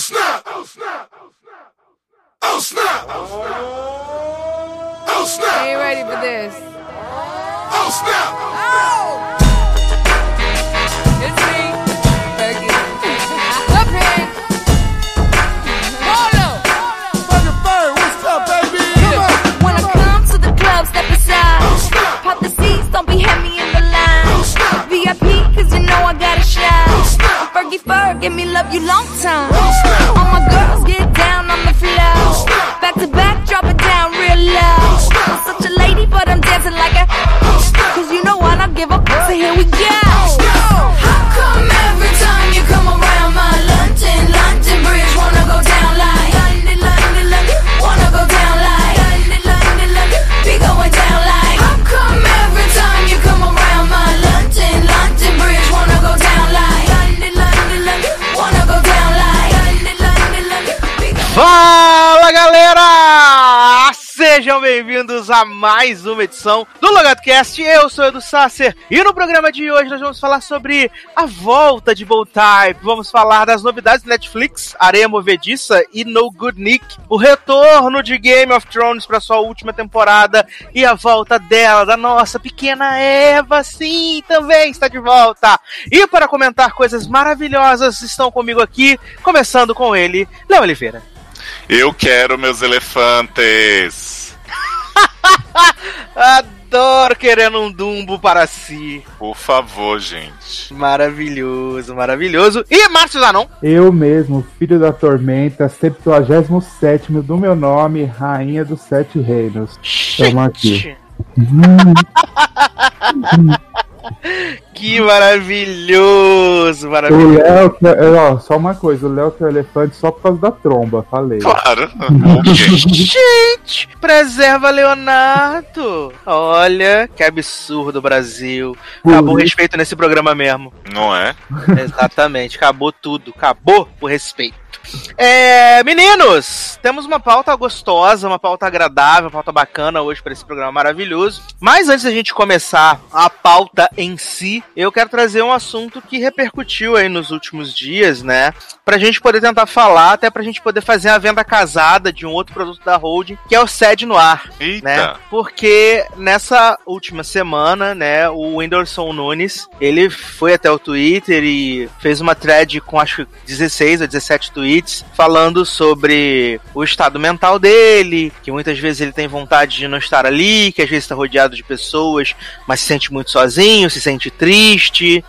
snap! Oh snap! Oh snap! Oh snap! Are you ready for this? Oh snap! Oh! Fergie Ferg, give me love you long time. All my girls get down on the floor. Back to back, drop it down real low. I'm such a lady, but I'm dancing like a. Cause you know I don't give up, so here we go. Sejam bem-vindos a mais uma edição do LogadoCast. Eu sou Edu Sasser e no programa de hoje nós vamos falar sobre a volta de Bold Type. Vamos falar das novidades do Netflix, Areia Movediça e No Good Nick, o retorno de Game of Thrones para sua última temporada e a volta dela, da nossa pequena Eva, sim, também está de volta. E para comentar coisas maravilhosas, estão comigo aqui, começando com ele, Léo Oliveira. Eu quero meus elefantes. Adoro querendo um Dumbo para si. Por favor, gente. Maravilhoso, maravilhoso. E Márcio Zanon? Eu mesmo, filho da tormenta, 77 do meu nome, rainha dos sete reinos. Tamo aqui. Que maravilhoso, O maravilhoso. Léo, que é- ó, só uma coisa, o Léo que é o elefante só por causa da tromba, falei. Claro. Gente, preserva Leonardo. Olha, que absurdo, Brasil. Acabou o respeito nesse programa mesmo. Não é? Exatamente, acabou tudo. Acabou o respeito. É, meninos, temos uma pauta gostosa, uma pauta agradável, uma pauta bacana hoje para esse programa maravilhoso. Mas antes da gente começar a pauta em si, eu quero trazer um assunto que repercutiu aí nos últimos dias, né? Pra gente poder tentar falar, até pra gente poder fazer a venda casada de um outro produto da holding, que é o SED no ar Eita. né? Porque nessa última semana, né, o Whindersson Nunes, ele foi até o Twitter e fez uma thread com acho que 16 ou 17 tweets falando sobre o estado mental dele, que muitas vezes ele tem vontade de não estar ali, que às vezes está rodeado de pessoas, mas se sente muito sozinho, se sente triste,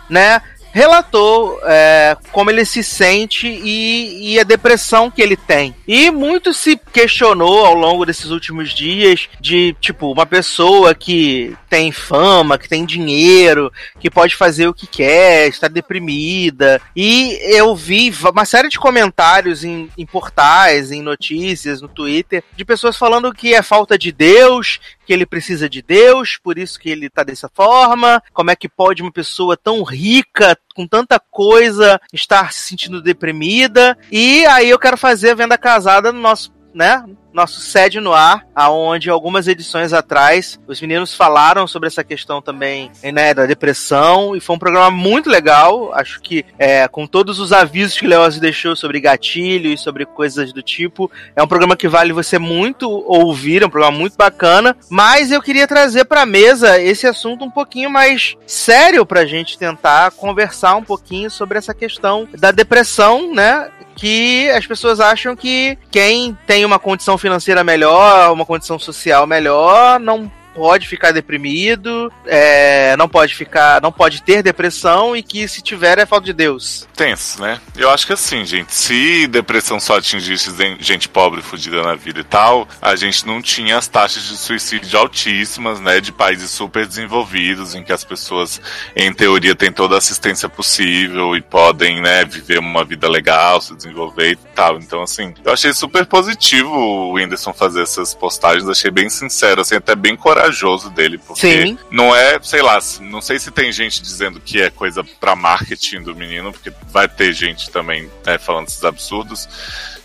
né? relatou é, como ele se sente e, e a depressão que ele tem. E muito se questionou ao longo desses últimos dias de, tipo, uma pessoa que tem fama, que tem dinheiro, que pode fazer o que quer, está deprimida. E eu vi uma série de comentários em, em portais, em notícias, no Twitter, de pessoas falando que é falta de Deus, que ele precisa de Deus, por isso que ele tá dessa forma. Como é que pode uma pessoa tão rica, com tanta coisa, estar se sentindo deprimida? E aí eu quero fazer a venda casada no nosso, né? Nosso sede no ar, aonde algumas edições atrás os meninos falaram sobre essa questão também, né, da depressão, e foi um programa muito legal. Acho que é, com todos os avisos que o Leoz deixou sobre gatilho e sobre coisas do tipo, é um programa que vale você muito ouvir, é um programa muito bacana. Mas eu queria trazer pra mesa esse assunto um pouquinho mais sério pra gente tentar conversar um pouquinho sobre essa questão da depressão, né? Que as pessoas acham que quem tem uma condição financeira melhor, uma condição social melhor, não pode ficar deprimido, é, não pode ficar, não pode ter depressão e que se tiver é falta de Deus. Tenso, né? Eu acho que assim, gente, se depressão só atingisse gente pobre fudida na vida e tal, a gente não tinha as taxas de suicídio altíssimas, né? De países super desenvolvidos, em que as pessoas, em teoria, têm toda a assistência possível e podem, né, viver uma vida legal, se desenvolver e tal. Então, assim, eu achei super positivo o Whindersson fazer essas postagens, achei bem sincero, assim, até bem corajoso dele, porque Sim. não é, sei lá, não sei se tem gente dizendo que é coisa pra marketing do menino, porque vai ter gente também né, falando esses absurdos.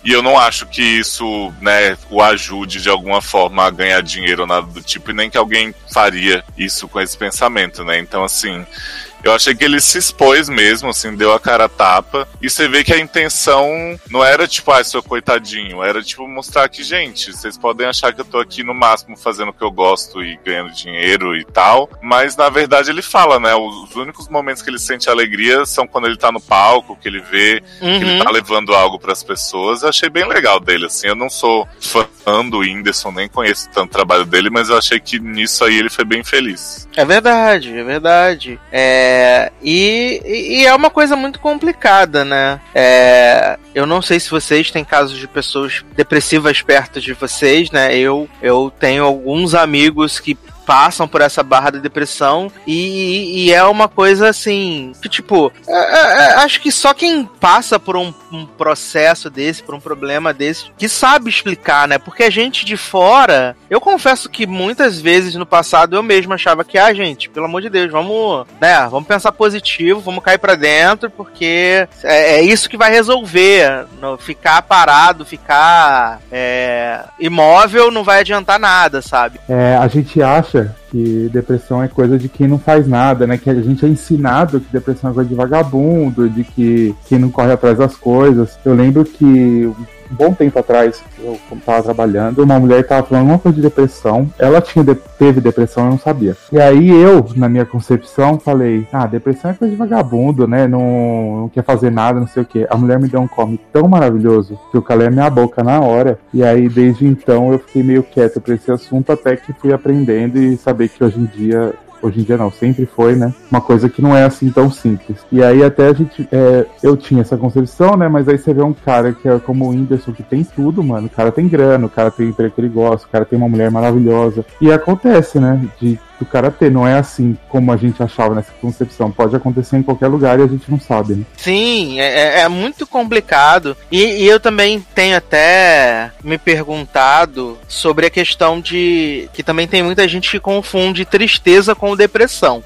E eu não acho que isso, né, o ajude de alguma forma a ganhar dinheiro ou nada do tipo, e nem que alguém faria isso com esse pensamento, né? Então, assim, Eu achei que ele se expôs mesmo, assim, deu a cara a tapa. E você vê que a intenção não era tipo, ah, seu coitadinho. Era tipo mostrar que, gente, vocês podem achar que eu tô aqui no máximo fazendo o que eu gosto e ganhando dinheiro e tal. Mas na verdade ele fala, né? Os únicos momentos que ele sente alegria são quando ele tá no palco, que ele vê Uhum. que ele tá levando algo pras pessoas. Eu achei bem legal dele, assim. Eu não sou fã do Whindersson, nem conheço tanto o trabalho dele, mas eu achei que nisso aí ele foi bem feliz. É verdade, é verdade. É, e, e é uma coisa muito complicada, né? É, eu não sei se vocês têm casos de pessoas depressivas perto de vocês, né? Eu, eu tenho alguns amigos que passam por essa barra da depressão e, e é uma coisa assim que tipo é- é- é- acho que só quem passa por um, um processo desse por um problema desse que sabe explicar né? Porque a gente de fora eu confesso que muitas vezes no passado eu mesmo achava que ah gente pelo amor de Deus vamos né vamos pensar positivo vamos cair pra dentro porque é, é isso que vai resolver. No, ficar parado ficar é, imóvel não vai adiantar nada sabe? É, a gente acha Sure. Que depressão é coisa de quem não faz nada, né? Que a gente é ensinado que depressão é coisa de vagabundo, de que quem não corre atrás das coisas. Eu lembro que um bom tempo atrás, eu estava trabalhando, uma mulher estava falando alguma coisa de depressão. Ela tinha de- teve depressão, eu não sabia. E aí eu, na minha concepção, falei: Ah, depressão é coisa de vagabundo, né? Não, não quer fazer nada, não sei o quê. A mulher me deu um come tão maravilhoso que eu calei a minha boca na hora. E aí, desde então, eu fiquei meio quieto pra esse assunto até que fui aprendendo e saber que hoje em dia hoje em dia não, sempre foi, né? Uma coisa que não é assim tão simples. E aí até a gente, é, eu tinha essa concepção, né? Mas aí você vê um cara que é como o Whindersson, que tem tudo, mano. O cara tem grana, o cara tem emprego que ele gosta, o cara tem uma mulher maravilhosa. E acontece, né? De do cara ter, não é assim como a gente achava nessa concepção. Pode acontecer em qualquer lugar e a gente não sabe, né? Sim, é, é- é muito complicado. E, e eu também tenho até me perguntado sobre a questão de que também tem muita gente que confunde tristeza com depressão,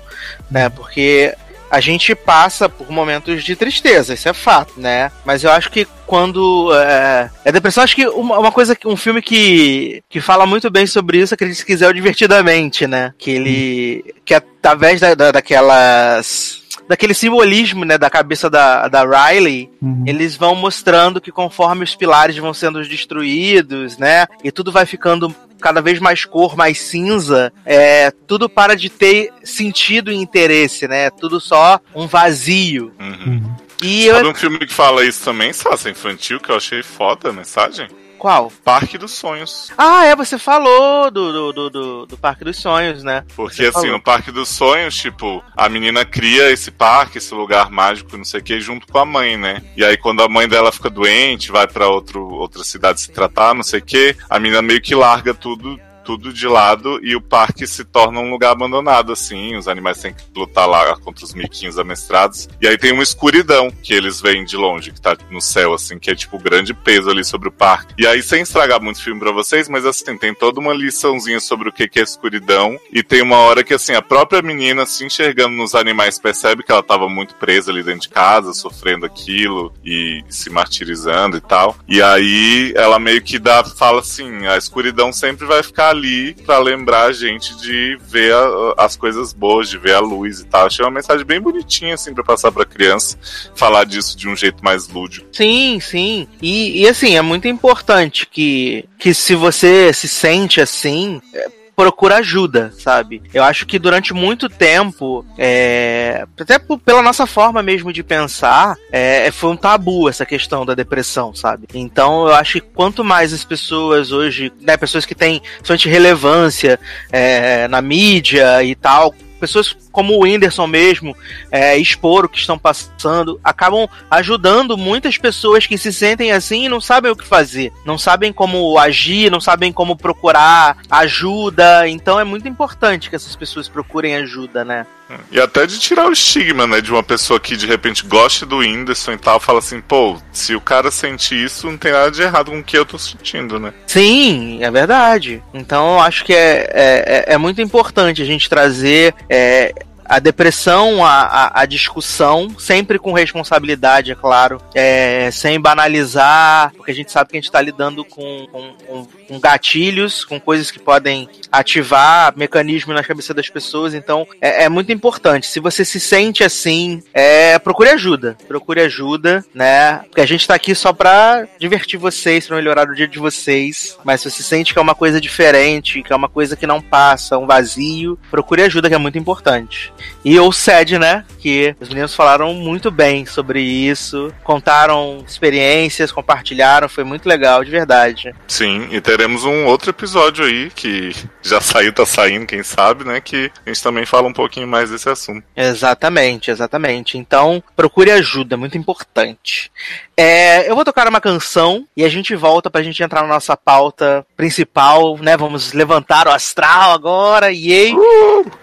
né? Porque a gente passa por momentos de tristeza, isso é fato, né? Mas eu acho que quando é, é depressão, acho que uma, uma coisa que um filme que, que fala muito bem sobre isso, acredito que quiser, é o Divertidamente, né? Que ele que através da, da- daquelas daquele simbolismo, né, da cabeça da, da Riley, Uhum. eles vão mostrando que conforme os pilares vão sendo destruídos, né, e tudo vai ficando cada vez mais cor, mais cinza, é, tudo para de ter sentido e interesse, né, tudo só um vazio. Uhum. E eu... Sabe um filme que fala isso também, Sassa Infantil, que eu achei foda a mensagem? Qual? Parque dos Sonhos. Ah, é, você falou do, do, do, do, Parque dos Sonhos, né? Porque Você assim, falou. no Parque dos Sonhos, tipo, a menina cria esse parque, esse lugar mágico, não sei o que, junto com a mãe, né? E aí quando a mãe dela fica doente, vai pra outro, outra cidade se tratar, não sei o que, a menina meio que larga tudo tudo de lado e o parque se torna um lugar abandonado, assim. Os animais têm que lutar lá contra os miquinhos amestrados. E aí tem uma escuridão que eles veem de longe, que tá no céu, assim, que é tipo o grande peso ali sobre o parque. E aí, sem estragar muito filme pra vocês, mas assim, tem toda uma liçãozinha sobre o que que é escuridão. E tem uma hora que, assim, a própria menina se enxergando nos animais percebe que ela tava muito presa ali dentro de casa, sofrendo aquilo e se martirizando e tal. E aí ela meio que dá, fala assim, a escuridão sempre vai ficar ali pra lembrar a gente de ver a- as coisas boas, de ver a luz e tal. Achei uma mensagem bem bonitinha, assim, pra passar pra criança, falar disso de um jeito mais lúdico. Sim, sim. E, e, assim, é muito importante que, que se você se sente assim, é, procura ajuda, sabe? Eu acho que durante muito tempo, é, até pela nossa forma mesmo de pensar, é, foi um tabu essa questão da depressão, sabe? Então eu acho que quanto mais as pessoas hoje, né, pessoas que têm bastante relevância é, na mídia e tal, pessoas como o Whindersson mesmo, é, expor o que estão passando, acabam ajudando muitas pessoas que se sentem assim e não sabem o que fazer, não sabem como agir, não sabem como procurar ajuda. Então é muito importante que essas pessoas procurem ajuda, né? E até de tirar o estigma, né, de uma pessoa que de repente gosta do Whindersson e tal, fala assim, pô, se o cara sente isso, não tem nada de errado com o que eu tô sentindo, né? Sim, é verdade. Então eu acho que é, é, é- é muito importante a gente trazer é, a depressão, a, a, a discussão, sempre com responsabilidade, é claro, é, sem banalizar, porque a gente sabe que a gente está lidando com, com, com, com gatilhos, com coisas que podem ativar mecanismos na cabeça das pessoas, então é, é muito importante. Se você se sente assim, é, procure ajuda, procure ajuda, né? Porque a gente tá aqui só pra divertir vocês, pra melhorar o dia de vocês, mas se você sente que é uma coisa diferente, que é uma coisa que não passa, um vazio, procure ajuda, que é muito importante. E o SED, né? Que os meninos falaram muito bem sobre isso, contaram experiências, compartilharam, foi muito legal, de verdade. Sim, e teremos um outro episódio aí que já saiu, tá saindo, quem sabe, né? Que a gente também fala um pouquinho mais desse assunto. Exatamente, exatamente. Então, procure ajuda, muito importante. É, eu vou tocar uma canção e a gente volta pra gente entrar na nossa pauta principal, né? Vamos levantar o astral agora, yay,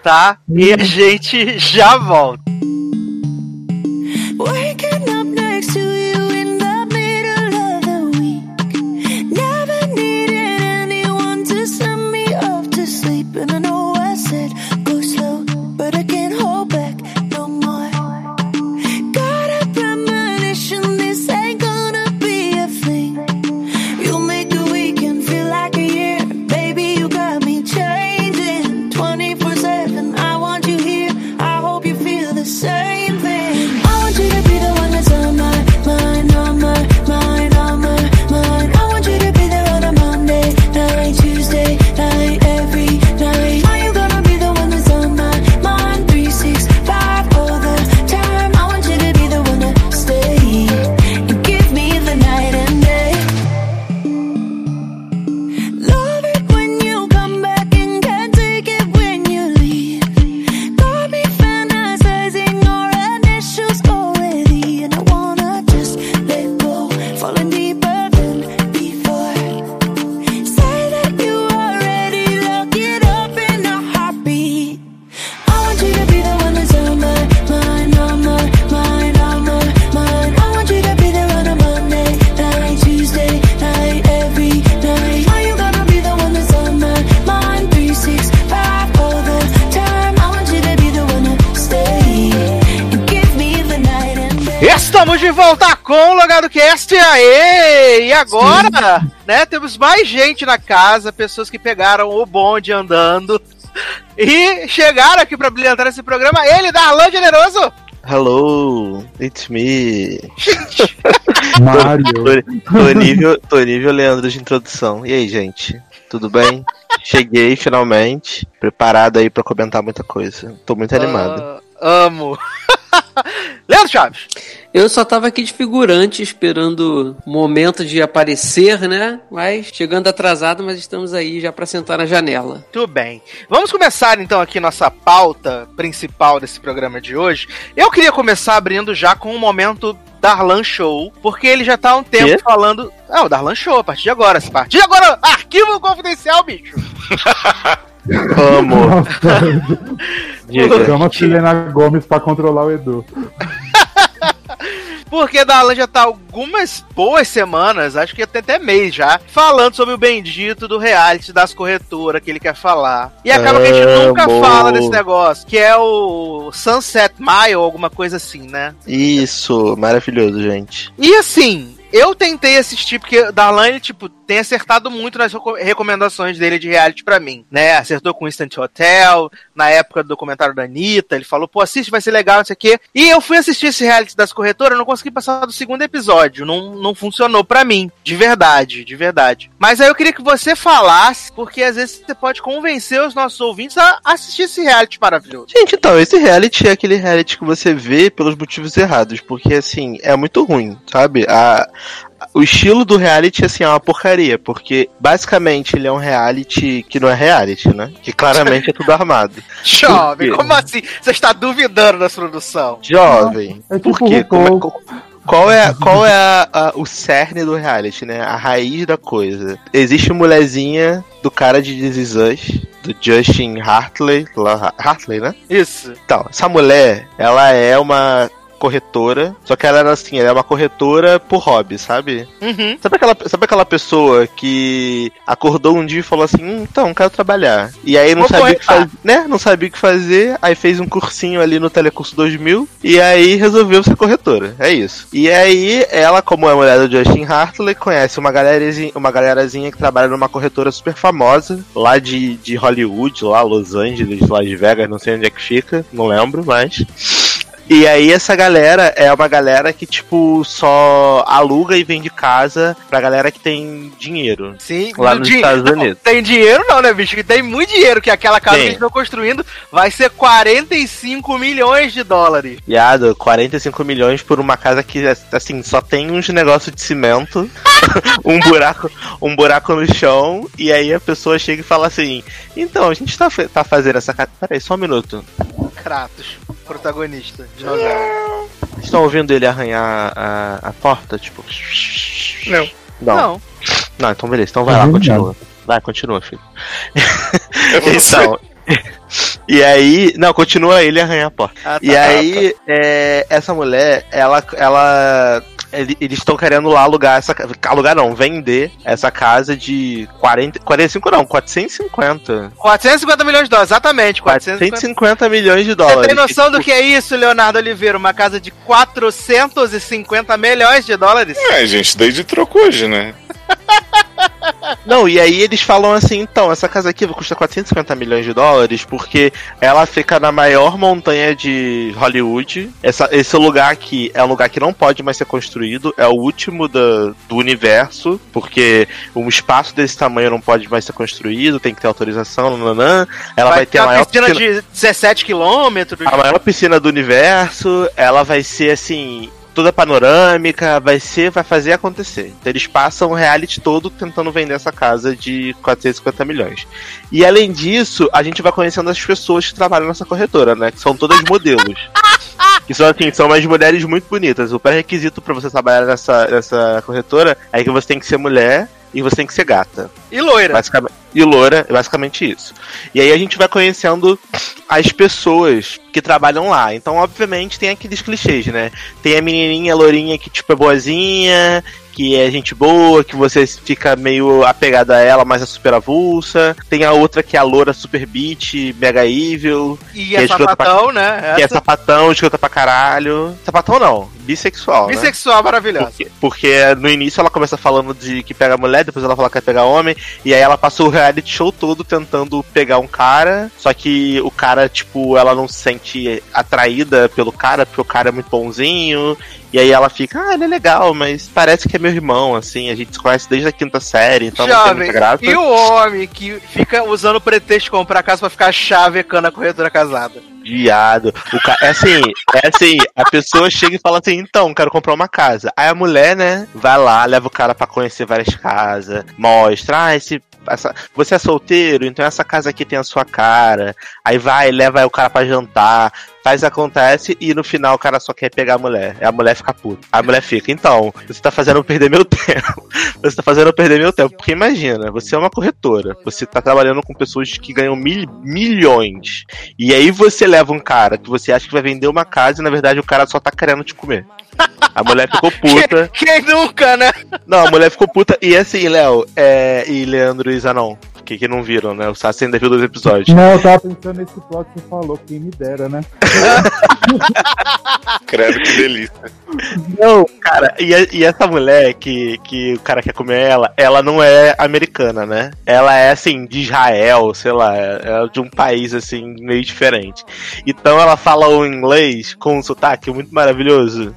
tá? E a gente já volta. E agora, né, temos mais gente na casa, pessoas que pegaram o bonde andando e chegaram aqui pra brilhantar esse programa. Ele, Darlan Generoso! Hello, it's me. Mario. Tô, tô nível, tô nível Leandro de introdução. E aí, gente? Tudo bem? Cheguei finalmente, preparado aí pra comentar muita coisa. Tô muito animado. Ah, amo! Leandro Chaves! Eu só tava aqui de figurante, esperando o momento de aparecer, né? Mas chegando atrasado, mas estamos aí já pra sentar na janela. Tudo bem. Vamos começar então aqui nossa pauta principal desse programa de hoje. Eu queria começar abrindo já com um momento Darlan Show, porque ele já tá há um tempo Quê? falando. Ah, o Darlan Show, a partir de agora. A partir de agora, arquivo confidencial, bicho! Amo. Chama a Selena Gomes pra controlar o Edu. Porque Darlan já tá algumas boas semanas, acho que até, até mês já, falando sobre o bendito do reality das corretoras que ele quer falar. E acaba que a gente nunca Amo. fala desse negócio, que é o Sunset Mile, alguma coisa assim, né? Isso, maravilhoso, gente. E assim, eu tentei assistir, porque Darlan, ele, tipo, tem acertado muito nas reco- recomendações dele de reality pra mim, né? Acertou com Instant Hotel, na época do documentário da Anitta, ele falou, pô, assiste, vai ser legal, não sei o quê. E eu fui assistir esse reality das corretoras, não consegui passar do segundo episódio, não, não funcionou pra mim, de verdade, de verdade. Mas aí eu queria que você falasse, porque às vezes você pode convencer os nossos ouvintes a assistir esse reality maravilhoso. Gente, então, esse reality é aquele reality que você vê pelos motivos errados, porque, assim, é muito ruim, sabe? A, o estilo do reality, assim, é uma porcaria, porque, basicamente, ele é um reality que não é reality, né? Que claramente é tudo armado. Jovem, como assim? Você está duvidando da produção? Jovem, É tipo por quê? É- qual é, qual é a- a- o cerne do reality, né? A raiz da coisa. Existe mulherzinha do cara de This Is Us, do Justin Hartley, lá, Hartley, né? Isso. Então, essa mulher, ela é uma corretora, só que ela era assim, ela é uma corretora por hobby, sabe? Uhum. Sabe aquela, sabe aquela pessoa que acordou um dia e falou assim, hum, então, quero trabalhar. E aí não Vou sabia o que fazer, né? Não sabia o que fazer, aí fez um cursinho ali no Telecurso 2000 e aí resolveu ser corretora. É isso. E aí ela, como é mulher do Justin Hartley, conhece uma galerazinha, uma galerazinha que trabalha numa corretora super famosa lá de, de Hollywood, lá Los Angeles, Las Vegas, não sei onde é que fica, não lembro, mas e aí essa galera é uma galera que, tipo, só aluga e vende casa pra galera que tem dinheiro. Sim, Lá nos din- Estados não, Unidos. Tem dinheiro não, né, bicho? Tem muito dinheiro, que aquela casa Tem. que eles estão construindo vai ser 45 milhões de dólares. Viado, 45 milhões por uma casa que, assim, só tem uns negócios de cimento, um buraco um buraco no chão, e aí a pessoa chega e fala assim, então, a gente tá, tá fazendo essa casa... Peraí, só um minuto. Kratos, protagonista de novela. Vocês estão ouvindo ele arranhar a, a porta, tipo... Não. Não. Não. Não, então beleza, então vai lá, Uhum, continua. Vai, continua, filho. É. Então. E aí. Não, continua ele arranhar a porta. Ah, tá. E aí, é, essa mulher, ela. ela eles estão querendo lá alugar essa Alugar não, vender essa casa de 40, 45 não, 450. 450 milhões de dólares, exatamente. 450. 450 milhões de Você dólares. tem noção do que é isso, Leonardo Oliveira? Uma casa de 450 milhões de dólares? É, gente, daí de troco hoje, né? Não, e aí eles falam assim, então, essa casa aqui custa 450 milhões de dólares porque ela fica na maior montanha de Hollywood. Essa, esse lugar aqui é um lugar que não pode mais ser construído, é o último da- do universo, porque um espaço desse tamanho não pode mais ser construído, tem que ter autorização, nananã. Ela vai, ter a maior piscina, piscina, de 17 quilômetros. a maior piscina do universo, ela vai ser assim, toda panorâmica, vai ser, vai fazer acontecer. Então eles passam o reality todo tentando vender essa casa de 450 milhões. E além disso, a gente vai conhecendo as pessoas que trabalham nessa corretora, né? Que são todas modelos. Que são assim, são umas mulheres muito bonitas. O pré-requisito pra você trabalhar nessa, nessa corretora é que você tem que ser mulher e você tem que ser gata. E loira. Basicamente, e loura, é basicamente isso. E aí a gente vai conhecendo as pessoas que trabalham lá. Então, obviamente, tem aqueles clichês, né? Tem a menininha lourinha que, tipo, é boazinha, que é gente boa, que você fica meio apegado a ela, mas é super avulsa. Tem a outra que é a loura super beat, mega evil, E é é sapatão, né? que é Essa sapatão, escrota pra caralho. Sapatão não, bissexual, né? bissexual maravilhosa. Porque, porque no início ela começa falando de que pega mulher, depois ela fala que quer pegar homem, e aí ela passa o reality show todo tentando pegar um cara, só que o cara, tipo, ela não se sente atraída pelo cara, porque o cara é muito bonzinho, e aí ela fica, ah, ele é legal, mas parece que é meu irmão, assim, a gente se conhece desde a quinta série, então não tem Jovem. E o homem que fica usando o pretexto de comprar casa pra ficar chavecando a corretora casada. Viado. O ca... É assim, é assim, a pessoa chega e fala assim, então, quero comprar uma casa. Aí a mulher, né, vai lá, leva o cara pra conhecer várias casas, mostra, ah, esse. Essa... Você é solteiro, então essa casa aqui tem a sua cara. Aí vai, leva o cara pra jantar, faz acontece e no final o cara só quer pegar a mulher. A mulher fica puta. A mulher fica, então, você tá fazendo eu perder meu tempo. Você tá fazendo eu perder meu tempo. Porque imagina, você é uma corretora, você tá trabalhando com pessoas que ganham mil, milhões. E aí você leva um cara que você acha que vai vender uma casa e na verdade o cara só tá querendo te comer. A mulher ficou puta. Quem nunca, né? Não, a mulher ficou puta. E assim, Léo, é... e Leandro e Zanon, que, que não viram, né? O Sassi ainda viu dois episódios. Não, eu tava pensando nesse plot que você falou, quem me dera, né? Credo que delícia. Não, cara, e, e essa mulher que, que o cara quer comer ela, ela não é americana, né? Ela é assim, de Israel, sei lá, é de um país assim, meio diferente. Então ela fala o inglês com um sotaque muito maravilhoso.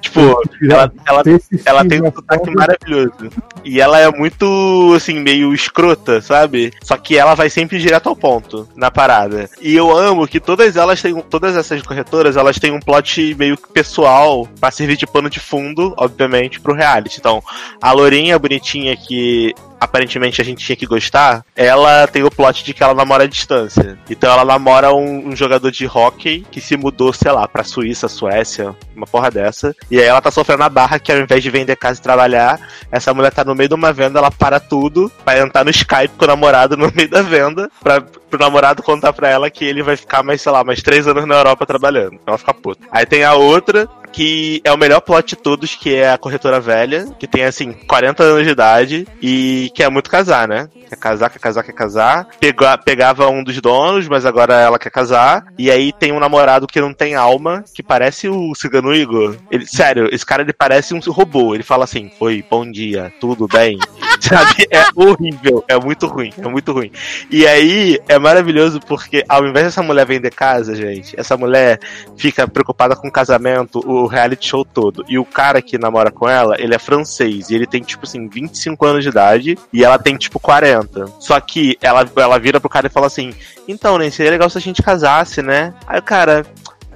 Tipo, ela, ela, ela tem um sotaque maravilhoso. E ela é muito, assim, meio escrota, sabe? Só que ela vai sempre direto ao ponto na parada. E eu amo que todas elas têm, todas essas corretoras, elas têm um plot meio pessoal pra servir de pano de fundo, obviamente, pro reality. Então, a Lourinha bonitinha que aparentemente a gente tinha que gostar, ela tem o plot de que ela namora à distância. Então ela namora um, um jogador de hockey que se mudou, sei lá, pra Suíça, Suécia, uma porra dessa. E aí ela tá sofrendo a barra que ao invés de vender casa e trabalhar, essa mulher tá no meio de uma venda, ela para tudo pra entrar no Skype com o namorado no meio da venda, pra, pro namorado contar pra ela que ele vai ficar mais, sei lá, mais três anos na Europa trabalhando. Ela fica puta. Aí tem a outra, que é o melhor plot de todos, que é a corretora velha, que tem assim 40 anos de idade e quer muito casar, né? Quer casar, quer casar, quer casar. Pega, pegava um dos donos, mas agora ela quer casar. E aí tem um namorado que não tem alma, que parece o Cigano Igor. Ele, sério, esse cara ele parece um robô. Ele fala assim: Oi, bom dia, tudo bem? Sabe? É horrível, é muito ruim, é muito ruim. E aí é maravilhoso porque ao invés dessa mulher vender casa, gente, essa mulher fica preocupada com o casamento, o reality show todo. E o cara que namora com ela, ele é francês e ele tem tipo assim 25 anos de idade e ela tem tipo 40. Só que ela, ela vira pro cara e fala assim: Então, nem seria legal se a gente casasse, né? Aí o cara.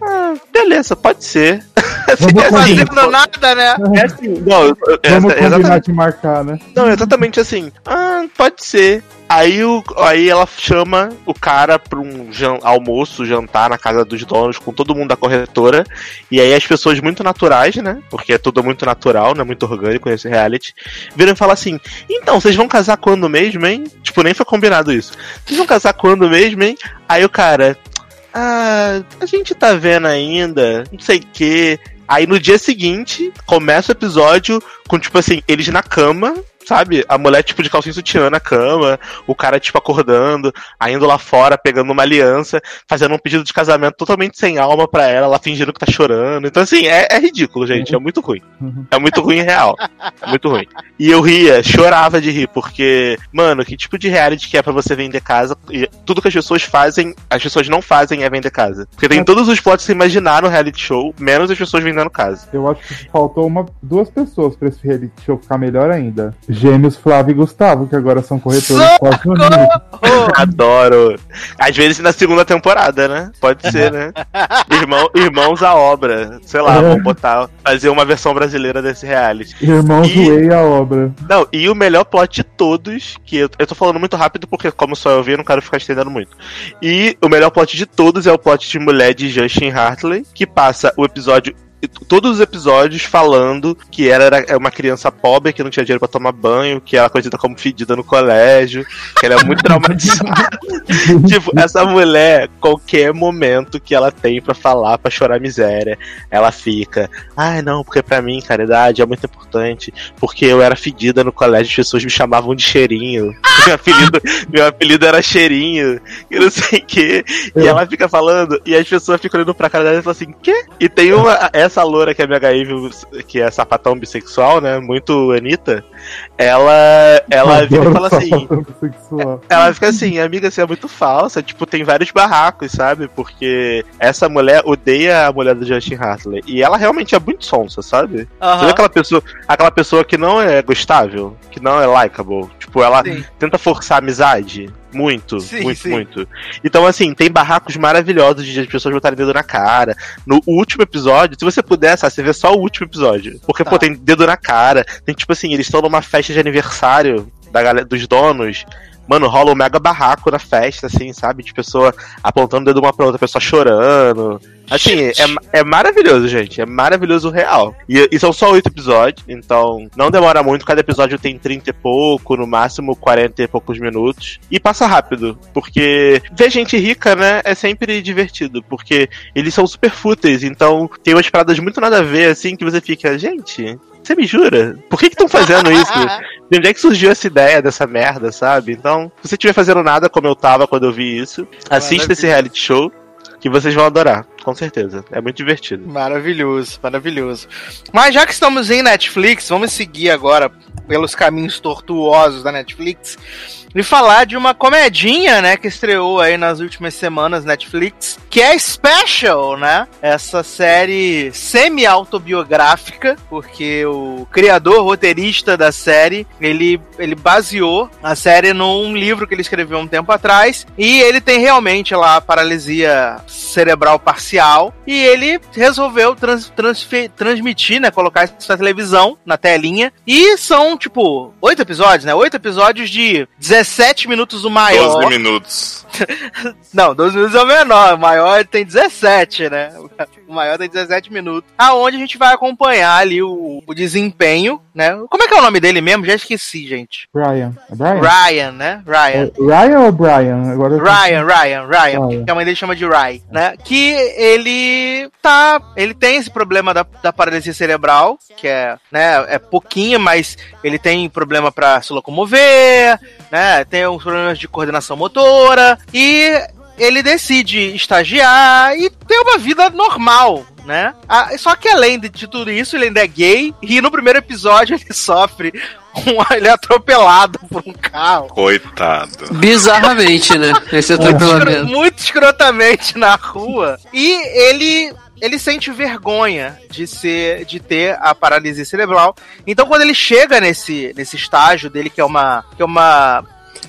Ah, beleza, pode ser. Vamos assim, combinar. Fazendo nada, né? é assim, não, eu- eu- Vamos essa- combinar exatamente, de marcar, né? não, exatamente assim. Ah, pode ser. Aí, o, aí ela chama o cara pra um jan- almoço, jantar na casa dos donos com todo mundo da corretora. E aí as pessoas muito naturais, né? Porque é tudo muito natural, né? Muito orgânico nesse reality. Viram e falam assim: Então, vocês vão casar quando mesmo, hein? Tipo, nem foi combinado isso. Vocês vão casar quando mesmo, hein? Aí o cara. Ah, a gente tá vendo ainda, não sei o quê. Aí no dia seguinte, começa o episódio com, tipo assim, eles na cama, sabe? A mulher, tipo, de calcinha sutiã na cama, o cara, tipo, acordando, indo lá fora, pegando uma aliança, fazendo um pedido de casamento totalmente sem alma pra ela, ela fingindo que tá chorando. Então, assim, é, é ridículo, gente. É muito ruim. É muito ruim real. É muito ruim. E eu ria, chorava de rir, porque, mano, que tipo de reality que é pra você vender casa? E tudo que as pessoas fazem, as pessoas não fazem é vender casa. Porque tem todos os plots que você imaginar no reality show, menos as pessoas vendendo casa. Eu acho que faltou uma, duas pessoas pra esse reality show ficar melhor ainda. Gêmeos Flávio e Gustavo, que agora são corretores. Adoro. Às vezes na segunda temporada, né? Pode ser, né? Irmão, irmãos à obra. Sei lá, É. vamos botar, fazer uma versão brasileira desse reality. Irmãos E- Way a obra. Não, e o melhor plot de todos, que eu, eu tô falando muito rápido porque, como só eu vi, eu não quero ficar estendendo muito. E o melhor plot de todos é o plot de mulher de Justin Hartley, que passa o episódio. Todos os episódios falando que ela era uma criança pobre, que não tinha dinheiro pra tomar banho, que ela é conhecida como fedida no colégio, que ela é muito traumatizada. tipo, essa mulher, qualquer momento que ela tem pra falar, pra chorar miséria, ela fica, ai não, porque pra mim, caridade é muito importante, porque eu era fedida no colégio, as pessoas me chamavam de cheirinho. Meu apelido, meu apelido era cheirinho, e não sei o quê. E É. ela fica falando, e as pessoas ficam olhando pra cara dela e falam assim, quê? E tem uma, essa loura que é minha gaível, que é sapatão bissexual, né? Muito Anitta, ela, ela vira e fala assim. Ela fica assim, amiga, você é muito falsa. Tipo, tem vários barracos, sabe? Porque essa mulher odeia a mulher do Justin Hartley. E ela realmente é muito sonsa, sabe? Sabe aquela pessoa, aquela pessoa que não é gostável? Que não é likable? Tipo, ela Sim. tenta forçar a amizade. Muito, Sim, muito, sim. muito. Então, assim, tem barracos maravilhosos de as pessoas botarem dedo na cara. No último episódio, se você puder, sabe, você vê só o último episódio. Porque, Tá. pô, tem dedo na cara. Tem, tipo assim, eles estão numa festa de aniversário da galera, dos donos. Mano, rola um mega barraco na festa, assim, sabe? De pessoa apontando o dedo uma pra outra, pessoa chorando. Assim, é, é maravilhoso, gente. É maravilhoso real. E, e são só oito episódios, então não demora muito. Cada episódio tem 30 e pouco, no máximo 40 e poucos minutos. E passa rápido, porque ver gente rica, né, é sempre divertido, porque eles são super fúteis, então tem umas paradas muito nada a ver, assim, que você fica, gente. Você me jura? Por que estão fazendo isso? De onde é que surgiu essa ideia dessa merda, sabe? Então, se você estiver fazendo nada como eu tava quando eu vi isso, assista esse reality show que vocês vão adorar, com certeza. É muito divertido. Maravilhoso, maravilhoso. Mas já que estamos em Netflix, vamos seguir agora pelos caminhos tortuosos da Netflix e falar de uma comedinha, né, que estreou aí nas últimas semanas Netflix, que é Special, né? Essa série semi-autobiográfica, porque o criador, roteirista da série, ele, ele baseou a série num livro que ele escreveu um tempo atrás, e ele tem realmente lá a paralisia cerebral parcial, e ele resolveu trans, transfe- transmitir, né, colocar isso na televisão, na telinha, e são, tipo, oito episódios, né, oito episódios de 17 minutos o maior. 12 minutos. Não, 12 minutos é o menor, o maior tem 17, né? O maior tem 17 minutos. Aonde a gente vai acompanhar ali o, o desempenho, né? Como é que é o nome dele mesmo? Já esqueci, gente. Brian. É Brian? Ryan, né? Ryan. É Ryan ou Brian? Agora Ryan, Ryan, Ryan, Ryan. que a mãe dele chama de Ryan, né? Que ele tá. Ele tem esse problema da, da paralisia cerebral, que é, né, é pouquinho, mas ele tem problema pra se locomover, né? Tem uns problemas de coordenação motora. E ele decide estagiar e ter uma vida normal, né? Ah, só que além de, de tudo isso, ele ainda é gay e no primeiro episódio ele sofre ele é atropelado por um carro. Coitado. Bizarramente, né? Esse atropelamento. muito escrotamente na rua. E ele ele sente vergonha de ser de ter a paralisia cerebral. Então quando ele chega nesse nesse estágio dele que é uma que é uma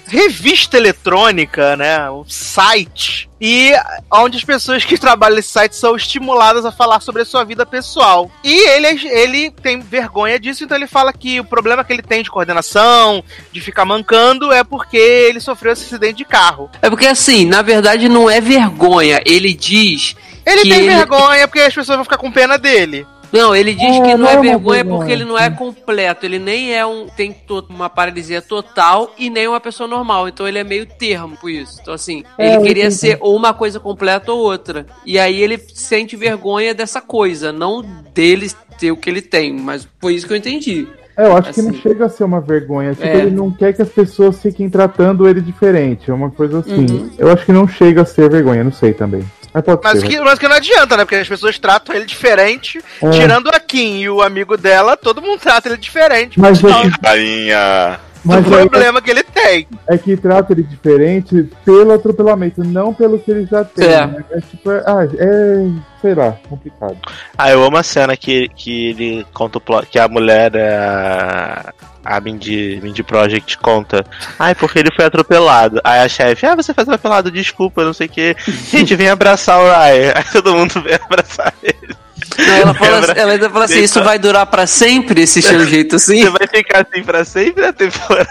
revista eletrônica, né, um site e onde as pessoas que trabalham nesse site são estimuladas a falar sobre a sua vida pessoal. E ele, ele tem vergonha disso, então ele fala que o problema que ele tem de coordenação, de ficar mancando, é porque ele sofreu esse acidente de carro. É porque assim, na verdade não é vergonha. Ele diz. Ele tem ele- vergonha porque as pessoas vão ficar com pena dele. Não, ele diz É, que não não é é vergonha porque ele não é completo. Ele nem é um. tem uma paralisia total e nem uma pessoa normal. Então ele é meio termo por isso. Então, assim, É, ele queria ser ou uma coisa completa ou outra. E aí ele sente vergonha dessa coisa, não dele ter o que ele tem. Mas foi isso que eu entendi. É, eu acho que não Assim. chega a ser uma vergonha. Tipo, É. ele não quer que as pessoas fiquem tratando ele diferente. É uma coisa assim. Uhum. Eu acho que não chega a ser vergonha, não sei também. Mas pode Mas ser. que, mas que não adianta, né? Porque as pessoas tratam ele diferente. É. Tirando a Kim e o amigo dela, todo mundo trata ele diferente. Mas é que- Rainha. Mas do aí problema que ele tem. é que trata ele diferente pelo atropelamento, não pelo que ele já tem. É. né? É tipo, é, ah, é. Sei lá, complicado. Ah, eu amo a cena que, que ele conta o plot, que a mulher, a, a Mindy, Mindy Project conta. Ai, porque ele foi atropelado. Aí a chefe, ah, você foi atropelado, desculpa, não sei o que. Gente, vem abraçar o Ryan. Aí todo mundo vem abraçar ele. Não, ela, fala, Lembra? ela ainda fala assim: isso vai durar pra sempre, esse seu jeito assim? Você vai ficar assim pra sempre a temporada.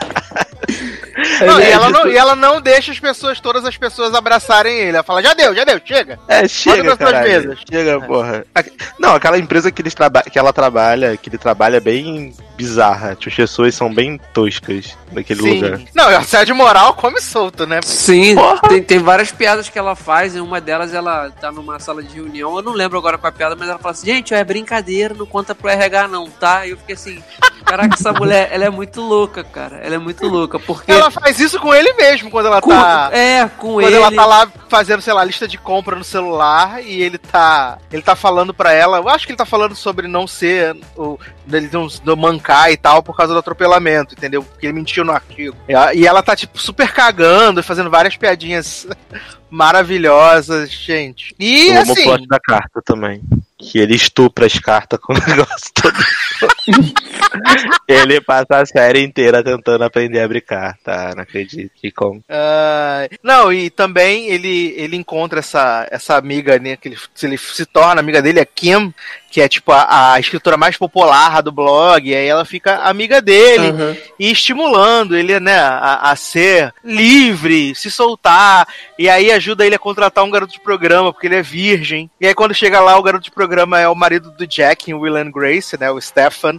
Não, e, É, ela não, e ela não deixa as pessoas, todas as pessoas abraçarem ele. Ela fala, já deu, já deu, chega. É, chega, caralho. mesas. Chega, porra. A- Não, aquela empresa que, eles traba... que ela trabalha, que ele trabalha é bem bizarra. Tipo, as pessoas são bem toscas naquele lugar. Não, e assédio moral come solto, né? Sim, Porra. tem, tem várias piadas que ela faz, e uma delas ela tá numa sala de reunião, eu não lembro agora qual é a piada, mas ela fala assim, gente, é brincadeira, não conta pro RH não, tá? E eu fiquei assim, caraca, essa mulher, ela é muito louca, cara, ela é muito louca, porque... Ela faz isso com ele mesmo, quando ela com, tá. é, com Quando ele... ela tá lá fazendo, sei lá, lista de compra no celular e ele tá. Ele tá falando pra ela. Eu acho que ele tá falando sobre não ser. O, dele não, não mancar e tal por causa do atropelamento, entendeu? Porque ele mentiu no artigo. E E ela tá, tipo, super cagando e fazendo várias piadinhas maravilhosas, gente. E Eu amo o assim. plot da carta também. Que ele estupra as cartas com o negócio todo. ele passa a série inteira tentando aprender a abrir carta. Ah, não acredito. Que como. Ah, não, e também ele, ele encontra essa, essa amiga, né? Que ele, se ele se torna amiga dele, a Kim, que é tipo a, a escritora mais popular do blog, e aí ela fica amiga dele Aham. e estimulando ele, né, a, a ser livre, se soltar, e aí ajuda ele a contratar um garoto de programa, porque ele é virgem. E aí quando chega lá, o garoto de programa é o marido do Jack, o Will and Grace, né, o Stefan,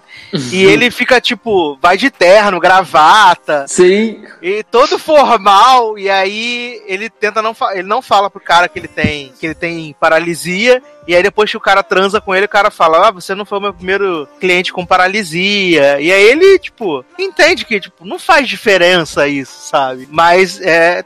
e ele fica tipo, vai de terno, gravata, Sim, e todo formal, e aí ele tenta não ele não fala pro cara que ele tem que ele tem paralisia, e aí depois que o cara transa com ele, o cara fala: "Ah, você não foi o meu primeiro cliente com paralisia". E aí ele, tipo, entende que tipo, não faz diferença isso, sabe? Mas é,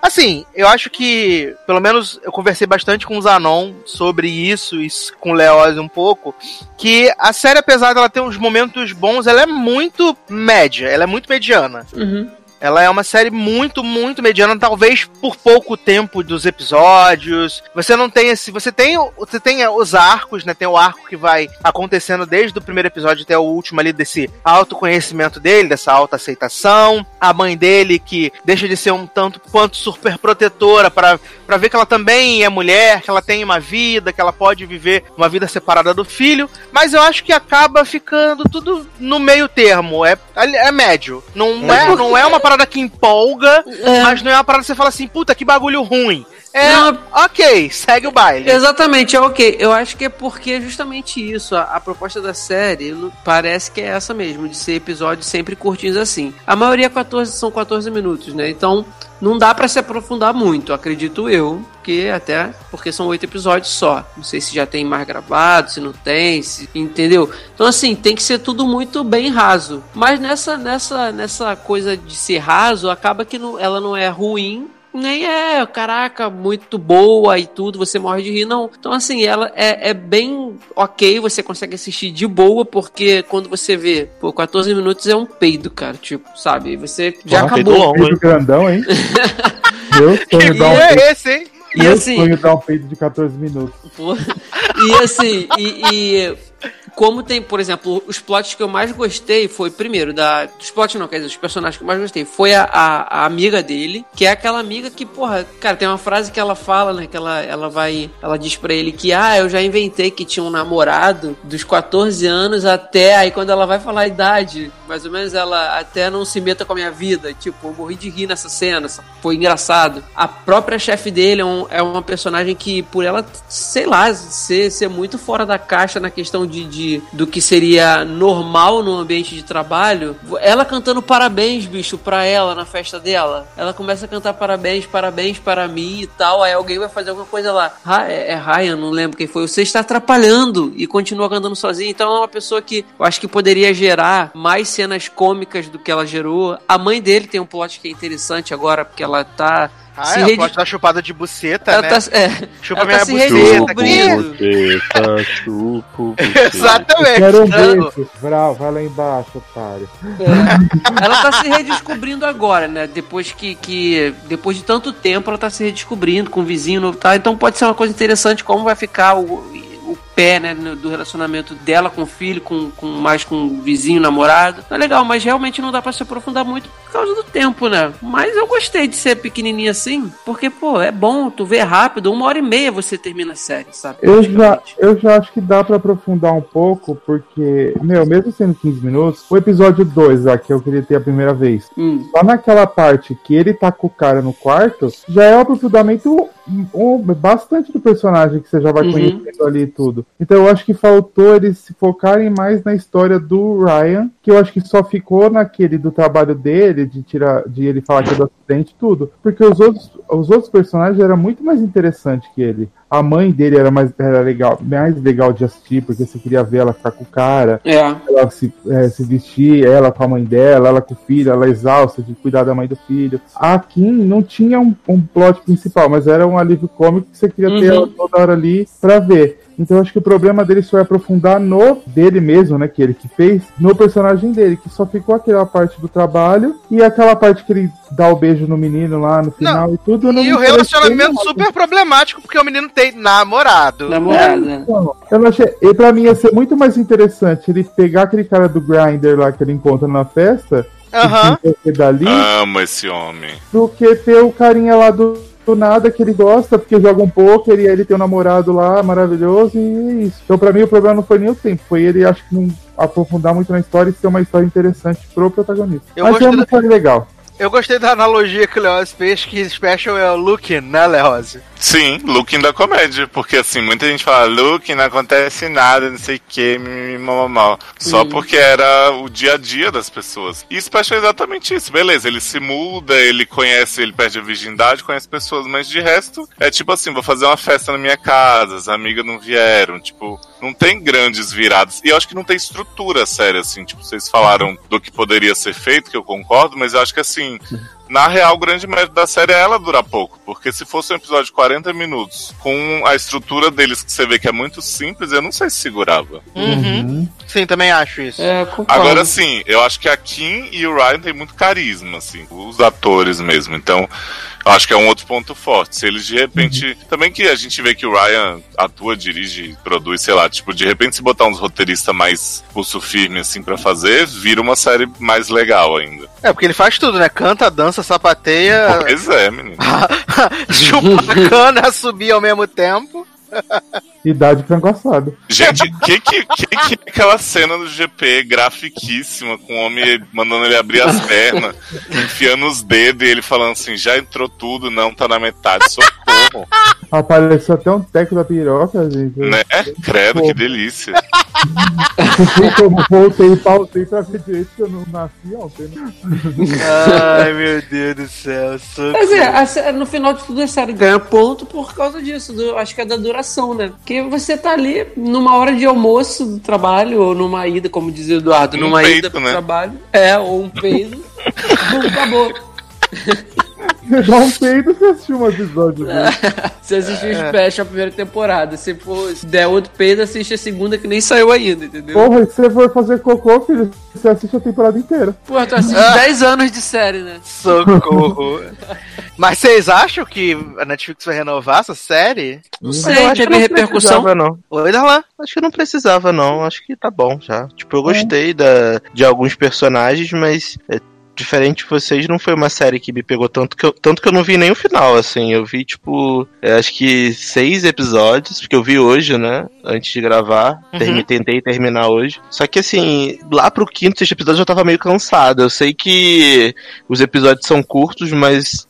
assim, eu acho que pelo menos eu conversei bastante com o Zanon sobre isso, isso com o Leoz um pouco, que a série apesar dela ter uns momentos bons, ela é muito média, ela é muito mediana. Uhum. Ela é uma série muito, muito mediana, talvez por pouco tempo dos episódios. Você não tem esse. Você tem, você tem os arcos, né? Tem o arco que vai acontecendo desde o primeiro episódio até o último ali, desse autoconhecimento dele, dessa autoaceitação. A mãe dele, que deixa de ser um tanto quanto super protetora para para ver que ela também é mulher, que ela tem uma vida, que ela pode viver uma vida separada do filho. Mas eu acho que acaba ficando tudo no meio termo. É, é médio. Não é, não é uma parada que empolga, É. mas não é uma parada que você fala assim, puta, que bagulho ruim. É, Não, ok, segue o baile. Exatamente, é ok. Eu acho que é porque é justamente isso. A, a proposta da série parece que é essa mesmo, de ser episódios sempre curtinhos assim. A maioria é 14, são 14 minutos, né? Então não dá pra se aprofundar muito, acredito eu. porque até porque são oito episódios só. Não sei se já tem mais gravado, se não tem, se, entendeu? Então assim, tem que ser tudo muito bem raso. Mas nessa nessa nessa coisa de ser raso, acaba que não, ela não é ruim, nem é, caraca, muito boa e tudo, você morre de rir, não. Então, assim, ela é, é bem ok, você consegue assistir de boa, porque quando você vê, pô, 14 minutos é um peido, cara, tipo, sabe? Você já Porra, peido acabou. longo, Peido grandão, hein? Meu sonho E dar um é esse, hein? E meu assim, sonho dar um peito de 14 minutos. Pô. E assim, e, e como tem, por exemplo, os plots que eu mais gostei foi, primeiro, da. Dos plots não, quer dizer, os personagens que eu mais gostei foi a, a, a amiga dele, que é aquela amiga que, porra, cara, tem uma frase que ela fala, né? Que ela, ela vai. Ela diz pra ele que, ah, eu já inventei que tinha um namorado dos 14 anos até. Aí quando ela vai falar a idade, mais ou menos, ela até não se meta com a minha vida. Tipo, eu morri de rir nessa cena, foi engraçado. A própria chefe dele é, um- é uma personagem que, por ela, sei lá, ser, ser muito fora da caixa na questão de, de- do que seria normal no ambiente de trabalho, ela cantando parabéns, bicho, pra ela na festa dela. Ela começa a cantar parabéns, parabéns para mim e tal. Aí alguém vai fazer alguma coisa lá. É, é Ryan, não lembro quem foi. Você está atrapalhando e continua cantando sozinha. Então é uma pessoa que eu acho que poderia gerar mais cenas cômicas do que ela gerou. A mãe dele tem um plot que é interessante agora, porque ela tá. Ah, se é, redi- pode dar chupada de buceta, ela né? tá, é, Chupa ela minha tá se buceta redescobrindo. Buceta, chupo, buceta. Exatamente. quero um beijo. Vral, vai lá embaixo, otário. É. Ela tá se redescobrindo agora, né? Depois que, que. Depois de tanto tempo, ela tá se redescobrindo com um vizinho novo. Tá? Então pode ser uma coisa interessante como vai ficar o, o pé, né? Do relacionamento dela com o filho, com, com mais com o vizinho, namorado. É legal, mas realmente não dá pra se aprofundar muito por causa do tempo, né? Mas eu gostei de ser pequenininha assim, porque, pô, é bom, tu vê rápido, uma hora e meia você termina a série, sabe? Eu já, eu já acho que dá pra aprofundar um pouco, porque, meu, mesmo sendo 15 minutos, o episódio 2, lá, que eu queria ter a primeira vez, Hum. só naquela parte que ele tá com o cara no quarto, já é aprofundamento um, um- bastante do personagem que você já vai Uhum. conhecendo ali e tudo. Então eu acho que faltou eles se focarem mais na história do Ryan, que eu acho que só ficou naquele do trabalho dele, de tirar, de ele falar que é do acidente e tudo. Porque os outros, os outros personagens eram muito mais interessantes que ele. A mãe dele era mais era legal, mais legal de assistir, porque você queria ver ela ficar com o cara É. ela se, é, se vestir, ela com a mãe dela, ela com o filho, ela exausta de cuidar da mãe do filho. A Kim não tinha um, um plot principal, mas era um alívio cômico que você queria ter Uhum. ela toda hora ali pra ver. Então eu acho que o problema dele foi aprofundar no dele mesmo, né, que ele que fez, no personagem dele, que só ficou aquela parte do trabalho e aquela parte que ele dá o beijo no menino lá no final e tudo. não E o relacionamento super problemático, porque o menino tem namorado. Namorada. né? Não, eu não achei. E pra mim ia ser muito mais interessante ele pegar aquele cara do Grinder lá que ele encontra na festa Aham. e ter dali Amo esse homem. do que ter o carinha lá do, do nada que ele gosta, porque joga um poker e aí ele tem um namorado lá maravilhoso e é isso. Então pra mim o problema não foi nem o tempo, foi ele acho que não aprofundar muito na história e ser uma história interessante pro protagonista. Eu Mas gostei é uma da- história legal. Eu gostei da analogia que o Leoz fez, que special é o looking, né, Leoz? Sim, looking da comédia. Porque assim, muita gente fala, looking, não acontece nada, não sei o que, mal. Só porque era o dia a dia das pessoas. E Special é exatamente isso. Beleza, ele se muda, ele conhece, ele perde a virgindade, conhece pessoas, mas de resto, é tipo assim, vou fazer uma festa na minha casa, as amigas não vieram, tipo, não tem grandes viradas. E eu acho que não tem estrutura séria, assim, tipo, vocês falaram do que poderia ser feito, que eu concordo, mas eu acho que assim, na real, o grande mérito da série é ela durar pouco. Porque se fosse um episódio de 40 minutos, com a estrutura deles que você vê que é muito simples, eu não sei se segurava. Uhum. Sim, também acho isso. É. Agora sim, eu acho que a Kim e o Ryan têm muito carisma, assim, os atores mesmo. Então, eu acho que é um outro ponto forte. Se eles de repente. Também que a gente vê que o Ryan atua, dirige, produz, sei lá, tipo, de repente se botar uns roteiristas mais pulso firme, assim, pra fazer, vira uma série mais legal ainda. É, porque ele faz tudo, né? Canta, dança, sapateia, Pois é, menino. chupa cana, subir ao mesmo tempo. Idade frango. Gente, que que, que que é aquela cena do GP grafiquíssima com o homem mandando ele abrir as pernas, enfiando os dedos e ele falando assim, já entrou tudo, não tá na metade, socorro. Apareceu até um teco da piroca, gente. Né? Credo, que delícia. Eu voltei e pausei pra ver direito que eu não nasci ontem. né? Ai, meu Deus do céu. socorro. Mas é, a no final de tudo a série ganha ponto por causa disso, do- acho que é da duração, né? Porque você tá ali numa hora de almoço do trabalho, ou numa ida, como dizia o Eduardo, Um numa peito, ida pro né? trabalho. É, ou um peido. Bum, acabou. Você dá um peido e assistiu um episódio. Né? Você assistiu o Special a primeira temporada. Se for se der outro peido, assiste a segunda que nem saiu ainda, entendeu? Porra, e se você for fazer cocô, filho, você assiste a temporada inteira. Pô, tu assiste 10 anos de série, né? Socorro. Mas vocês acham que a Netflix vai renovar essa série? Não Eu sei, acho que teve não repercussão. precisava, não. Oi, Darlan? Acho que não precisava, não. Acho que tá bom já. Tipo, eu gostei da, de alguns personagens, mas é, diferente de vocês, não foi uma série que me pegou tanto que eu, tanto que eu não vi nem o final, assim. Eu vi, tipo, é, acho que seis episódios, porque eu vi hoje, né? Antes de gravar. Uhum. Termi- tentei terminar hoje. Só que, assim, lá pro quinto, sexto episódio eu já tava meio cansado. Eu sei que os episódios são curtos, mas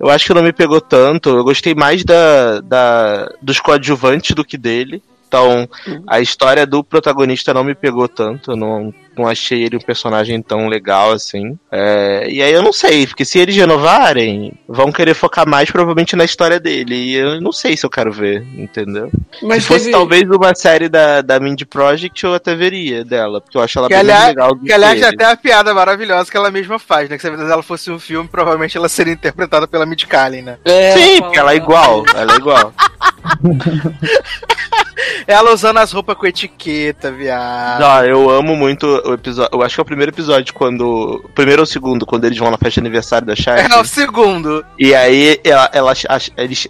eu acho que não me pegou tanto. Eu gostei mais da, da dos coadjuvantes do que dele. Então, a história do protagonista não me pegou tanto. Eu não, não achei ele um personagem tão legal assim. É, e aí eu não sei, porque se eles renovarem, vão querer focar mais provavelmente na história dele. E eu não sei se eu quero ver, entendeu? Mas se fosse teve- talvez uma série da, da Mindy Project, eu até veria dela, porque eu acho ela Que bem aliás, legal do que, aliás ele. é até a piada maravilhosa que ela mesma faz, né? Que se a vida dela fosse um filme, provavelmente ela seria interpretada pela Mid Kaling, né? É, Sim, porque ela é igual, ela é igual. Ela usando as roupas com etiqueta, viado. Ah, eu amo muito o episódio. Eu acho que é o primeiro episódio quando. o Primeiro ou segundo, quando eles vão na festa de aniversário da chefe. É o segundo. E aí ela, ela,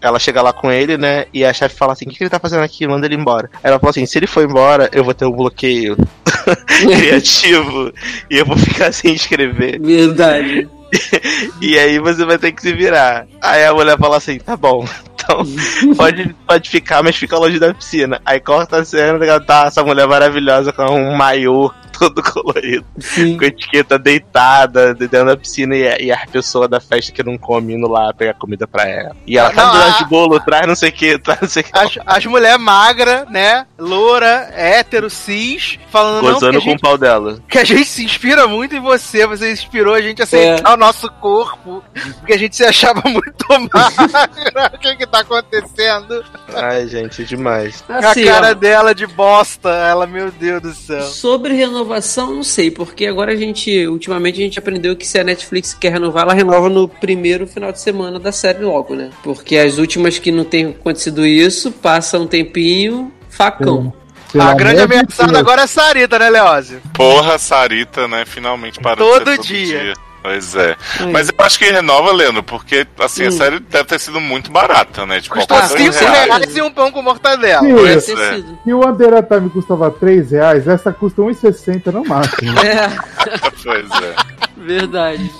ela chega lá com ele, né? E a chefe fala assim: o que, que ele tá fazendo aqui? Manda ele embora. Aí ela fala assim: se ele for embora, eu vou ter um bloqueio criativo e eu vou ficar sem escrever. Verdade. E aí você vai ter que se virar. Aí a mulher fala assim: tá bom. Então, pode, pode ficar, mas fica longe da piscina. Aí corta a cena, tá essa mulher maravilhosa com um maiô todo colorido Sim. com a etiqueta deitada dentro da piscina e a, e a pessoa da festa que não come indo lá pegar comida pra ela. E ela tá Não, a- de bolo, traz não sei o que, traz não sei o que. As, as mulheres magras, né? Loura, hétero, cis, falando não, Gozando a, com o gente, pau dela. que a gente se inspira muito em você, você inspirou a gente a aceitar o nosso corpo, porque a gente se achava muito magra. o que que tá acontecendo? Ai, gente, é demais. Assim, a cara ó, dela de bosta, ela, meu Deus do céu. Sobre renovação, não sei, porque agora a gente, ultimamente a gente aprendeu que se a Netflix quer renovar, ela renova no primeiro final de semana da série logo, né? Porque as últimas que não tem acontecido isso, passa um tempinho, facão. A grande ameaçada agora é a Sarita, né, Leózio? Porra, Sarita, né? Finalmente para Todo de ser dia. Pois é. Aí. Mas eu acho que renova, Leandro, porque assim, a Hum. série deve ter sido muito barata, né? Tipo, dois 5 com reais. reais e um pão com mortadela. Sim. Pois é. Se o Andera Time custava 3 reais, essa custa 1,60 no máximo. É, Pois é. verdade.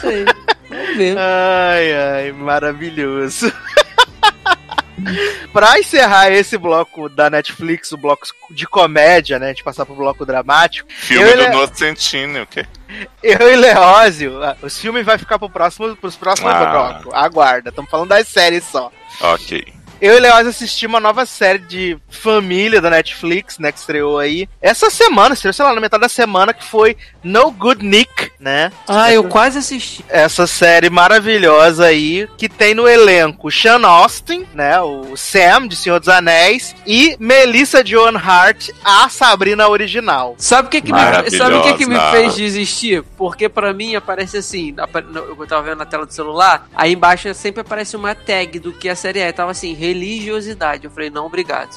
Sei. Vamos ver. Ai, ai, maravilhoso. pra encerrar esse bloco da Netflix, o bloco de comédia, né? De passar pro bloco dramático, Filme Eu, do ele- Nocentini, o quê? eu e Leózio, ah, os filmes vai ficar pro próximo, pros próximos Ah. blocos. Aguarda, estamos falando das séries só. Ok. Eu e Leózio assistimos uma nova série de família da Netflix, né? Que estreou aí. Essa semana, estreou, sei lá, na metade da semana, que foi No Good Nick, né? Ah, eu quase assisti. essa série maravilhosa aí, que tem no elenco Sean Austin, né, o Sam de Senhor dos Anéis, e Melissa Joan Hart, a Sabrina original. Sabe o que que me, sabe o que que me fez desistir? Porque pra mim aparece assim, eu tava vendo na tela do celular, aí embaixo sempre aparece uma tag do que a série é. Tava assim, religiosidade. Eu falei, não, obrigado.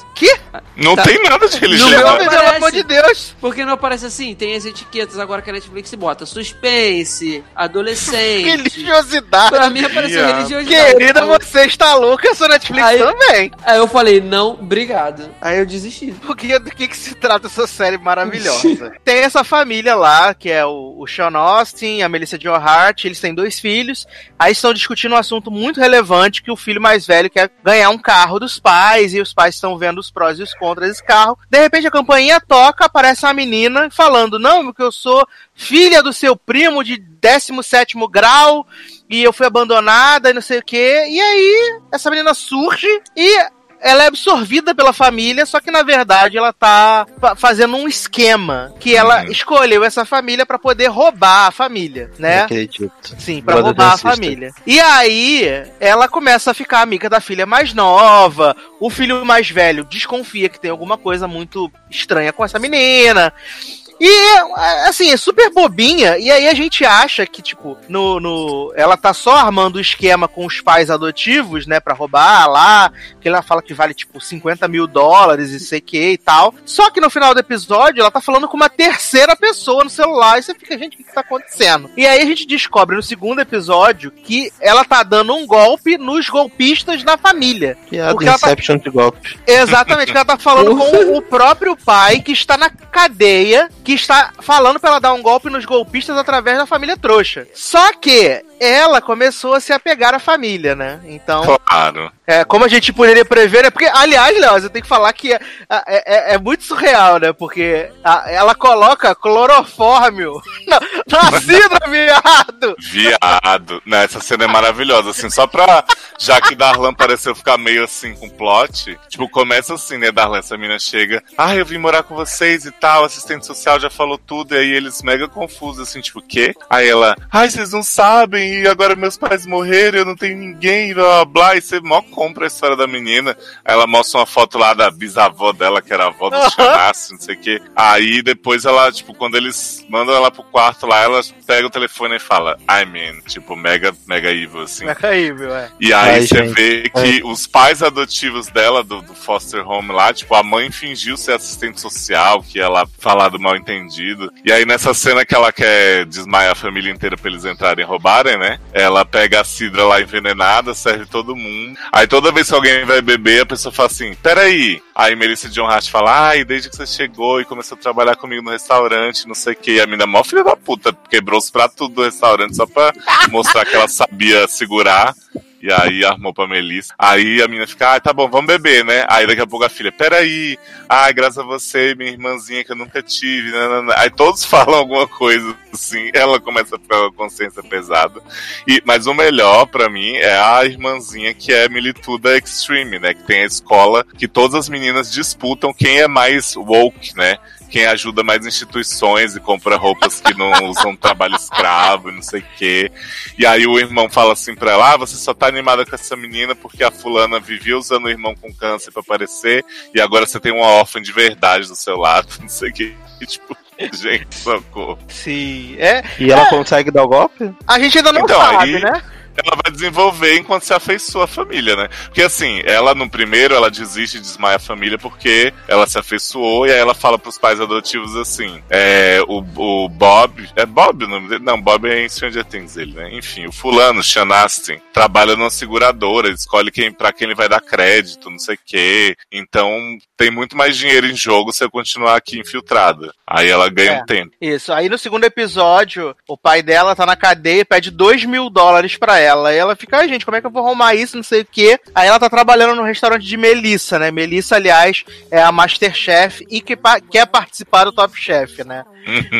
Não Tá. tem nada de religião. não, Pelo amor de Deus! Porque não aparece assim, tem as etiquetas agora que a Netflix bota. Suspense, adolescente. Religiosidade. Pra mim apareceu religiosidade. Querida, você está louca, eu sou Netflix Aí- também. Aí eu falei, não, obrigado. Aí eu desisti. Porque do que, que se trata essa série maravilhosa? Tem essa família lá, que é o, o Sean Austin, a Melissa Joan Hart, eles têm dois filhos. Aí estão discutindo um assunto muito relevante, que o filho mais velho quer ganhar um carro dos pais, e os pais estão vendo os prós e os contras desse carro. De repente a campainha toca, aparece uma menina falando, não, porque eu sou filha do seu primo de 17 grau e eu fui abandonada e não sei o quê. E aí, essa menina surge e ela é absorvida pela família, só que na verdade ela tá fa- fazendo um esquema que ela Uhum. escolheu essa família pra poder roubar a família, né? acredito. Sim, pra Brother roubar a família. E aí, ela começa a ficar amiga da filha mais nova. O filho mais velho desconfia que tem alguma coisa muito estranha com essa menina. E, assim, é super bobinha. E aí a gente acha que, tipo, no, no. Ela tá só armando o esquema com os pais adotivos, né? Pra roubar lá. Que ela fala que vale, tipo, 50 mil dólares e sei que e tal. Só que no final do episódio, ela tá falando com uma terceira pessoa no celular. E você fica, gente, o que, que tá acontecendo? E aí a gente descobre no segundo episódio que ela tá dando um golpe nos golpistas da família. Piada Porque ela tá- Inception de golpe. Exatamente, que ela tá falando com o próprio pai que está na cadeia, que está falando pra ela dar um golpe nos golpistas através da família trouxa. Só que ela começou a se apegar à família, né? Então, Claro. é, como a gente poderia prever, é porque, aliás, Léo, você tem que falar que é, é- é- é muito surreal, né? Porque a- ela coloca clorofórmio na, na cidra, viado! Viado. Né, essa cena é maravilhosa, assim, só pra. Já que Darlan pareceu ficar meio assim com plot, tipo, começa assim, né, Darlan? Essa menina chega, ah, eu vim morar com vocês e tal, assistente social já falou tudo, e aí eles mega confusos, assim, tipo, o quê? Aí ela, ai, vocês não sabem, e agora meus pais morreram, eu não tenho ninguém, blá blá blá, e você mó compra a história da menina. Aí ela mostra uma foto lá da bisavó dela, que era a avó do. Xanassi, não sei o quê. Aí depois ela, tipo, quando eles mandam ela pro quarto lá, ela pega o telefone e fala, I mean, tipo, mega, mega evil, assim. É caível, é. E aí Ai, você gente. vê que os pais adotivos dela, do, do foster home lá, tipo, a mãe fingiu ser assistente social, que ia lá falar do mal entendido. E aí nessa cena que ela quer desmaiar a família inteira pra eles entrarem e roubarem, né? Ela pega a cidra lá envenenada, serve todo mundo. Aí toda vez que alguém vai beber, a pessoa fala assim, peraí. Aí Melissa John Hart fala, ai, desde que você chegou e começou a trabalhar comigo no restaurante, não sei o que. E a mina mó filha da puta, quebrou os pratos do restaurante só pra mostrar que ela sabia segurar. E aí armou pra Melissa. Aí a menina fica, ah, tá bom, vamos beber, né? Aí daqui a pouco a filha, peraí. Ai, graças a você, minha irmãzinha que eu nunca tive. nanana." Aí todos falam alguma coisa assim. Ela começa a ficar com a consciência pesada. E, mas o melhor pra mim é a irmãzinha que é Milituda Extreme, né? Que tem a escola que todas as meninas disputam quem é mais woke, né? Quem ajuda mais instituições e compra roupas que não usam trabalho escravo e não sei o quê. E aí o irmão fala assim pra ela: ah, você só tá animada com essa menina porque a fulana vivia usando o irmão com câncer pra aparecer e agora você tem uma órfã de verdade do seu lado, não sei o quê. E, tipo, gente, socorro. Sim. É, E ela consegue dar o golpe? a gente ainda não Então, sabe, aí- né? Ela vai desenvolver enquanto se afeiçoa a família, né? Porque assim, ela no primeiro, ela desiste e desmaia a família porque ela se afeiçoou e aí ela fala pros pais adotivos assim: é, o, o Bob, é Bob o nome dele? Não, Bob é em Stranger Things ele, né? Enfim, o fulano, Sean Astin, trabalha numa seguradora, escolhe quem, pra quem ele vai dar crédito, não sei o quê. Então tem muito mais dinheiro em jogo se eu continuar aqui infiltrada. Aí ela ganha É. um tempo. Isso. Aí no segundo episódio, o pai dela tá na cadeia e pede 2 mil dólares pra ela. Aí ela fica, ai gente, como é que eu vou arrumar isso? Não sei o quê. Aí ela tá trabalhando no restaurante de Melissa, né? Melissa, aliás, é a Masterchef e que pa- quer participar do Top Chef, né?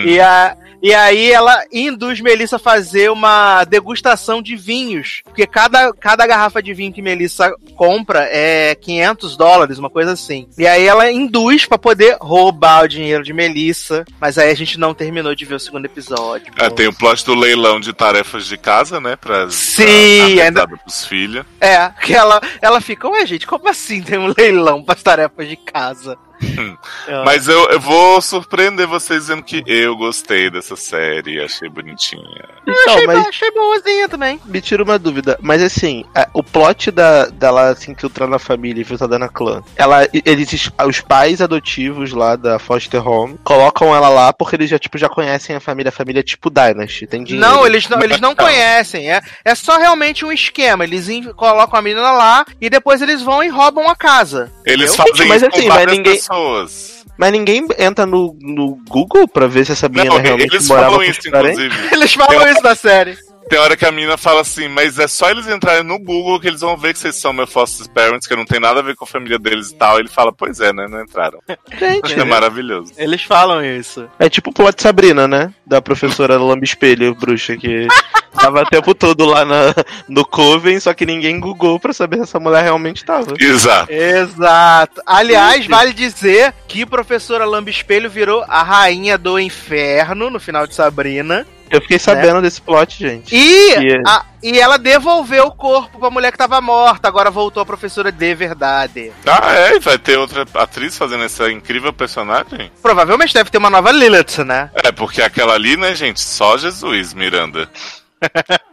E, a, e aí ela induz Melissa a fazer uma degustação de vinhos. Porque cada, cada garrafa de vinho que Melissa compra é 500 dólares, uma coisa assim. E aí ela induz pra poder roubar o dinheiro de Melissa. Mas aí a gente não terminou de ver o segundo episódio. É, tem o plot do leilão de tarefas de casa, né? Pra, Sim, pra, ainda- ainda... pros filhos. É, que ela, ela fica, ué gente, como assim tem um leilão para tarefas de casa? Ah. Mas eu, eu vou surpreender vocês dizendo que eu gostei dessa série, achei bonitinha. Então, achei, mas achei boazinha também. me tira uma dúvida. Mas assim, a- o plot da, dela se infiltrar na família, infiltrada na clã, ela, eles, os pais adotivos lá da Foster Home colocam ela lá porque eles já, tipo, já conhecem a família, a família é tipo Dynasty, tem dinheiro. Não, eles não, eles não Não. conhecem. É, é só realmente um esquema. Eles colocam a menina lá e depois eles vão e roubam a casa. Eles Entendeu? fazem Mas isso assim, mas ninguém- pessoas. Mas ninguém entra no, no Google pra ver se essa menina Não, realmente eles morava falam isso, inclusive. Eles falam isso na série. Tem hora que a menina fala assim, mas é só eles entrarem no Google que eles vão ver que vocês são meus foster parents, que não tem nada a ver com a família deles e tal. Ele fala, pois é, né? Não entraram. Gente, É maravilhoso. Eles falam isso. é tipo o plot de Sabrina, né? Da professora Lambe Espelho, bruxa, que tava o tempo todo lá na, no Coven, só que ninguém googou pra saber se essa mulher realmente tava. Exato. Exato. Aliás, vale dizer que professora Lambe Espelho virou a rainha do inferno no final de Sabrina. Eu fiquei sabendo desse plot, gente. E, E- a- e ela devolveu o corpo pra mulher que tava morta. Agora voltou a professora de verdade. Ah, é? E vai ter outra atriz fazendo essa incrível personagem? Provavelmente deve ter uma nova Lilith, né? É, porque aquela ali, né, gente? Só Jesus, Miranda.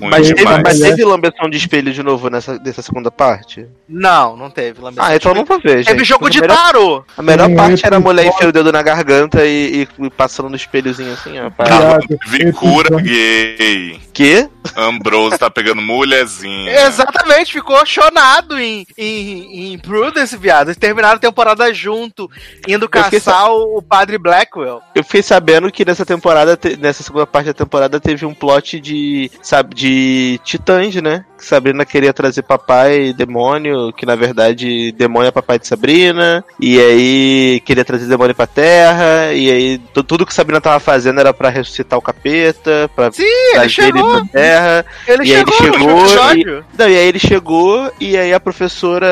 Mas teve, mas teve lambeção de espelho de novo nessa dessa segunda parte? Não, não teve. Lambe Ah, então não vou ver, gente. Teve jogo A de melhor- tarô. A melhor Sim, parte esse era a mulher enfiar o dedo na garganta e, e passando no espelhozinho assim, ó. pra- Viado, Vi cura gay. Que? Ambrose tá pegando mulherzinha. Exatamente, ficou chonado em, em, em Prudence, viado. Eles terminaram a temporada junto, indo caçar o, o padre Blackwell. Eu fiquei sabendo que nessa temporada, te- nessa segunda parte da temporada, teve um plot de, sabe, de titãs, né? Que Sabrina queria trazer papai e demônio, que na verdade demônio é papai de Sabrina, e aí queria trazer demônio pra terra, e aí tu- tudo que Sabrina tava fazendo era pra ressuscitar o capeta, pra Sim, ele trazer ele chegou. pra terra. Ele E aí ele chegou, chegou episódio. Não, e aí ele chegou, e aí a professora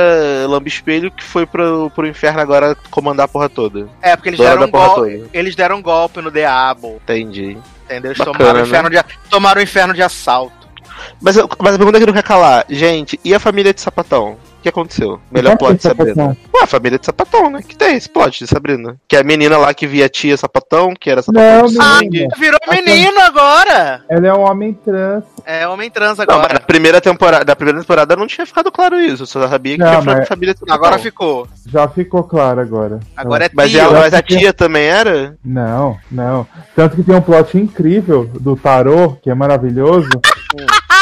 Lamba Espelho que foi pro, pro inferno agora comandar a porra toda. É, porque eles Dona deram, um golpe, eles deram um golpe no Diabo. Entendi. Entendeu? Eles Bacana, tomaram, o né? inferno de, tomaram o inferno de assalto. Mas, eu- mas a pergunta que não quer calar, gente, e a família de sapatão? O que aconteceu? Melhor plot de é Sabrina. Ué, a família de sapatão, né? Que tem esse plot de Sabrina. Que é a menina lá que via a tia sapatão, que era sapatão Não, de sangue. Virou menino agora! Ela é um homem trans. É homem trans Não, mas agora. na primeira temporada, na primeira temporada não tinha ficado claro isso. Eu só sabia que Não, tinha mas- família de sapatão. Agora ficou. Já ficou claro agora. Agora é Mas, ela- mas a porque- tia também era? Não, não. Tanto que tem um plot incrível do tarô, que é maravilhoso.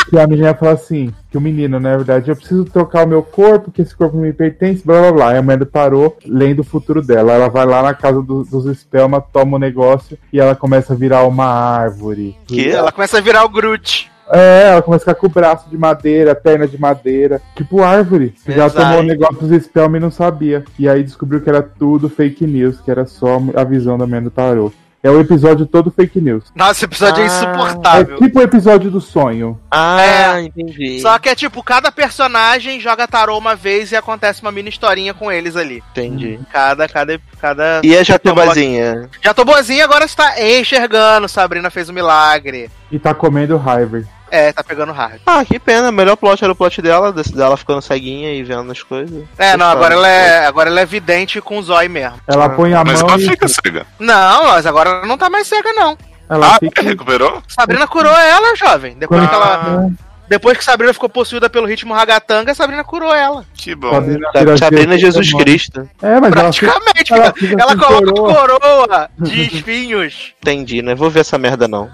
Que a menina fala assim: que o menino, na verdade, eu preciso trocar o meu corpo, que esse corpo me pertence, blá blá blá. E a do tarô lendo o futuro dela. Ela vai lá na casa do- dos Spelma, toma o negócio e ela começa a virar uma árvore. Que? Ela começa a virar o Groot. É, ela começa a ficar com o braço de madeira, perna de madeira, tipo árvore. Que já Exato. tomou o negócio dos Spelma e não sabia. E aí descobriu que era tudo fake news, que era só a visão da do tarô. É o episódio todo fake news. Nossa, esse episódio é Ah. insuportável. É tipo o episódio do sonho. Ah, entendi. Só que é tipo, cada personagem joga tarô uma vez e acontece uma mini historinha com eles ali. Entendi. Cada, cada, cada. E a Jatobazinha? Tô boazinha, agora está enxergando. Sabrina fez um milagre. E tá comendo Harvard. É, tá pegando hard. Ah, que pena. O melhor plot era o plot dela, desse- dela ficando ceguinha e vendo as coisas. É, não, agora ela é, agora ela é vidente com o zóio mesmo. Ela põe a Mas mão ela e fica cega. Não, mas agora ela não tá mais cega, não. ela Ah, fica. recuperou? Sabrina curou ela, jovem. Depois Quando- que ela. Depois que Sabrina ficou possuída pelo ritmo ragatanga, Sabrina curou ela. Que bom. Sabrina, Sabrina é Jesus. Cristo. É, mas ela fica. Praticamente, ela ela, fica ela coloca coroa. coroa de espinhos. Entendi, não vou ver essa merda não.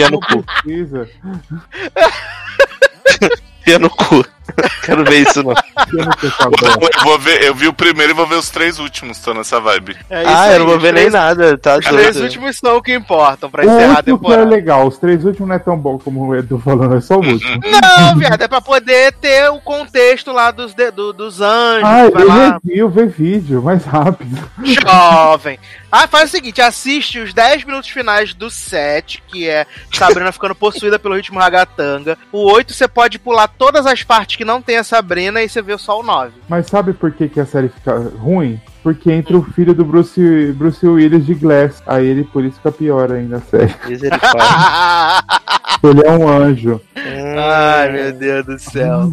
Fia no cu. Fia no cu. Quero ver isso não. Eu. Eu vou ver, eu vi o primeiro e vou ver os três últimos, tô nessa vibe. É isso ah, aí, eu não vou ver nem três- nada, tá Os três últimos são o que importam pra encerrar a é temporada. legal, os três últimos não é tão bom como o Edu falou, é só o último. Não, viado, é pra poder ter o contexto lá dos, de- do- dos anjos. Ah, vai ele lá, review, vê vídeo, mais rápido. jovem. Ah, faz o seguinte, assiste os 10 minutos finais do 7, que é Sabrina ficando possuída pelo ritmo ragatanga. O 8 você pode pular todas as partes que não tem a Sabrina e você vê só o 9. Mas sabe por que, que a série fica ruim? Porque entra o filho do Bruce, Bruce Willis de Glass. Aí ele por isso fica pior ainda a série. Ele é um anjo. Ai, meu Deus do céu.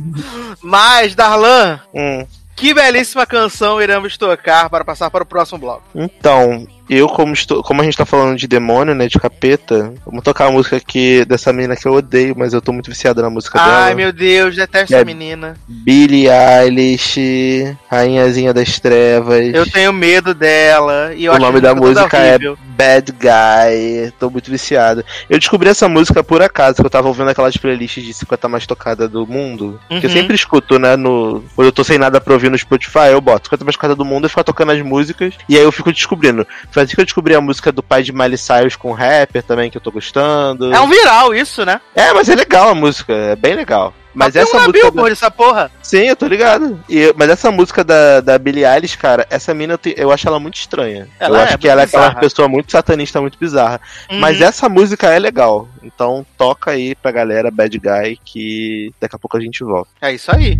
Mas, Darlan, Hum. que belíssima canção iremos tocar para passar para o próximo bloco. Então, eu como, estou, como a gente tá falando de demônio, né, de capeta, vamos tocar a música aqui dessa menina que eu odeio, mas eu tô muito viciado na música dela. Ai, meu Deus, detesto É. essa menina. Billie Eilish, Rainhazinha das Trevas. Eu tenho medo dela. E eu o nome da música é Bad Guy. Tô muito viciado. Eu descobri essa música por acaso, que eu tava ouvindo aquelas playlists de 50 mais tocada do mundo. Que eu Uhum. sempre escuto, né? No, quando eu tô sem nada pra ouvir no Spotify, eu boto 50 mais tocada do mundo e fico tocando as músicas. E aí eu fico descobrindo. Foi assim que eu descobri a música do pai de Miley Cyrus com rapper também, que eu tô gostando. É um viral isso, né? É, mas é legal a música, é bem legal. Mas essa música. Billboard, essa porra. Sim, eu tô ligado. E, mas essa música da, da Billie Eilish, cara, essa mina eu, te- eu acho ela muito estranha. Ela eu é acho que muito ela é aquela bizarra. pessoa muito satanista, muito bizarra. Mas Uhum. essa música é legal. Então toca aí pra galera Bad Guy que daqui a pouco a gente volta. É isso aí.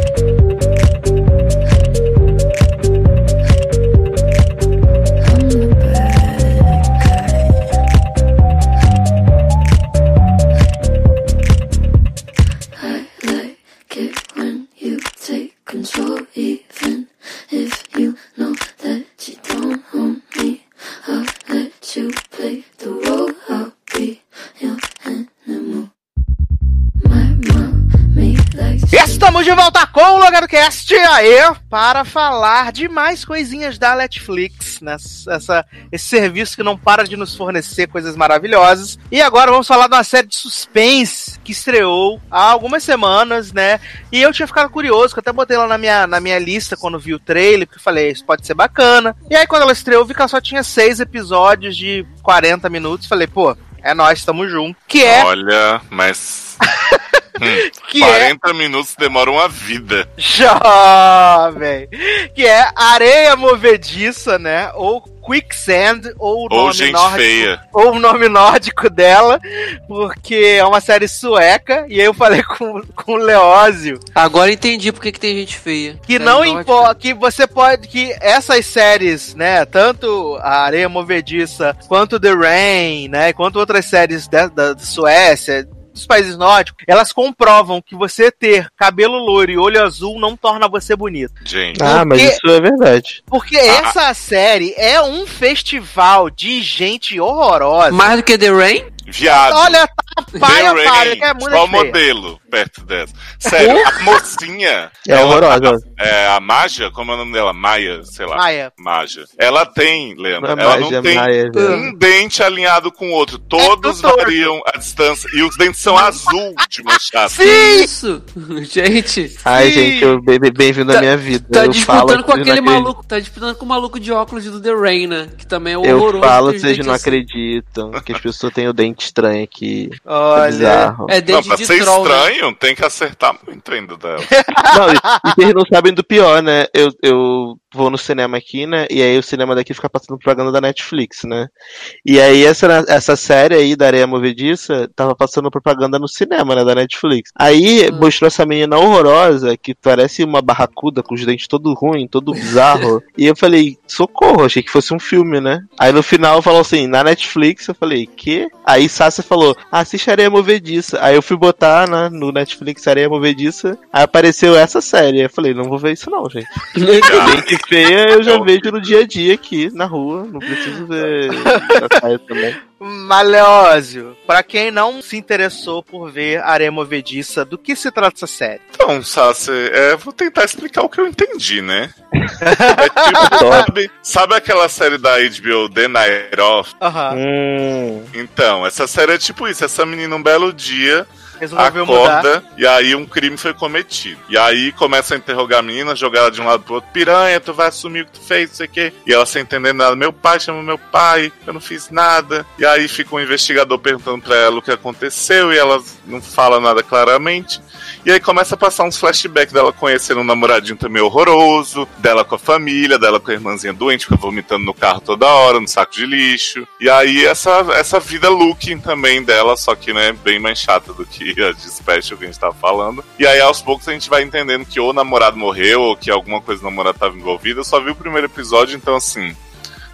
De volta com o LogadoCast aí para falar de mais coisinhas da Netflix, nessa, essa- esse serviço que não para de nos fornecer coisas maravilhosas. E agora vamos falar de uma série de suspense que estreou há algumas semanas, né? E eu tinha ficado curioso, que eu até botei lá na minha, na minha lista quando vi o trailer, porque eu falei, isso pode ser bacana. E aí quando ela estreou, vi que ela só tinha seis episódios de 40 minutos. Falei, pô, é nós, estamos juntos. Que é, Olha, mas. Hum, que é 40 minutos demora uma vida. Jovem! Que é areia movediça, né? Ou quicksand, ou o Ou nome gente nórdico. feia. Ou o nome nórdico dela, porque é uma série sueca, e aí eu falei com, com o Leózio Agora entendi porque que tem gente feia. que Série não importa, que você pode, que essas séries, né, tanto a Areia Movediça, quanto The Rain, né, quanto outras séries da, da Suécia, dos países nórdicos, elas comprovam que você ter cabelo loiro e olho azul não torna você bonito. Gente. Ah, mas isso é verdade. Porque Ah. essa série é um festival de gente horrorosa. Mais do que The Rain? Viado. Olha, tá Rain, que é muito feia. modelo perto dessa. Sério, a mocinha. É ela- horrorosa. É, a Maja, como é o nome dela? Maia, sei lá. Maia. Maja. Ela tem, Leandro, Não é ela Maja, não tem Maia, já. um dente alinhado com o outro. Todos É tudo torto. variam a distância. E os dentes são azul de manchado. Sim! Isso! Gente, Ai, Sim. gente, eu, bem- bem-vindo à minha vida. tá eu disputando falo, com não aquele maluco. Tá disputando com o maluco de óculos do The Rain, né? Que também é Eu horroroso. falo, tem os vocês não dentes- acreditam. Que as pessoas têm o dente estranho aqui. É Olha. bizarro. É Não, dente pra de ser troll, né? Tem que acertar muito ainda dela. Não, e, e vocês não sabem do pior, né? Eu, eu vou no cinema aqui, né? E aí o cinema daqui fica passando propaganda da Netflix, né? E aí essa, essa série aí da Areia Movediça tava passando propaganda no cinema, né? Da Netflix. Aí Hum. mostrou essa menina horrorosa que parece uma barracuda com os dentes todo ruim, todo bizarro. e eu falei, socorro, achei que fosse um filme, né? Aí no final falou assim, na Netflix, eu falei, que? Aí Sácia falou, assiste Areia Movediça. Aí eu fui botar né, no Netflix Areia Movediça, aí apareceu essa série. Aí eu falei, não vou ver isso não, gente. Gente feia eu já vejo no dia a dia aqui, na rua. Não preciso ver também. Maleózio, pra quem não se interessou por ver Areia Movediça, do que se trata essa série? Então, Sassi, é, vou tentar explicar o que eu entendi, né? É tipo, sabe, sabe aquela série da HBO, The Night Off? Aham. Hum, Então, essa série é tipo isso. Essa menina, um belo dia, Resolveu mudar. acorda e aí um crime foi cometido. E aí começa a interrogar a menina, jogar ela de um lado pro outro. Piranha, tu vai assumir o que tu fez, não sei o quê. E ela sem entender nada. Meu pai chama meu pai, eu não fiz nada. E aí fica um investigador perguntando pra ela o que aconteceu e ela não fala nada claramente. E aí começa a passar uns flashbacks dela conhecendo um namoradinho também horroroso, dela com a família, dela com a irmãzinha doente, fica vomitando no carro toda hora, no saco de lixo. E aí essa, essa vida looking também dela, só que né, bem mais chata do que a de Special que a gente tava falando. E aí aos poucos a gente vai entendendo que ou o namorado morreu ou que alguma coisa do namorado tava envolvida. Eu só vi o primeiro episódio, então assim.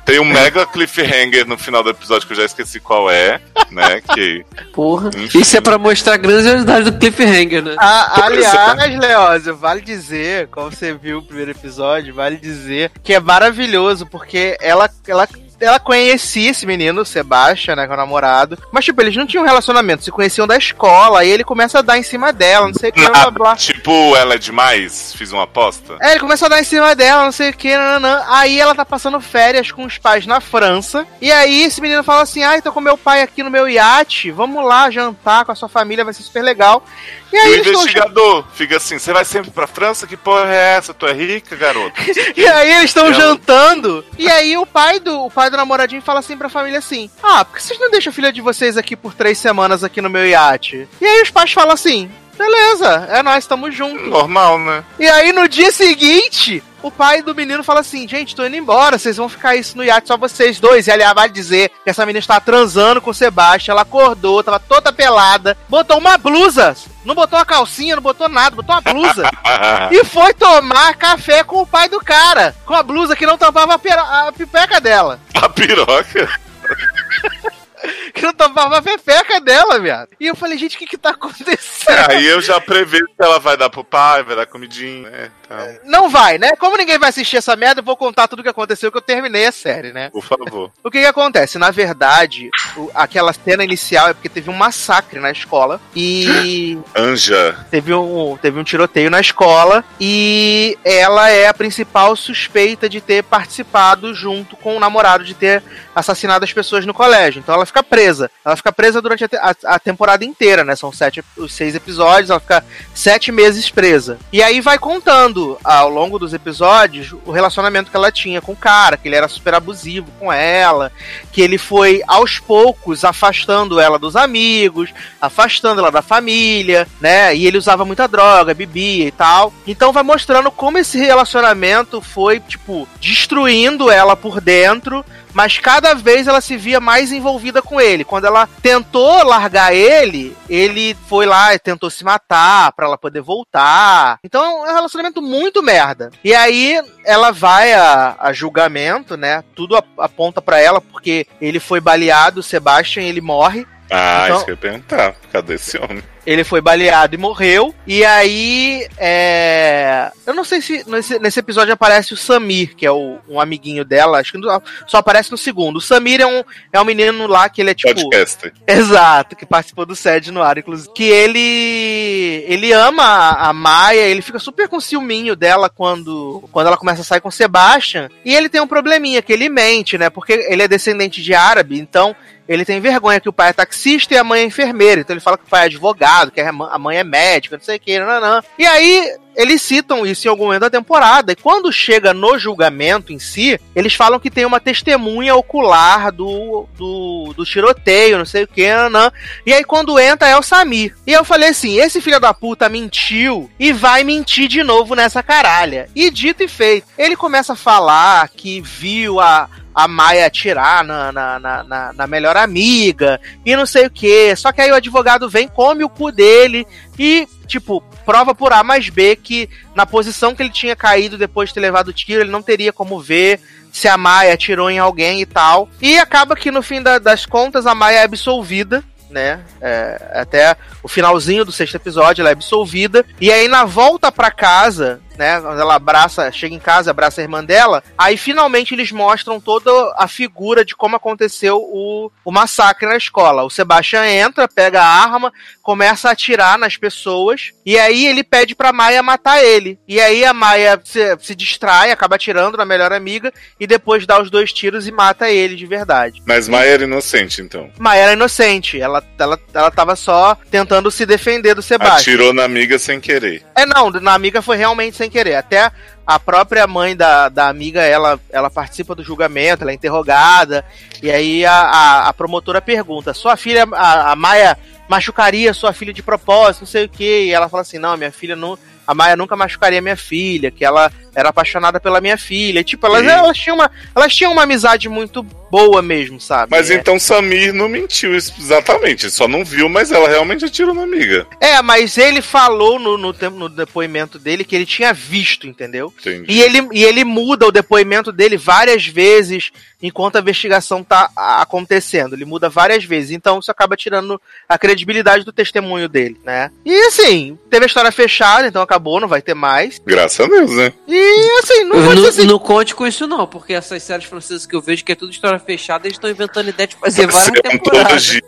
Tem um mega cliffhanger no final do episódio que eu já esqueci qual é, né? Que Porra. Enfim. Isso é pra mostrar a grandiosidade do cliffhanger, né? Ah, aliás, Leózio, vale dizer, como você viu o primeiro episódio, vale dizer que é maravilhoso, porque ela, ela, ela conhecia esse menino, Sebastian, né, que é o namorado, mas, tipo, eles não tinham um relacionamento, se conheciam da escola, e ele começa a dar em cima dela, não sei o que, blá, blá, blá. Tipo, ela é demais? Fiz uma aposta? É, ele começa a dar em cima dela, não sei o que, nananã. Aí ela tá passando férias com os pais na França. E aí esse menino fala assim: ai, tô com meu pai aqui no meu iate, vamos lá jantar com a sua família, vai ser super legal. E E aí o eles estão investigador fica assim: você vai sempre pra França? Que porra é essa? Tu é rica, garoto? E aí eles estão jantando. E aí o pai do o pai do namoradinho fala assim pra família assim: Ah, por que vocês não deixam a filha de vocês aqui por três semanas aqui no meu iate? E aí os pais falam assim: Beleza, é nós, estamos juntos. Normal, né? E aí no dia seguinte, o pai do menino fala assim: Gente, tô indo embora, vocês vão ficar isso no iate só vocês dois. E aliás, vai dizer que essa menina está transando com o Sebastião. Ela acordou, tava toda pelada, botou uma blusa. Não botou uma calcinha, não botou nada, botou uma blusa. e foi tomar café com o pai do cara, com a blusa que não tampava a, a pipeca dela. A piroca? Que não tampava a pepeca dela, viado. E eu falei, gente, o que que tá acontecendo? É, Aí eu já prevejo que ela vai dar pro pai, vai dar comidinha, né? Então, Não vai, né? Como ninguém vai assistir essa merda, eu vou contar tudo o que aconteceu que eu terminei a série, né? por favor. O que que acontece? Na verdade, o- aquela cena inicial é porque teve um massacre na escola e Anja. teve um, teve um tiroteio na escola e ela é a principal suspeita de ter participado junto com o namorado de ter assassinado as pessoas no colégio. Então ela fica presa. Ela fica presa durante a, a- a temporada inteira, né? São sete, os seis episódios, ela fica sete meses presa. E aí vai contando ao longo dos episódios o relacionamento que ela tinha com o cara, que ele era super abusivo com ela, que ele foi aos poucos afastando ela dos amigos, afastando ela da família, né? E ele usava muita droga, bebia e tal. Então vai mostrando como esse relacionamento foi, tipo, destruindo ela por dentro, mas cada vez ela se via mais envolvida com ele. Quando ela tentou largar ele, ele foi lá e tentou se matar pra ela poder voltar. Então é um relacionamento muito merda. E aí ela vai a, a julgamento, né? Tudo ap- aponta pra ela porque ele foi baleado, o Sebastian, ele morre. Ah, Então- isso que eu ia perguntar. Cadê esse homem? Ele foi baleado e morreu. E aí, é... Eu não sei se nesse, nesse episódio aparece o Samir, que é o, um amiguinho dela. Acho que só aparece no segundo. O Samir é um, é um menino lá que ele é tipo... Podcaster. Exato, que participou do SED no ar, inclusive. Que ele. Ele ama a, a Maia, ele fica super com ciúminho dela quando, quando ela começa a sair com o Sebastian. E ele tem um probleminha, que ele mente, né? Porque ele é descendente de árabe, então ele tem vergonha que o pai é taxista e a mãe é enfermeira. Então ele fala que o pai é advogado, que a mãe é médica, não sei o que, nananã. E aí eles citam isso em algum momento da temporada. E quando chega no julgamento em si, eles falam que tem uma testemunha ocular do, do, do tiroteio, não sei o que, nananã. E aí quando entra é o Samir. E eu falei assim: esse filho da puta mentiu e vai mentir de novo nessa caralha. E dito e feito. Ele começa a falar que viu a. A Maia atirar na, na, na, na- melhor amiga e não sei o que. Só que aí o advogado vem, come o cu dele e, tipo, prova por A mais B que na posição que ele tinha caído depois de ter levado o tiro, ele não teria como ver se a Maia atirou em alguém e tal. E acaba que no fim da- das contas a Maia é absolvida. Né? É, até o finalzinho do sexto episódio ela é absolvida. E aí, na volta pra casa, né? Quando ela abraça, chega em casa, abraça a irmã dela, aí finalmente eles mostram toda a figura de como aconteceu o, o massacre na escola. O Sebastian entra, pega a arma, começa a atirar nas pessoas, e aí ele pede pra Maia matar ele. E aí a Maia se, se distrai, acaba atirando na melhor amiga, e depois dá os dois tiros e mata ele de verdade. Mas Maia era inocente, então. Maia era inocente, ela, ela, ela tava só tentando se defender do Sebastian. Atirou na amiga sem querer. É, não, na amiga foi realmente sem sem querer. Até a própria mãe da, da amiga, ela, ela participa do julgamento, ela é interrogada, e aí a, a, a promotora pergunta: sua filha, a, a Maia, machucaria sua filha de propósito, não sei o que, e ela fala assim: não, minha filha não. A Maia nunca machucaria minha filha, que ela era apaixonada pela minha filha. E, tipo, elas, Sim. elas, tinham uma, elas tinham uma amizade muito boa mesmo, sabe? Mas É. então Samir não mentiu exatamente. Só não viu, mas ela realmente atirou na amiga. É, mas ele falou no, no, tempo- no depoimento dele que ele tinha visto, entendeu? Entendi. E ele, e ele muda o depoimento dele várias vezes enquanto a investigação tá acontecendo. Ele muda várias vezes. Então isso acaba tirando a credibilidade do testemunho dele, né? E assim, teve a história fechada, então acabou, não vai ter mais. Graças a Deus, né? E assim, não vou dizer assim. não conte com isso, não, porque essas séries francesas que eu vejo, que é tudo história fechada, eles estão inventando ideia de fazer várias Isso é temporadas.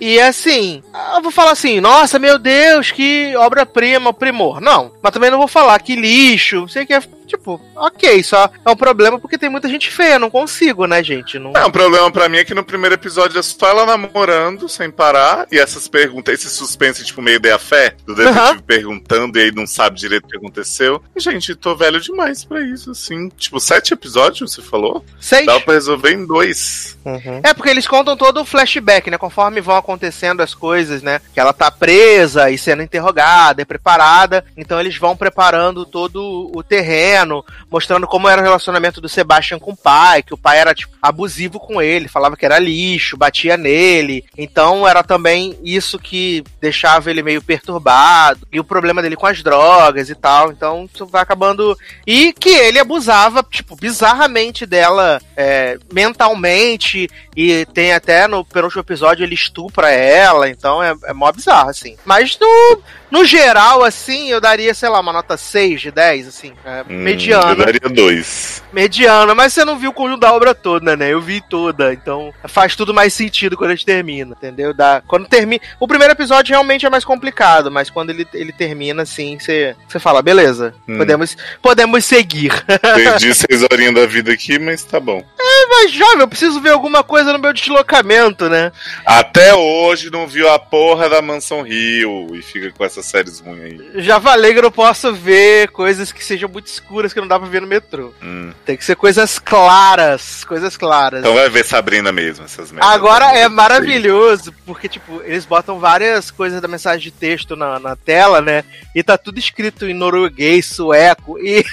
E assim, eu vou falar assim, nossa, meu Deus, que obra-prima, primor. Não, mas também não vou falar que lixo, sei que é, tipo, ok, só é um problema porque tem muita gente feia, não consigo, né, gente? Não... Não, o problema pra mim é que no primeiro episódio é só ela namorando sem parar e essas perguntas, esse suspense, tipo, meio de fé do detetive Aham. perguntando e aí não sabe direito o que aconteceu. E, gente, tô velho demais pra isso, assim. Tipo, sete episódios, você falou? Seis. Dá pra resolver em dois. É porque eles contam todo o flashback, né? Conforme vão acontecendo as coisas, né? Que ela tá presa e sendo interrogada e preparada. Então eles vão preparando todo o terreno, mostrando como era o relacionamento do Sebastian com o pai, que o pai era, tipo, abusivo com ele, falava que era lixo, batia nele. Então era também isso que deixava ele meio perturbado. E o problema dele com as drogas e tal. Então isso vai acabando. E que ele abusava, tipo, bizarramente dela é, mentalmente. E tem até no penúltimo episódio ele estupra ela. Então é, é mó bizarro, assim. Mas no, no geral, assim, eu daria, sei lá, uma nota 6 de 10, assim. É, Hum, mediana. Eu daria dois. Mediana, mas você não viu o conjunto da obra toda, né? Eu vi toda, então faz tudo mais sentido quando a gente termina, entendeu? Dá, quando termina. O primeiro episódio realmente é mais complicado, mas quando ele, ele termina, assim, você, fala, beleza, Hum. podemos, podemos seguir. Perdi seis horinhas da vida aqui, mas tá bom. mas, jovem, eu preciso ver alguma coisa no meu deslocamento, né? Até hoje não viu a porra da Mansão Rio e fica com essas séries ruins aí. Já falei que eu não posso ver coisas que sejam muito escuras que não dá pra ver no metrô. Hum. Tem que ser coisas claras, coisas claras. Então vai ver Sabrina mesmo, essas merdas. Agora é maravilhoso, porque, tipo, eles botam várias coisas da mensagem de texto na, na tela, né? E tá tudo escrito em norueguês, sueco, e,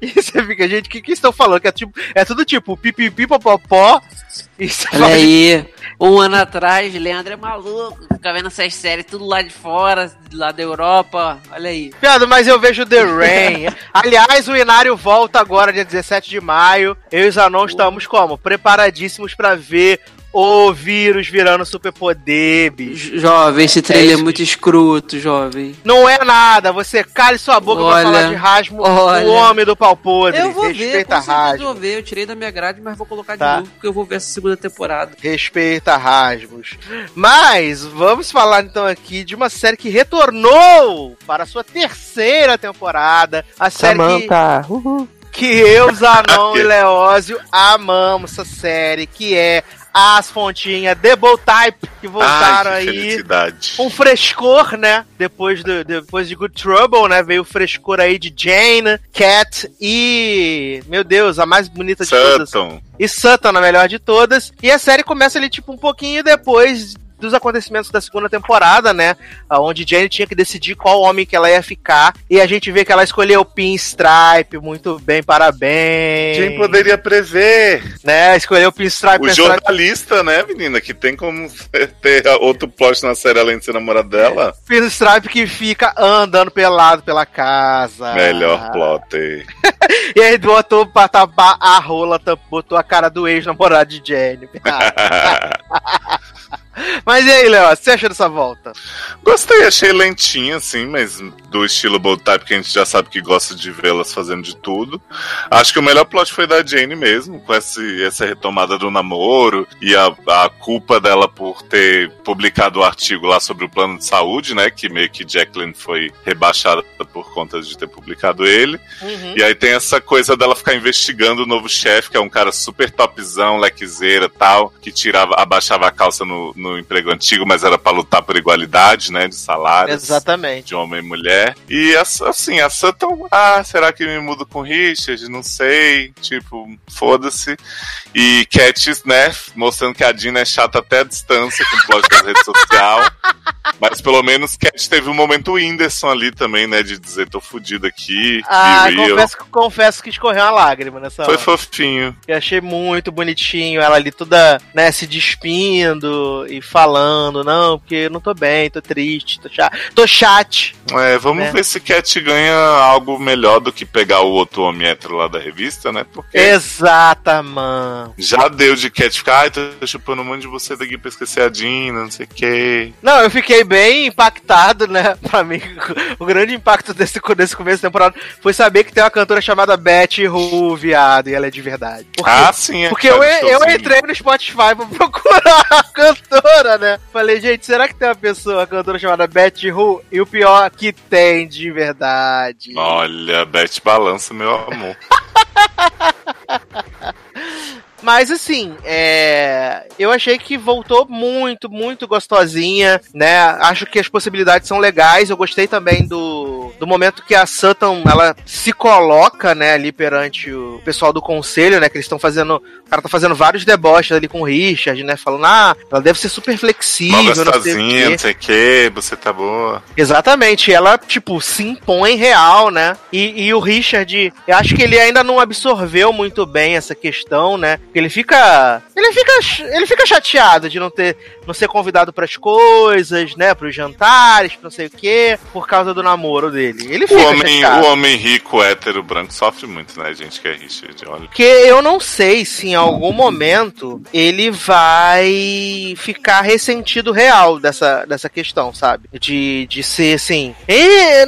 e você fica, gente, o que que estão falando? Que é, tipo, é tudo tipo pipipi, popopó, você Olha aí, um ano atrás, Leandro é maluco, fica vendo essas séries tudo lá de fora, lá da Europa, olha aí. Piada, mas eu vejo The Rain. Aliás, o Inário volta agora, dia 17 de maio. Eu e os Zanon estamos como? Preparadíssimos pra ver o vírus virando superpoder, bicho. Jo- Jovem, esse É trailer é, isso, muito escroto, jovem. Não é nada, você cale sua boca pra Olha, falar de Rasmo, olha. o homem do pau podre. Eu vou ver, Respeita certeza Rasmo. vou ver. Eu tirei da minha grade, mas vou colocar Tá. de novo, porque eu vou ver essa segunda temporada. Respeita Rasmos. Mas vamos falar então aqui de uma série que retornou para a sua terceira temporada. A série que, Samantha. Uhul. Que eu, Zanon e Leózio amamos essa série, que é As Fontinhas Double Type, que voltaram Ai, que aí. felicidade. Um frescor, né? Depois, do, depois de Good Trouble, né? Veio o frescor aí de Jane, Cat e. Meu Deus, a mais bonita de todas. Sutton. E Sutton, a melhor de todas. E a série começa ali, tipo, um pouquinho depois dos acontecimentos da segunda temporada, né? Onde Jane tinha que decidir qual homem que ela ia ficar. E a gente vê que ela escolheu o Pinstripe. Muito bem, parabéns. Quem poderia prever? Né? Escolheu o Pinstripe. O Pinstripe. jornalista, né, menina? Que tem como ter outro plot na série além de ser namorado dela. Pinstripe que fica andando pelado pela casa. Melhor plot. E aí botou pra tapar a rola, botou a cara do ex-namorado de Jenny. Mas e aí, Léo, você acha dessa volta? Gostei, achei lentinha, assim, mas do estilo Bold Type que a gente já sabe que gosta de vê-las fazendo de tudo. Acho que o melhor plot foi da Jane mesmo, com esse, essa retomada do namoro e a, a culpa dela por ter publicado o artigo lá sobre o plano de saúde, né? Que meio que Jacqueline foi rebaixada por conta de ter publicado ele. E aí tem essa coisa dela ficar investigando o novo chefe, que é um cara super topzão, lequezeira tal, que tirava, abaixava a calça no, no no emprego antigo, mas era pra lutar por igualdade, né? De salários. Exatamente. De homem e mulher. E ass- assim, a Sutton, ah, será que me mudo com Richard? Não sei. Tipo, foda-se. E Cat, né, mostrando que a Dina é chata até a distância com o plot da rede social. Mas pelo menos Cat teve um momento Whindersson ali também, né? De dizer, tô fudido aqui. Ah, confesso, confesso que escorreu uma lágrima nessa Foi hora. fofinho. Eu achei muito bonitinho ela ali toda, né, se despindo e falando, não, porque eu não tô bem, tô triste, tô chato. Tô chat. É, vamos É. ver se Cat ganha algo melhor do que pegar o outro homem hétero lá da revista, né? Porque Exata, mano. já deu de Cat ficar, ai, tô chupando um monte de você daqui pra esquecer a Dina, não sei o quê. Não, eu fiquei bem impactado, né? Pra mim, o grande impacto desse, desse começo da temporada foi saber que tem uma cantora chamada Betty Who, viado, e ela é de verdade. Porque, Ah, sim, é. porque eu, cara, eu entrei no Spotify pra procurar a cantora, né? Falei, gente, será que tem uma pessoa, uma cantora chamada Betty Who? E o pior que tem de verdade. Olha, Beth balança, meu amor. Mas assim, é... eu achei que voltou muito, muito gostosinha, né? Acho que as possibilidades são legais. Eu gostei também do, do momento que a Sutton ela se coloca, né, ali perante o pessoal do conselho, né? Que eles estão fazendo. O cara tá fazendo vários deboches ali com o Richard, né? Falando, ah, ela deve ser super flexível, Mal não sei o gostosinha, quê. não sei o quê, você tá boa. Exatamente, ela, tipo, se impõe real, né? E, e o Richard, eu acho que ele ainda não absorveu muito bem essa questão, né? Porque ele fica. Ele fica. Ele fica chateado de não ter. não ser convidado pras coisas, né? Pros jantares, pra não sei o quê, por causa do namoro dele. Ele O fica homem, chateado. o homem rico, hétero, branco, sofre muito, né, gente, que é Richard, olha. Porque eu não sei se em algum momento ele vai ficar ressentido real dessa, dessa questão, sabe? De, de ser assim.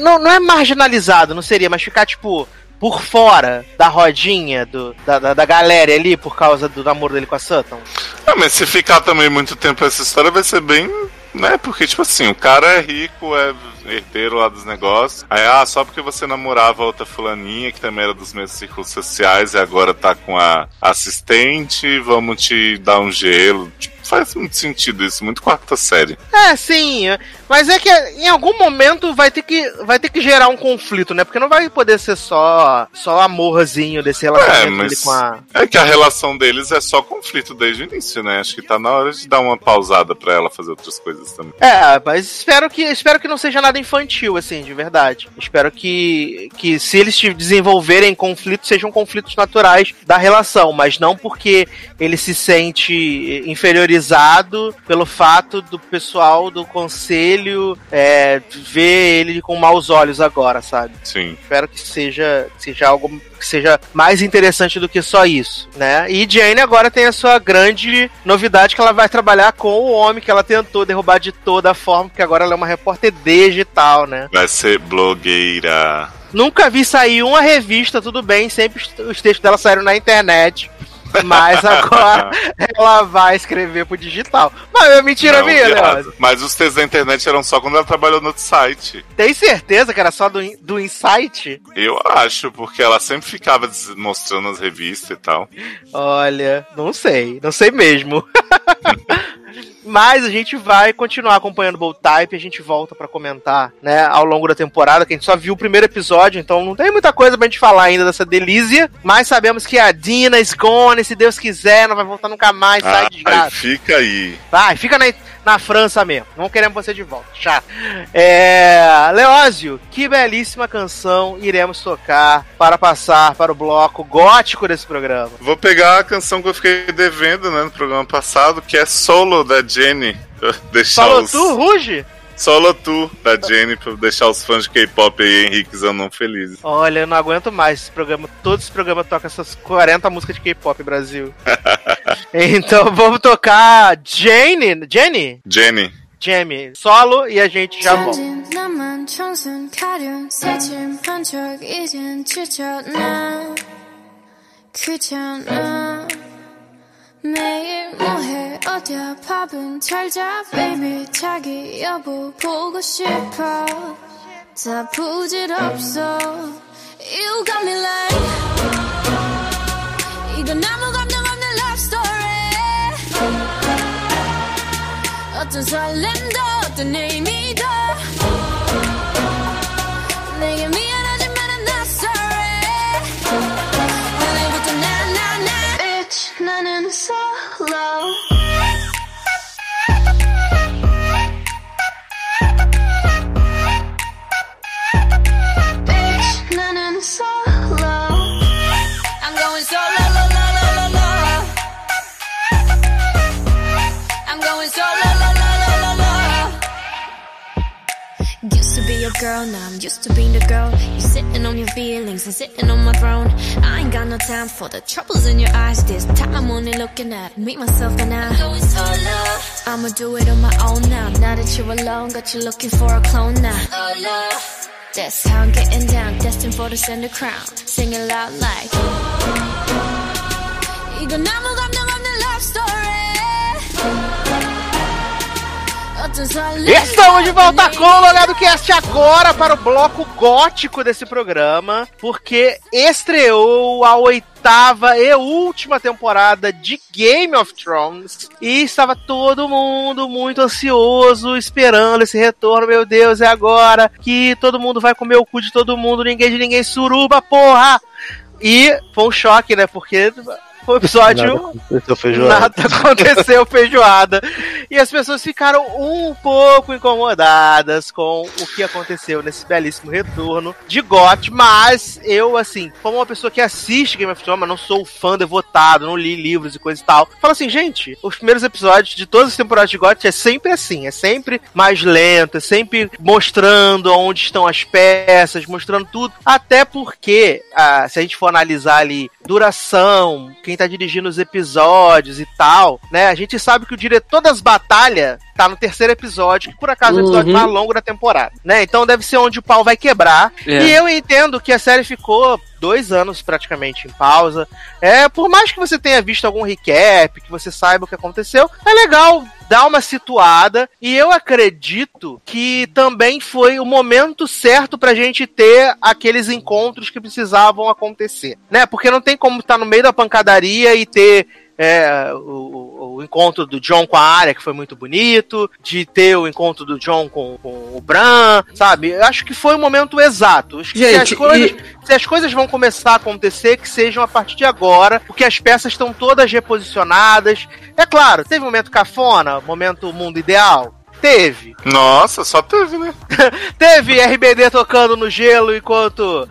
Não, não é marginalizado, não seria, mas ficar tipo. Por fora da rodinha do, da, da, da galera ali por causa do namoro dele com a Sutton. Ah, mas se ficar também muito tempo essa história vai ser bem. Né? Porque, tipo assim, o cara é rico, é herdeiro lá dos negócios. Aí, ah, só porque você namorava outra fulaninha que também era dos mesmos círculos sociais e agora tá com a assistente, vamos te dar um gelo. Tipo, faz muito sentido isso, muito quarta série. É, sim, mas é que em algum momento vai ter que, vai ter que gerar um conflito, né? Porque não vai poder ser só, só amorzinho desse relacionamento É, mas- dele com a. É que a relação deles é só conflito desde o início, né? Acho que tá na hora de dar uma pausada pra ela fazer outras coisas também. É, mas espero que, espero que não seja nada infantil, assim, de verdade. Espero que, que se eles te desenvolverem conflitos, sejam conflitos naturais da relação, mas não porque ele se sente inferiorizado pelo fato do pessoal do conselho é, ver ele com maus olhos agora, sabe? Sim. Espero que seja, seja algo que seja mais interessante do que só isso, né? E Jane agora tem a sua grande novidade que ela vai trabalhar com o homem que ela tentou derrubar de toda forma, porque agora ela é uma repórter digital, né? Vai ser blogueira. Nunca vi sair uma revista, tudo bem, sempre os- os textos dela saíram na internet. Mas agora ela vai escrever pro digital. Mas é mentira Não, minha, viado. né? Mas os textos da internet eram só quando ela trabalhou no site. Tem certeza que era só do, do Insight? Eu acho, porque ela sempre ficava mostrando as revistas e tal. Olha, não sei, não sei mesmo. Mas a gente vai continuar acompanhando o Bold Type, a gente volta pra comentar, né, ao longo da temporada, que a gente só viu o primeiro episódio, então não tem muita coisa pra gente falar ainda dessa delícia, mas sabemos que a Dina is gone, se Deus quiser, não vai voltar nunca mais, sai Ah, de graça. fica aí. Vai, fica na, na França mesmo. Não queremos você de volta. Chato. É, Leózio, que belíssima canção iremos tocar para passar para o bloco gótico desse programa. Vou pegar a canção que eu fiquei devendo, né, no programa passado, que é Solo da Jenny. Deixar Falou os... tu, Ruge? Solo Tu da Jenny pra deixar os fãs de K-pop aí, Henrique Zanon felizes. Olha, eu não aguento mais esse programa. Todo esse programa toca essas 40 músicas de K-pop Brasil. então vamos tocar Jane, Jenny? Jenny. Jamie, solo e a gente já volta. 천진 나만 청순 가련 새침한 척 이젠 지쳤나 귀찮아 매일 뭐해 어디야 밥은 잘자 baby 자기 여보 보고 싶어 다 부질없어 You got me like 이건 아무 감정 없는 love story 어떤 설렘도 어떤 의미도 내게 Used to be a girl, now I'm used to being the girl. You sitting on your feelings and sitting on my throne. I ain't got no time for the troubles in your eyes. This time I'm only looking at me, myself, and I. Going solo. I'ma do it on my own now. Now that you're alone, got you looking for a clone now. Solo. That's how I'm getting down, destined for the center crown. Singing loud like. 이건 아무 감 Estamos de volta com o Logado Cast agora para o bloco gótico desse programa, porque estreou a oitava e última temporada de Game of Thrones e estava todo mundo muito ansioso, esperando esse retorno. Meu Deus, é agora que todo mundo vai comer o cu de todo mundo, ninguém de ninguém, suruba, porra! E foi um choque, né? Porque um episódio o feijoada. Nada aconteceu, feijoada. E as pessoas ficaram um pouco incomodadas com o que aconteceu nesse belíssimo retorno de GOT, mas eu, assim, como uma pessoa que assiste Game of Thrones, mas não sou fã devotado, não li livros e coisa e tal, falo assim, gente, os primeiros episódios de todas as temporadas de GOT é sempre assim, é sempre mais lento, é sempre mostrando onde estão as peças, mostrando tudo, até porque, ah, se a gente for analisar ali duração, quem tá dirigindo os episódios e tal, né? A gente sabe que o diretor das batalhas tá no terceiro episódio, que por acaso é o episódio Uhum. mais longo da temporada, né? Então deve ser onde o pau vai quebrar. É. E eu entendo que a série ficou dois anos praticamente em pausa. É, por mais que você tenha visto algum recap, que você saiba o que aconteceu, é legal dar uma situada. E eu acredito que também foi o momento certo pra gente ter aqueles encontros que precisavam acontecer, né? Porque não tem como estar no meio da pancadaria e ter é, o, o- encontro do John com a Arya, que foi muito bonito, de ter o encontro do John com, com o Bran, sabe? Eu acho que foi o momento exato. Acho que se, Gente, as coisas, e- se as coisas vão começar a acontecer, que sejam a partir de agora, porque as peças estão todas reposicionadas. É claro, teve um momento cafona, momento mundo ideal. Teve. Nossa, só teve, né? Teve RBD tocando no gelo enquanto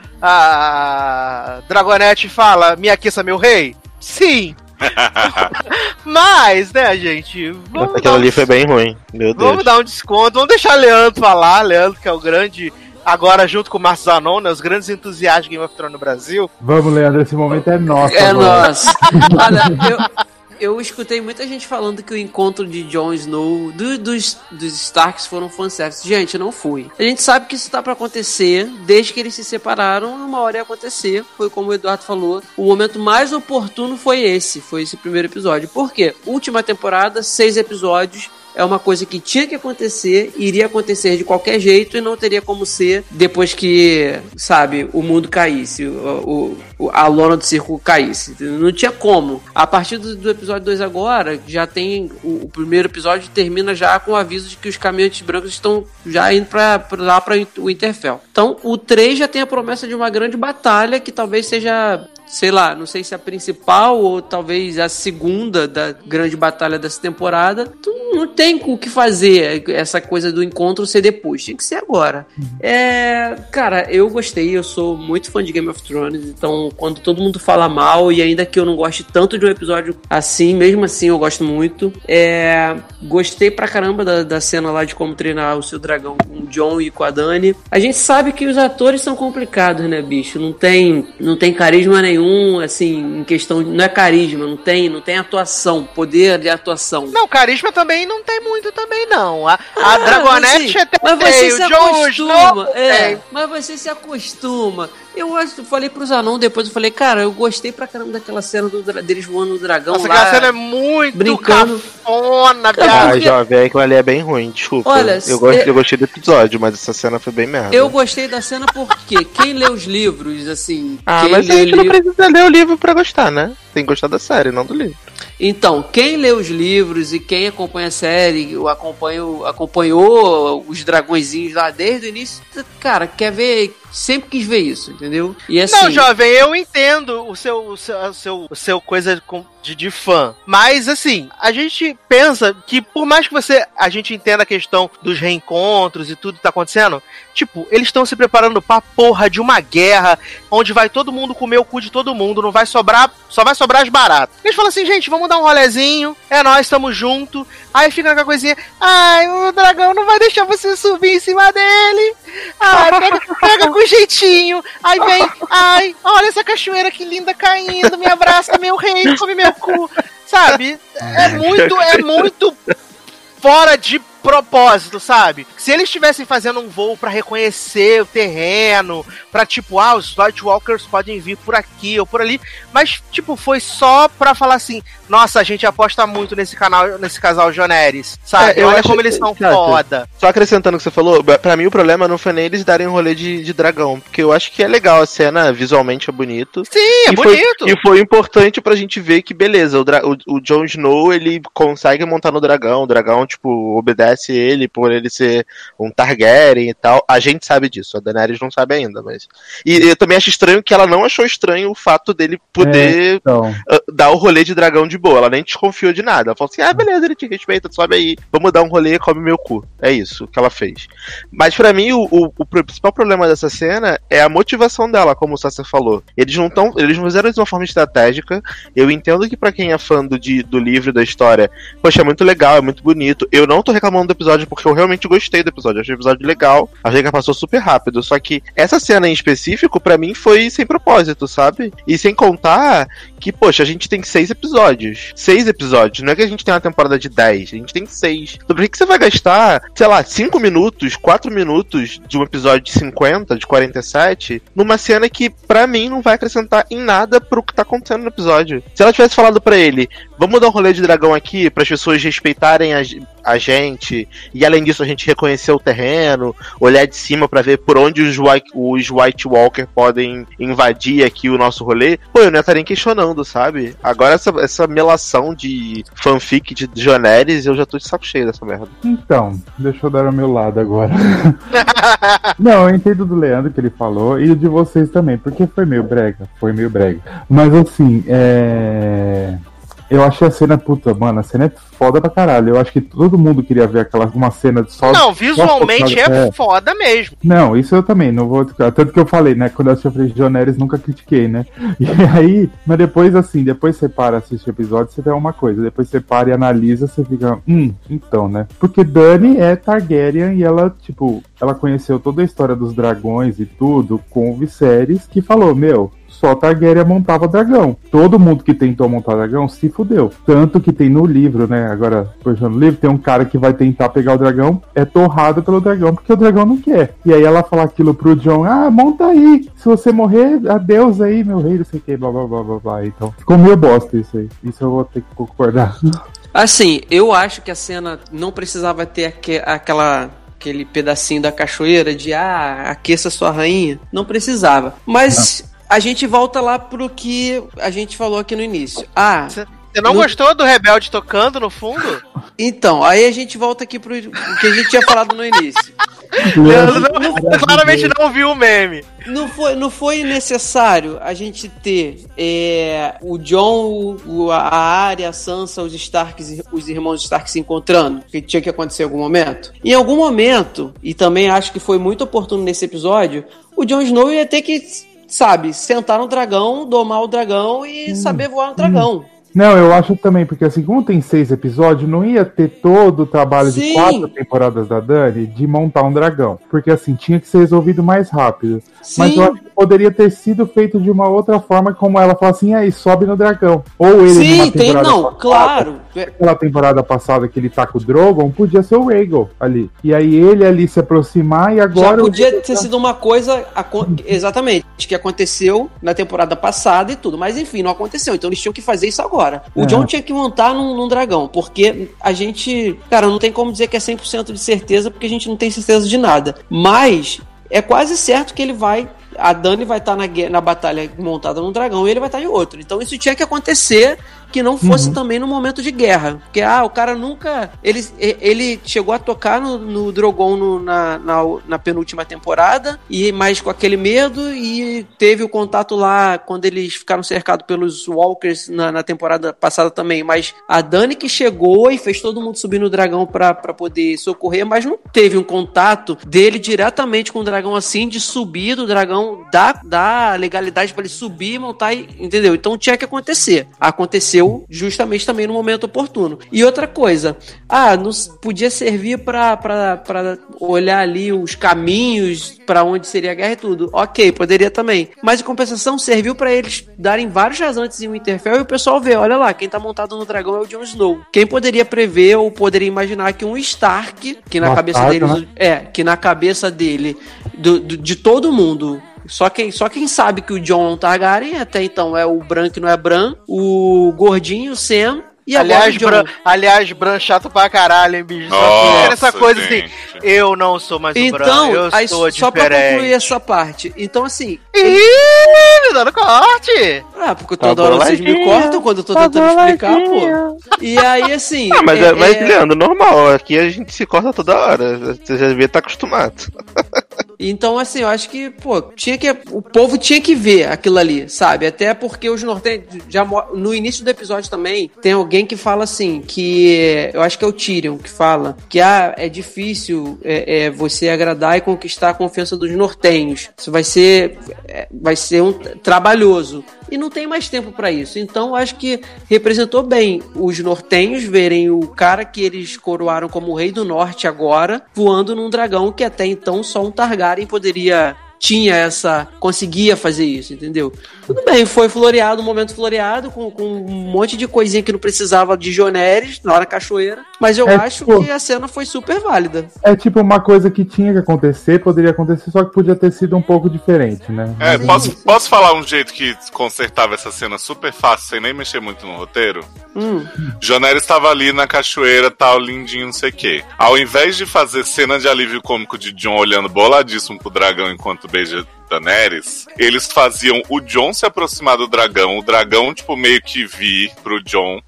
a Dragonete fala: Me aqueça, meu rei? Sim. Mas, né, gente? Vamos, Aquilo dar, ali foi bem ruim. Meu Deus. vamos dar um desconto. Vamos deixar Leandro falar. Leandro, que é o grande. Agora, junto com o Marcos Zanon, né, os grandes entusiastas de Game of Thrones no Brasil. Vamos, Leandro, esse momento é nosso. É agora. nossa. Olha, eu, eu escutei muita gente falando que o encontro de Jon Snow do- dos, dos Starks foram fanservice. Gente, não fui. A gente sabe que isso tá pra acontecer. Desde que eles se separaram, uma hora ia acontecer. Foi como o Eduardo falou. O momento mais oportuno foi esse. Foi esse primeiro episódio. Por quê? Última temporada, seis episódios. É uma coisa que tinha que acontecer, iria acontecer de qualquer jeito e não teria como ser depois que, sabe, o mundo caísse, o, o- a lona do circo caísse. Não tinha como. A partir do, do episódio 2 agora, já tem. O, o primeiro episódio termina já com o aviso de que os caminhantes brancos estão já indo pra, pra lá para o Interfell. Então, o 3 já tem a promessa de uma grande batalha que talvez seja sei lá, não sei se a principal ou talvez a segunda da grande batalha dessa temporada. Tu não tem o que fazer essa coisa do encontro ser depois, tinha que ser agora. É, cara, eu gostei, eu sou muito fã de Game of Thrones, então quando todo mundo fala mal e ainda que eu não goste tanto de um episódio assim, mesmo assim eu gosto muito. É, gostei pra caramba da, da cena lá de como treinar o seu dragão com o John e com a Dani. A gente sabe que os atores são complicados, né, bicho? Não tem, não tem carisma nenhum, assim, em questão. Não é carisma, não tem, não tem atuação, poder de atuação. Não, carisma também não tem muito também, não. A, a Ah, Dragonete mas, até mas você tem, se o Jon acostuma, é, tem. mas você se acostuma. Eu acho, eu falei pro Zanon depois, eu falei, cara, eu gostei pra caramba daquela cena do, deles voando no dragão Nossa, lá. aquela cena é muito brincando. cafona, Cara. Ah, porque- jovem, aquilo ali é bem ruim, desculpa. Olha, eu, gosto, é- eu gostei do episódio, mas essa cena foi bem merda. Eu gostei da cena porque quem lê os livros, assim. Ah, quem mas lê a gente não livro- precisa ler o livro pra gostar, né? Tem que gostar da série, não do livro. Então, quem lê os livros e quem acompanha a série, o acompanhou, acompanhou os dragõezinhos lá desde o início, cara, quer ver sempre quis ver isso, entendeu? E assim, Não, jovem, eu entendo o seu, o seu, o seu, o seu coisa de, de fã. Mas, assim, a gente pensa que por mais que você a gente entenda a questão dos reencontros e tudo que tá acontecendo, tipo, eles estão se preparando pra porra de uma guerra onde vai todo mundo comer o cu de todo mundo, não vai sobrar, só vai sobrar as baratas. Eles falam assim, gente, vamos dar um rolezinho, é nós, estamos junto. Aí fica aquela coisinha, ai, o dragão não vai deixar você subir em cima dele. Ai, pega, pega com jeitinho. Aí vem, ai, olha essa cachoeira que linda caindo, me abraça, meu rei, come meu cu. Sabe? É muito, é muito fora de propósito, sabe? Se eles estivessem fazendo um voo pra reconhecer o terreno, pra tipo, ah, os White Walkers podem vir por aqui ou por ali, mas tipo, foi só pra falar assim, nossa, a gente aposta muito nesse canal, nesse casal Joneres, sabe? É, Olha acho como eles são Exato. foda. Só acrescentando o que você falou, pra mim o problema não foi nem eles darem um rolê de, de dragão, porque eu acho que é legal a cena, visualmente é bonito. Sim, é e bonito. Foi, e foi importante pra gente ver que, beleza, o, o, o Jon Snow, ele consegue montar no dragão, o dragão, tipo, obedece ele por ele ser um Targaryen e tal. A gente sabe disso, a Daenerys não sabe ainda, mas... E eu também acho estranho que ela não achou estranho o fato dele poder Então, ah, dar o rolê de dragão de boa. Ela nem desconfiou de nada. Ela falou assim: ah, beleza, ele te respeita, sobe aí, vamos dar um rolê, come meu cu. É isso que ela fez. Mas pra mim, o, o- o principal problema dessa cena é a motivação dela, como o Sasser falou. Eles não tão, eles não fizeram isso de uma forma estratégica. Eu entendo que pra quem é fã do, de- do livro e da história, poxa, é muito legal, é muito bonito. Eu não tô reclamando do episódio porque eu realmente gostei do episódio. Achei o episódio legal. Achei que passou super rápido. Só que essa cena em específico, pra mim, foi sem propósito, sabe? E sem contar que, poxa, a gente tem seis episódios. Seis episódios. Não é que a gente tem uma temporada de dez. A gente tem seis. Então por que que você vai gastar, sei lá, cinco minutos, quatro minutos de um episódio de 50, de 47, numa cena que, pra mim, não vai acrescentar em nada pro que tá acontecendo no episódio? Se ela tivesse falado pra ele, vamos dar um rolê de dragão aqui para as pessoas respeitarem a, a gente, e além disso a gente reconhecer o terreno, olhar de cima pra ver por onde os White, os White Walker podem invadir aqui o nosso rolê, pô, eu não estaria questionando, sabe? Agora essa, essa melação de fanfic de Joneres, eu já tô de saco cheio dessa merda. então, deixa eu dar o meu lado agora. Não, eu entendo do Leandro que ele falou e de vocês também, porque foi meio brega, foi meio brega. Mas assim, é. Eu achei a cena, puta, mano, a cena é foda pra caralho. Eu acho que todo mundo queria ver aquela uma cena de só. Não, visualmente só- é foda mesmo. Não, isso eu também, não vou. Tanto que eu falei, né? Quando eu assisti, falei, Joneres nunca critiquei, né? E aí, mas depois, assim, depois você para, assiste o episódio, você vê uma coisa. Depois você para e analisa, você fica, hum, então, né? Porque Dani é Targaryen e ela, tipo, ela conheceu toda a história dos dragões e tudo com o Viserys, que falou, meu. Só Targaryen montava dragão. Todo mundo que tentou montar dragão se fudeu. Tanto que tem no livro, né? Agora, puxando o livro, tem um cara que vai tentar pegar o dragão, é torrado pelo dragão, porque o dragão não quer. E aí ela fala aquilo pro John: Ah, monta aí. Se você morrer, adeus aí, meu rei, não sei o que, blá blá blá blá blá. Então, ficou meio bosta isso aí. Isso eu vou ter que concordar. Assim, eu acho que a cena não precisava ter aque- aquela aquele pedacinho da cachoeira de ah, aqueça sua rainha. Não precisava. Mas a gente volta lá pro que a gente falou aqui no início. Ah, Você não No- gostou do Rebelde tocando no fundo? então, aí a gente volta aqui pro o que a gente tinha falado no início. Leandro não- claramente não viu o meme. Não foi, não foi necessário a gente ter é, o John, o, a Arya, a Sansa, os Starks, os irmãos Stark se encontrando, que tinha que acontecer em algum momento. Em algum momento, e também acho que foi muito oportuno nesse episódio, o Jon Snow ia ter que, sabe, sentar no dragão, domar o dragão e saber voar no dragão. Não, eu acho também, porque assim, como tem seis episódios, não ia ter todo o trabalho de Sim. quatro temporadas da Dani de montar um dragão. Porque assim, tinha que ser resolvido mais rápido. Mas Sim. eu acho que poderia ter sido feito de uma outra forma, como ela fala assim, aí sobe no dragão. Ou ele Sim, numa tem, não, passada, claro. Aquela temporada passada que ele tá com o Drogon, podia ser o Rhaegal ali. E aí ele ali se aproximar e Já agora... o podia ter tá- sido uma coisa exatamente que aconteceu na temporada passada e tudo, mas enfim, não aconteceu. Então eles tinham que fazer isso agora. O É. John tinha que montar num, num dragão, porque a gente, cara, não tem como dizer que é 100% de certeza, porque a gente não tem certeza de nada. Mas é quase certo que ele vai. A Dani vai estar na, gue- na batalha montada num dragão e ele vai estar em outro. Então isso tinha que acontecer que não fosse também no momento de guerra. Porque, ah, o cara nunca. Ele, ele chegou a tocar no, no Drogon no- na, na, na penúltima temporada, e mais com aquele medo, e teve o contato lá quando eles ficaram cercados pelos Walkers na, na temporada passada também. Mas a Dani que chegou e fez todo mundo subir no dragão pra, pra poder socorrer, mas não teve um contato dele diretamente com o dragão assim, de subir do dragão, dar, dar legalidade pra ele subir, montar e. Entendeu? Então tinha que acontecer. Aconteceu justamente também no momento oportuno. E outra coisa, ah, não s- podia servir pra olhar ali os caminhos pra onde seria a guerra e tudo. Ok, poderia também. Mas em compensação, serviu pra eles darem vários rasantes em Winterfell e o pessoal vê, olha lá, quem tá montado no dragão é o Jon Snow. Quem poderia prever ou poderia imaginar que um Stark, que na cabeça deles, né? é, que na cabeça dele, do, do- de todo mundo, só quem, só quem sabe que o John Targaryen até então é o Bran que não é Bran, o Gordinho, o Sam e aliás. Bran, aliás, Bran chato pra caralho, hein, bicho? Só Nossa, que essa coisa gente. assim, eu não sou mais o Bran, Então, eu aí, sou só pra concluir essa parte. Então, assim. Ih, me dando corte! Ah, porque Tá toda hora vocês me cortam quando eu tô tentando explicar, pô. E aí, assim. Ah, mas, é- é, mas é- Leandro, normal. Aqui a gente se corta toda hora. Você já devia estar acostumado. Então, assim, eu acho que, pô, tinha que. O povo tinha que ver aquilo ali, sabe? Até porque os nortenhos. Já, no início do episódio também, tem alguém que fala assim, que. Eu acho que é o Tyrion que fala que ah, é difícil é, é, você agradar e conquistar a confiança dos nortenhos. Isso vai ser. é, vai ser um trabalhoso. E não tem mais tempo pra isso. Então, acho que representou bem os nortenhos verem o cara que eles coroaram como o rei do norte agora voando num dragão que até então só um Targaryen poderia tinha essa conseguia fazer isso, entendeu? Tudo bem, foi floreado, um momento floreado com, com um monte de coisinha que não precisava de Joneres na cachoeira, mas eu É, acho tipo- que a cena foi super válida. É tipo uma coisa que tinha que acontecer, poderia acontecer, só que podia ter sido um pouco diferente, né? É, posso, posso falar um jeito que consertava essa cena super fácil, sem nem mexer muito no roteiro? Hum. Jonero estava ali na cachoeira, tal, lindinho, não sei o quê. Ao invés de fazer cena de alívio cômico de John olhando boladíssimo pro dragão enquanto beija Daenerys, eles faziam o John se aproximar do dragão, o dragão, tipo, meio que vir pro John.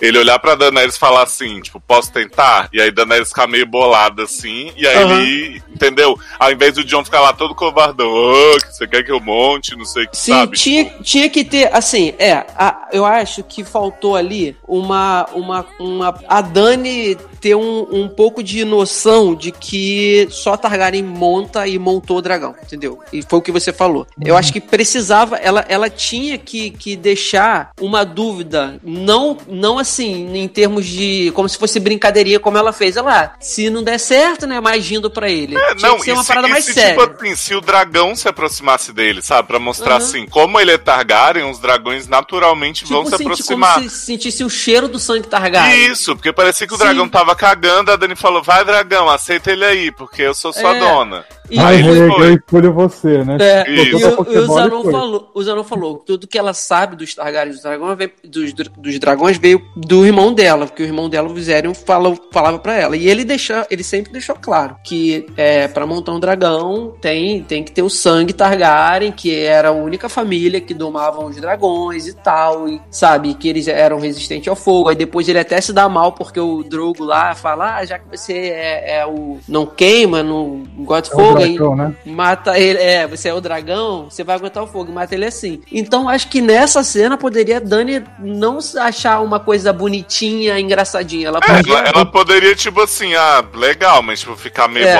Ele olhar pra Daenerys e falar assim, tipo, posso tentar? E aí Daenerys ficar meio bolada assim, e aí Aham. ele, entendeu? Ao invés do John ficar lá todo covardão, oh, que você quer que eu monte, não sei o que, Sim, sabe? tinha, tinha que ter, assim, é, a- eu acho que faltou ali uma, uma, uma a Dani ter um, um pouco de noção de que só Targaryen monta e montou o dragão, entendeu? E foi o que você falou. Eu acho que precisava, ela, ela tinha que, que deixar uma dúvida, não, não assim, em termos de, como se fosse brincadeirinha como ela fez. Ela, ah, se não der certo, né, mais indo pra ele. É, tinha não, que ser uma se- parada mais se, séria. Tipo assim, se o dragão se aproximasse dele, sabe? Pra mostrar Uhum. assim, como ele é Targaryen, os dragões naturalmente vão se senti- aproximar. Como se sentisse o cheiro do sangue Targaryen. Isso, porque parecia que o Sim. dragão tava cagando, a Dani falou, vai dragão, aceita ele aí, porque eu sou sua É. dona. E Ai, Aí ele eu, foi. eu escolho você, né? É, e o, e o e Zanon falou, o Zanon falou, tudo que ela sabe dos Targaryens dos dragões, veio- dos, dos dragões veio do irmão dela, porque o irmão dela, o Viserion, falou, falava pra ela. E ele deixou, ele sempre deixou claro que é, para montar um dragão tem, tem que ter o sangue Targaryen, que era a única família que domavam os dragões e tal, e sabe, que eles eram resistentes ao fogo. Aí depois ele até se dá mal porque o Drogo lá fala, ah, já que você é, é o não queima, não gosta de É fogo, aí dragão, né? mata ele, é, você é o dragão, você vai aguentar o fogo, mata ele assim. Então acho que nessa cena poderia a Dani não achar uma coisa bonitinha, engraçadinha. Ela É, podia. ela, ela poderia, tipo assim, ah, legal, mas tipo, ficar meio É.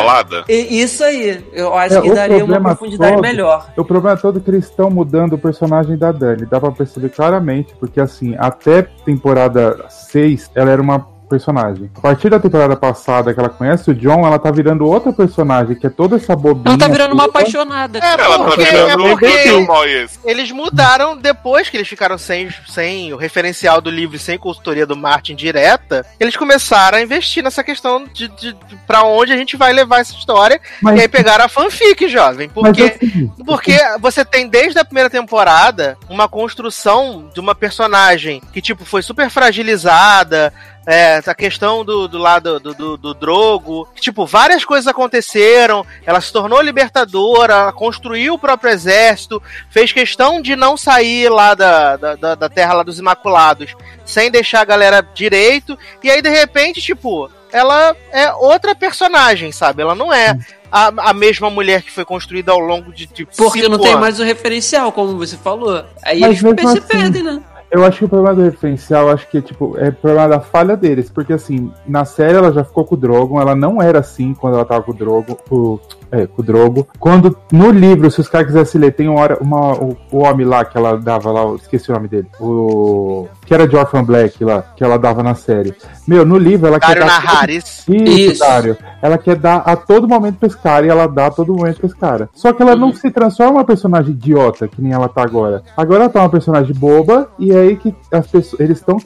E- Isso aí, eu acho É, que daria uma profundidade todo- melhor. O problema todo é que eles estão mudando o personagem da Dani. Dá pra perceber claramente, porque assim, até temporada 6, ela era uma personagem. A partir da temporada passada que ela conhece o John, ela tá virando outra personagem, que é toda essa bobinha. Ela tá virando uma apaixonada. É, Ela tá porque, é virando um porque eles mudaram depois que eles ficaram sem, sem o referencial do livro, e sem consultoria do Martin direta. Eles começaram a investir nessa questão de, de, de pra onde a gente vai levar essa história. Mas, E aí pegaram a fanfic, jovem. Porque assim, Porque você tem desde a primeira temporada uma construção de uma personagem que, tipo, foi super fragilizada, É, a questão do, do lado do, do, do Drogo. Tipo, várias coisas aconteceram. Ela se tornou libertadora, ela construiu o próprio exército, fez questão de não sair lá da, da, da, terra lá dos Imaculados sem deixar a galera direito. E aí, de repente, tipo, ela é outra personagem, sabe? Ela não é a, a mesma mulher que foi construída ao longo de, de Porque cinco não tem anos. mais o referencial, como você falou. Aí Mas eles mesmo se assim- perdem, né? Eu acho que o problema do referencial, acho que tipo, é problema da falha deles. Porque assim, na série ela já ficou com o Drogon, ela não era assim quando ela tava com o Drogon. O, é, com o Drogo. Quando, no livro, se os caras quisessem ler, tem uma hora, uma, o, o homem lá que ela dava lá, esqueci o nome dele. O. Que era de Orphan Black lá, que ela dava na série. Meu, no livro ela Dario quer dar. Naharis. Isso, Isso. Dário. Ela quer dar a todo momento pra esse cara e ela dá a todo momento pra esse cara. Só que ela não se transforma em uma personagem idiota, que nem ela tá agora. Agora ela tá uma personagem boba e é aí que as pessoas, eles estão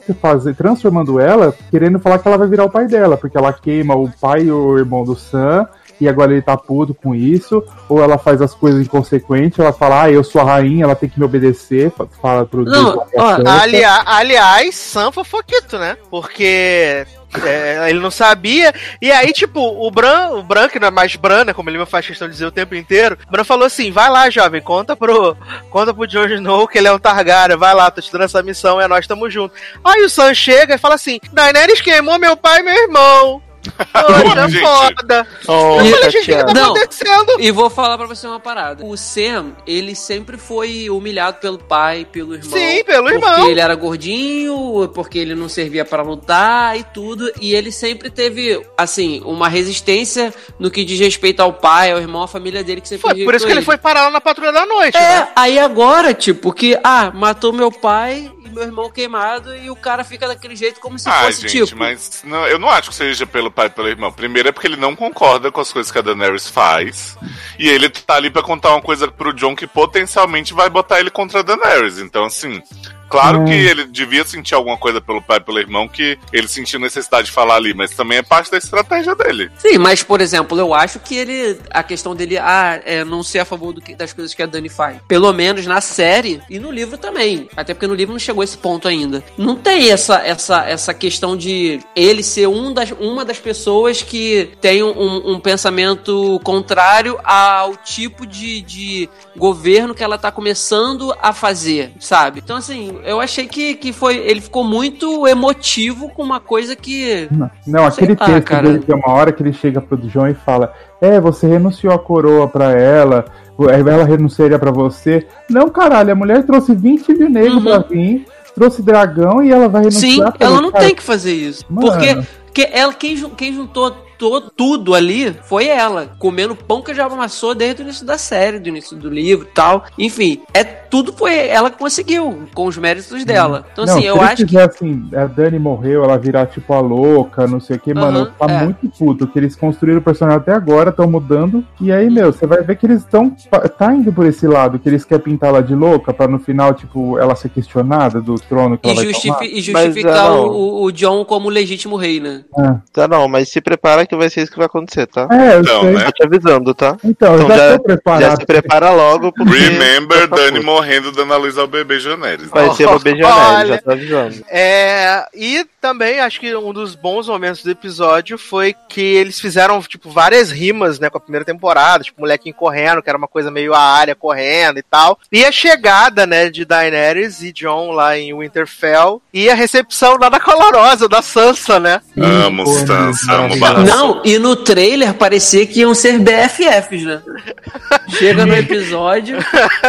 transformando ela, querendo falar que ela vai virar o pai dela, porque ela queima o pai e o irmão do Sam. E agora ele tá puto com isso, ou ela faz as coisas inconsequentes, ela fala, ah, eu sou a rainha, ela tem que me obedecer, fa- fala pro Não, ó. Alia- aliás, Sam foi foquito, né? Porque é, ele não sabia. E aí, tipo, o Bran, o Bran, que não é mais Bran, né? Como ele me faz questão de dizer o tempo inteiro, o Bran falou assim: vai lá, jovem, conta pro, conta pro Jon Snow que ele é um Targaryen, vai lá, tô te dando essa missão, é nós tamo junto. Aí o Sam chega e fala assim: Daenerys queimou meu pai e meu irmão. Poxa, Gente. foda. Oh, Eu falei, gente, o que, tá. Não. acontecendo? E vou falar pra você uma parada. O Sam, ele sempre foi humilhado pelo pai, pelo irmão. Sim, pelo Porque irmão. ele era gordinho, porque ele não servia pra lutar e tudo. E ele sempre teve, assim, uma resistência no que diz respeito ao pai, ao irmão, à família dele, que sempre Foi por isso que ele foi parar lá na patrulha da noite, É, né? aí agora, tipo, que, ah, matou meu pai meu irmão queimado e o cara fica daquele jeito como se Ah, fosse, gente, tipo... mas não, eu não acho que seja pelo pai e pelo irmão. Primeiro é porque ele não concorda com as coisas que a Daenerys faz. E ele tá ali pra contar uma coisa pro John que potencialmente vai botar ele contra a Daenerys. Então, assim. Claro Hum. que ele devia sentir alguma coisa pelo pai e pelo irmão que ele sentiu necessidade de falar ali, mas também é parte da estratégia dele. Sim, mas, por exemplo, eu acho que ele. A questão dele, ah, é não ser a favor do que- das coisas que a Dani faz. Pelo menos na série e no livro também. Até porque no livro não chegou esse ponto ainda. Não tem essa, essa, essa questão de ele ser um das, uma das pessoas que tem um, um pensamento contrário ao tipo de, de governo que ela tá começando a fazer, sabe? Então, assim, eu achei que, que foi. Ele ficou muito emotivo com uma coisa que. Não, não, aquele lá, texto cara. dele tem uma hora que ele chega pro John e fala: É, você renunciou a coroa pra ela, ela renunciaria pra você. Não, caralho, a mulher trouxe 20 mil negros Uhum. pra vir, trouxe dragão e ela vai renunciar Sim, ela não Cara, tem que fazer isso. Mano. Porque que ela, quem, quem juntou tudo ali foi ela, comendo pão que já amassou desde o início da série, do início do livro e tal. Enfim, é tudo foi ela que conseguiu, com os méritos dela. Então, Não, assim, eu acho que. assim, a Dani morreu, ela virar tipo a louca, não sei o que, mano, Aham, tá é. muito puto. Que eles construíram o personagem até agora, estão mudando. E aí, meu, você vai ver que eles estão. Tá indo por esse lado, que eles querem pintar ela de louca, pra no final, tipo, ela ser questionada do trono que E, ela vai justifi- tomar. e Mas, justificar é, não. o, o John como legítimo rei, né? Tá não, mas se prepara que vai ser isso que vai acontecer, tá? É, eu Então, sei. né? Tô te avisando, tá? Então, Então já, já- tô Já preparado. se prepara logo, porque... Remember Tá Dani morrendo dando a luz ao bebê Janeris. Vai ser uma Olha. beijanela, já tô avisando. É, e também acho que um dos bons momentos do episódio foi que eles fizeram, tipo, várias rimas, né, com a primeira temporada, tipo, molequinho correndo, que era uma coisa meio a área correndo e tal. E a chegada, né, de Daenerys e Jon lá em Winterfell, e a recepção nada colorosa da Sansa, né? Amo Sansa, amo. Barra Não, e no trailer parecia que iam ser BFFs, né? Chega no episódio,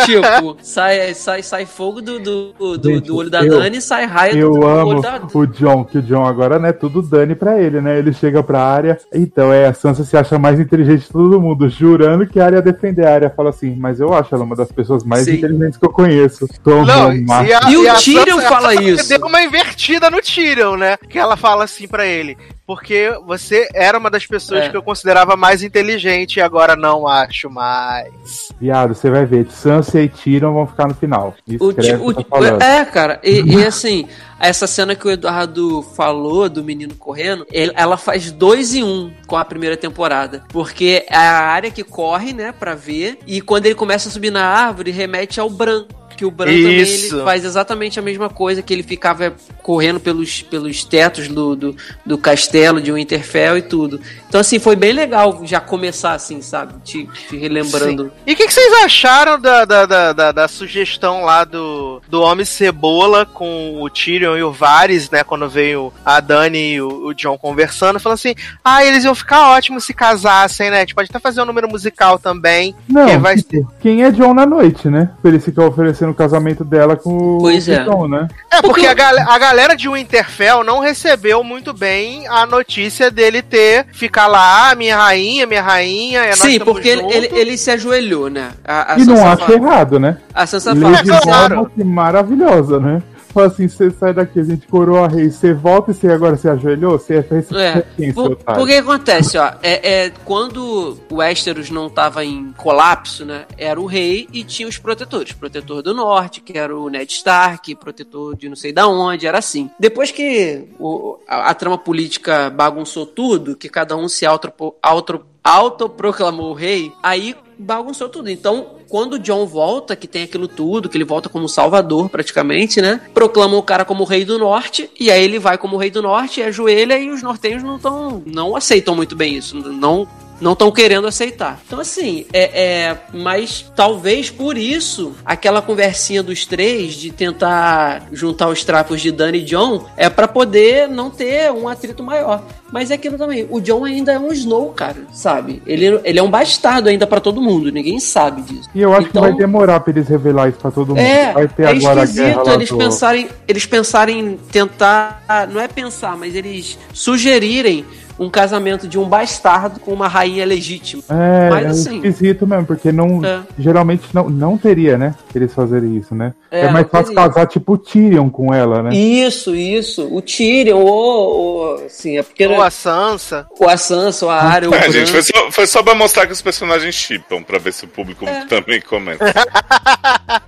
tipo, sai, sai, sai fogo do, do, do, Gente, do olho da eu- Dani e sai raio do, Eu do amo olho da o John, que o John agora, né, tudo Dani pra ele, né? Ele chega pra área, então é, a Sansa se acha mais inteligente de todo mundo, jurando que a área ia defender a área. Fala assim, mas eu acho ela uma das pessoas mais Sim. inteligentes que eu conheço. Tom Não, e, a, E o Tyrion Sansa- fala isso. Deu uma invertida no Tyrion, né? Que ela fala assim pra ele. Porque você era uma das pessoas É. que eu considerava mais inteligente e agora não acho mais. Viado, você vai ver, Sansa e Tyrion vão ficar no final. O, o- tá é, cara, e, e assim, essa cena que o Eduardo falou do menino correndo, ele- ela faz dois em um com a primeira temporada. Porque é a área que corre, né, pra ver, e quando ele começa a subir na árvore, remete ao Bran. Que o Bran também Isso. faz exatamente a mesma coisa, que ele ficava correndo pelos, pelos tetos do, do, do castelo de Winterfell e tudo. Então, assim, foi bem legal já começar assim, sabe? Te, te relembrando. E o que, que vocês acharam da, da, da, da- da sugestão lá do, do Homem Cebola com o Tyrion e o Varys, né? Quando veio a Dani e o, o John conversando, falando assim: ah, eles iam ficar ótimos se casassem, né? A gente pode até fazer um número musical também. Não, que vai tipo, quem é John na noite, né? Pra ele ficar oferecendo o casamento dela com Pois o é. John, né? É, porque a, gal- a galera de Winterfell não recebeu muito bem a notícia dele ter ficar lá, "Ah, minha rainha, minha rainha. é, Sim, porque ele, juntos." ele, ele se ajoelhou, né? A, a E não Sansa acho fala- errado, né? A Sansa Lady fala. É, claro. Maravilhosa, né? Fala assim, você sai daqui, a gente coroa rei, você volta e você agora se ajoelhou? Você é É, quem, por, porque acontece, ó, é, é, quando o Westeros não tava em colapso, né, era o rei e tinha os protetores, protetor do norte, que era o Ned Stark, protetor de não sei da onde, era assim. Depois que o- a, a trama política bagunçou tudo, que cada um se auto, auto, autoproclamou rei, aí bagunçou tudo. Então, quando John volta, que tem aquilo tudo, que ele volta como salvador praticamente, né? Proclama o cara como rei do norte, e aí ele vai como rei do norte, ajoelha e os nortenhos não tão, não aceitam muito bem isso, não não estão querendo aceitar. Então, assim, é, é. Mas talvez por isso, aquela conversinha dos três de tentar juntar os trapos de Dani e John é pra poder não ter um atrito maior. Mas é aquilo também. O John ainda é um Snow, cara, sabe? Ele, ele é um bastardo ainda pra todo mundo. Ninguém sabe disso. E eu acho Então- que vai demorar pra eles revelar isso pra todo mundo. É, vai ter é agora esquisito eles do... pensarem, eles pensarem em tentar, não é pensar, mas eles sugerirem um casamento de um bastardo com uma rainha legítima. É, Mas é assim- esquisito mesmo, porque não, É. geralmente não, não teria, né? Eles fazerem isso, né? É, É, mais fácil teria. casar tipo Tyrion com ela, né? Isso, isso. O Tyrion, ou, ou assim, é porque Ou a Sansa. ou a Sansa, ou a Arya, ou o É, gente, foi só, foi só pra mostrar que os personagens chipam, pra ver se o público É. também comenta.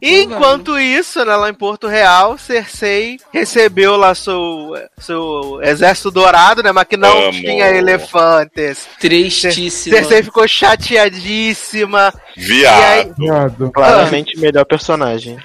Enquanto isso, né, lá em Porto Real, Cersei recebeu lá seu, seu exército dourado, né? Que não Amo. tinha elefantes. Tristíssima. Cersei ficou chateadíssima. Viado. Viado. Claramente melhor personagem.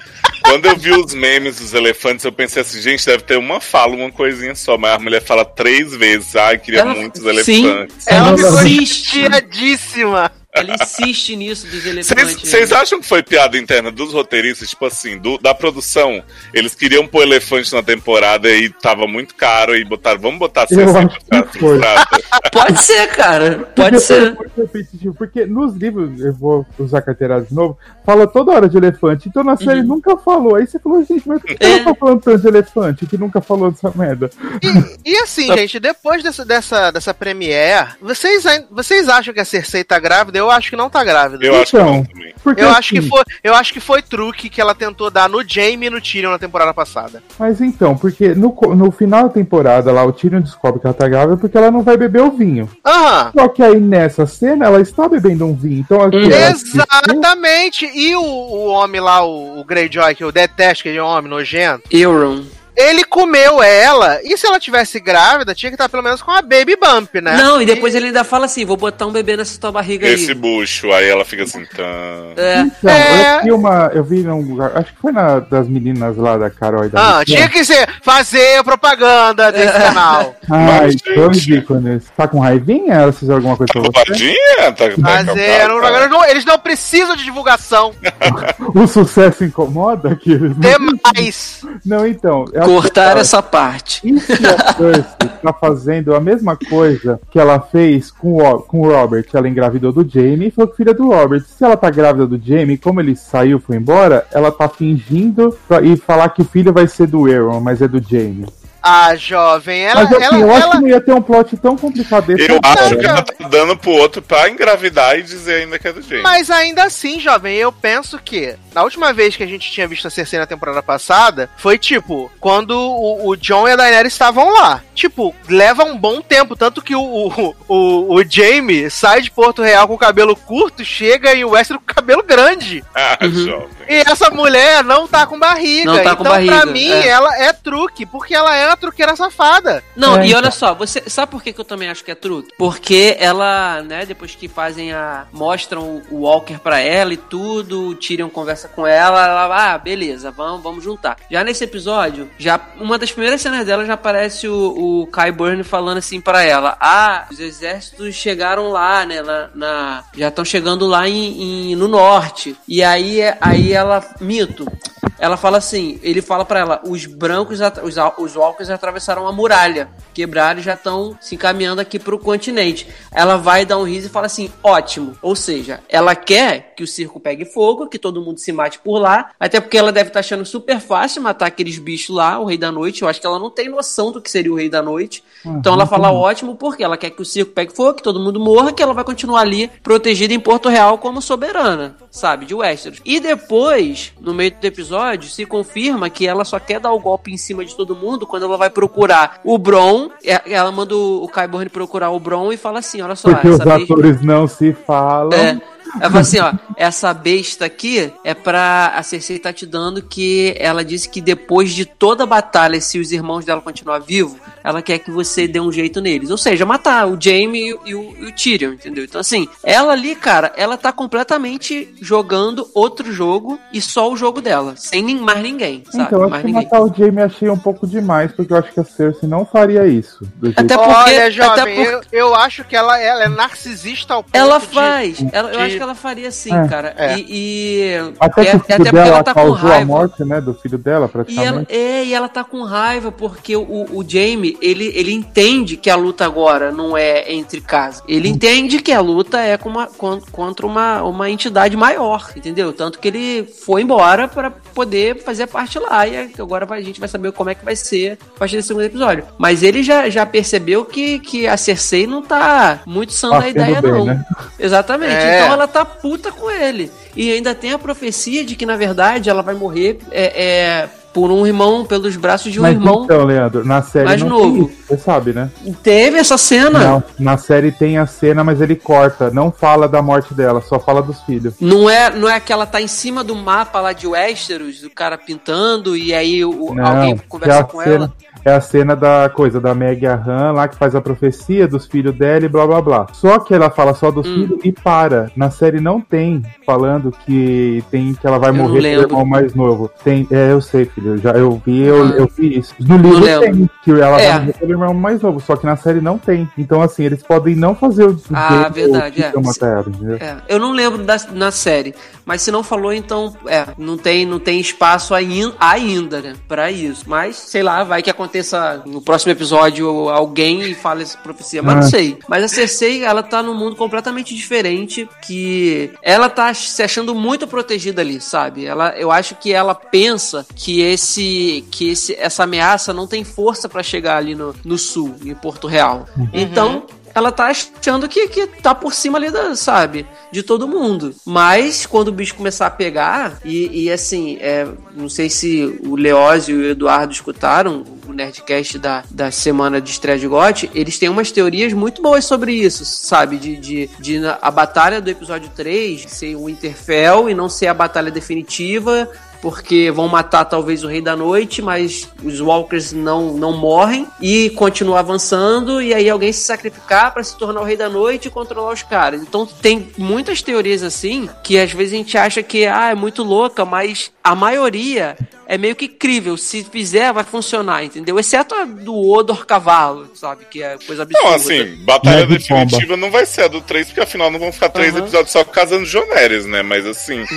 Quando eu vi os memes dos elefantes, eu pensei assim, gente, deve ter uma fala, uma coisinha só. Mas a mulher fala três vezes, ai, queria Ela- muitos sim. elefantes. Ela ficou chateadíssima. Ela insiste nisso dos elefantes. Vocês acham que foi piada interna dos roteiristas? Tipo assim, do- da produção, eles queriam pôr elefante na temporada e tava muito caro e botaram, vamos botar Eu Cersei acho pra que ficar foi. frustrada. Pode ser, cara. Porque Pode foi ser. repetitivo, porque nos livros, eu vou usar carteirada de novo, fala toda hora de elefante, então na série nunca falou. Aí você falou, gente, mas por que Uhum. É. ela tá falando tanto de elefante que nunca falou dessa merda? E, e assim, gente, depois dessa, dessa, dessa premiere, vocês, vocês acham que a Cersei tá grávida? Eu acho que não tá grávida. Eu acho que Então. não também. Porque, Eu acho, que assim, foi, eu acho que foi truque que ela tentou dar no Jaime e no Tyrion na temporada passada. Mas então, porque no, no final da temporada lá, o Tyrion descobre que ela tá grávida porque ela não vai beber o vinho. Aham. Só que aí nessa cena ela está bebendo um vinho. Então aqui Uhum. Exatamente! E o, o homem lá, o, o Greyjoy, que eu detesto, que ele é um homem nojento, Euron. Ele comeu ela, e se ela tivesse grávida, tinha que estar pelo menos com a baby bump, né? Não, e depois ele ainda fala assim: vou botar um bebê nessa tua barriga Esse aí. bucho, aí ela fica assim, tá. É. Então, É. eu vi uma. Eu vi num lugar. Acho que foi na das meninas lá da Carol e da Ah, tinha que ser fazer propaganda desse canal. Ai, Mas, dois gente. ícones. Tá com raivinha? Elas fizeram alguma coisa pra você? Tá, tá Fazer, agora não, eles não precisam de divulgação. O sucesso incomoda aqueles. Demais. Não, então. Acho Cortar essa parte. E se a Cersei tá fazendo a mesma coisa que ela fez com o, com o Robert? Ela engravidou do Jamie e falou que filha do Robert. Se ela tá grávida do Jamie, como ele saiu foi embora, ela tá fingindo pra, e falar que o filho vai ser do Aaron, mas é do Jamie. Ah, jovem, ela. mas assim, ela, eu acho ela- que não ia ter um plot tão complicado desse. Eu acho que ela tá dando pro outro pra engravidar e dizer ainda que é do James. Mas ainda assim, jovem, eu penso que na última vez que a gente tinha visto a Cersei na temporada passada, foi tipo, quando o, o John e a Daenerys estavam lá. Tipo, leva um bom tempo, tanto que o, o, o, o Jaime sai de Porto Real com o cabelo curto, chega em Westeros com o cabelo grande. Ah, Uhum. jovem. E essa mulher não tá com barriga. Não tá com então, barriga, pra mim, é. ela é truque, porque ela é uma truqueira safada. Não, É, e então. olha só, você sabe por que, que eu também acho que é truque? Porque ela, né, depois que fazem a. mostram o- Walker pra ela e tudo, o Tyrion conversa com ela, ela, ah, beleza, vamos, vamos juntar. Já nesse episódio, já uma das primeiras cenas dela já aparece o, o Kai Burn falando assim pra ela: Ah, os exércitos chegaram lá, né? Na, na- já estão chegando lá em, em- no norte. E aí, aí ela. Mito. Ela fala assim, ele fala pra ela, os brancos, os, os walkers atravessaram a muralha, quebraram e já estão se encaminhando aqui pro continente. Ela vai dar um riso e fala assim, ótimo. Ou seja, ela quer que o circo pegue fogo, que todo mundo se mate por lá, até porque ela deve estar achando super fácil matar aqueles bichos lá, o Rei da Noite. Eu acho que ela não tem noção do que seria o Rei da Noite. Então ela fala ótimo porque ela quer que o circo pegue fogo, que todo mundo morra, que ela vai continuar ali protegida em Porto Real como soberana, sabe, de Westeros. E depois, no meio do episódio, se confirma que ela só quer dar o golpe em cima de todo mundo quando ela vai procurar o Bron. É- Ela manda o Qyburn procurar o Bron e fala assim, olha só, Porque os atores não se falam. É. Ela fala assim, ó, essa besta aqui é pra. A Cersei tá te dando que ela disse que depois de toda a batalha, se os irmãos dela continuar vivos, ela quer que você dê um jeito neles. Ou seja, matar o Jaime e, o- e o, Tyrion, entendeu? Então, assim, ela ali, cara, ela tá completamente jogando outro jogo e só o jogo dela, sem nin- mais ninguém, sabe? Então, acho mais que ninguém. matar o Jamie achei um pouco demais, porque eu acho que a Cersei não faria isso. Até porque- Olha, jovem, até por- eu, eu acho que ela, ela é narcisista ao ponto Ela de- faz, ela- eu de- acho que ela faria assim, É, cara. é. E, e- Até é- que o é filho até porque dela ela tá com causou a raiva. morte, né, do filho dela, E ela, praticamente. é, e ela tá com raiva porque o, o Jamie, ele, ele entende que a luta agora não é entre casas. Ele entende que a luta é com uma, con- contra uma, uma entidade maior, entendeu? Tanto que ele foi embora pra poder fazer parte lá. E agora a gente vai saber como é que vai ser a partir desse segundo episódio. Mas ele já, já percebeu que, que a Cersei não tá muito sã da Batendo ideia, bem, não. né? Exatamente. É. Então ela tá puta com ele. E ainda tem a profecia de que, na verdade, ela vai morrer é, é, por um irmão, pelos braços de um Mas irmão. então, Leandro, na série mais não novo. tem você sabe, né? Teve essa cena. Não, na série tem a cena, mas ele corta, não fala da morte dela, só fala dos filhos. Não é, não é que ela tá em cima do mapa lá de Westeros, do cara pintando, e aí o, Não, alguém é conversa com cena, ela. É a cena da coisa da Meg Han lá que faz a profecia dos filhos dela e blá blá blá. Só que ela fala só dos Hum. filhos e para. Na série não tem falando que tem que ela vai Eu morrer pelo lembro. irmão mais novo. Tem, é, eu sei, filho. Já eu vi, eu, Ah. eu vi isso. No livro tem que ela É. vai morrer pelo irmão mais novo, só que na série não tem. Então assim, eles podem não fazer o Ah, verdade, é. eu matar ela? É, eu não lembro da, na série, mas se não falou, então, é, não tem, não tem espaço ainda, ainda, né, pra isso. Mas, sei lá, vai que aconteça no próximo episódio alguém e fale essa profecia, mas Ah. não sei. Mas a Cersei, ela tá num mundo completamente diferente, que ela tá se achando muito protegida ali, sabe? Ela, eu acho que ela pensa que esse, que esse, essa ameaça não tem força pra chegar ali no, no sul, em Porto Real. Então, ela tá achando que, que tá por cima ali, da, sabe? De todo mundo. Mas quando o bicho começar a pegar, e, e assim, é, não sei se o Leózio e o Eduardo escutaram o Nerdcast da, da semana de estreia de GOT, eles têm umas teorias muito boas sobre isso, sabe? De, de, de a batalha do episódio 3 ser o Winterfell e não ser a batalha definitiva, porque vão matar talvez o Rei da Noite, mas os Walkers não, não morrem e continuam avançando e aí alguém se sacrificar pra se tornar o Rei da Noite e controlar os caras. Então tem muitas teorias assim que às vezes a gente acha que ah, é muito louca, mas a maioria é meio que crível. Se fizer, vai funcionar, entendeu? Exceto a do Odor Cavalo, sabe? Que é coisa absurda. Não, assim, batalha Neve pomba. definitiva não vai ser a do 3, porque afinal não vão ficar três Aham. episódios só casando Joneres, né? Mas assim.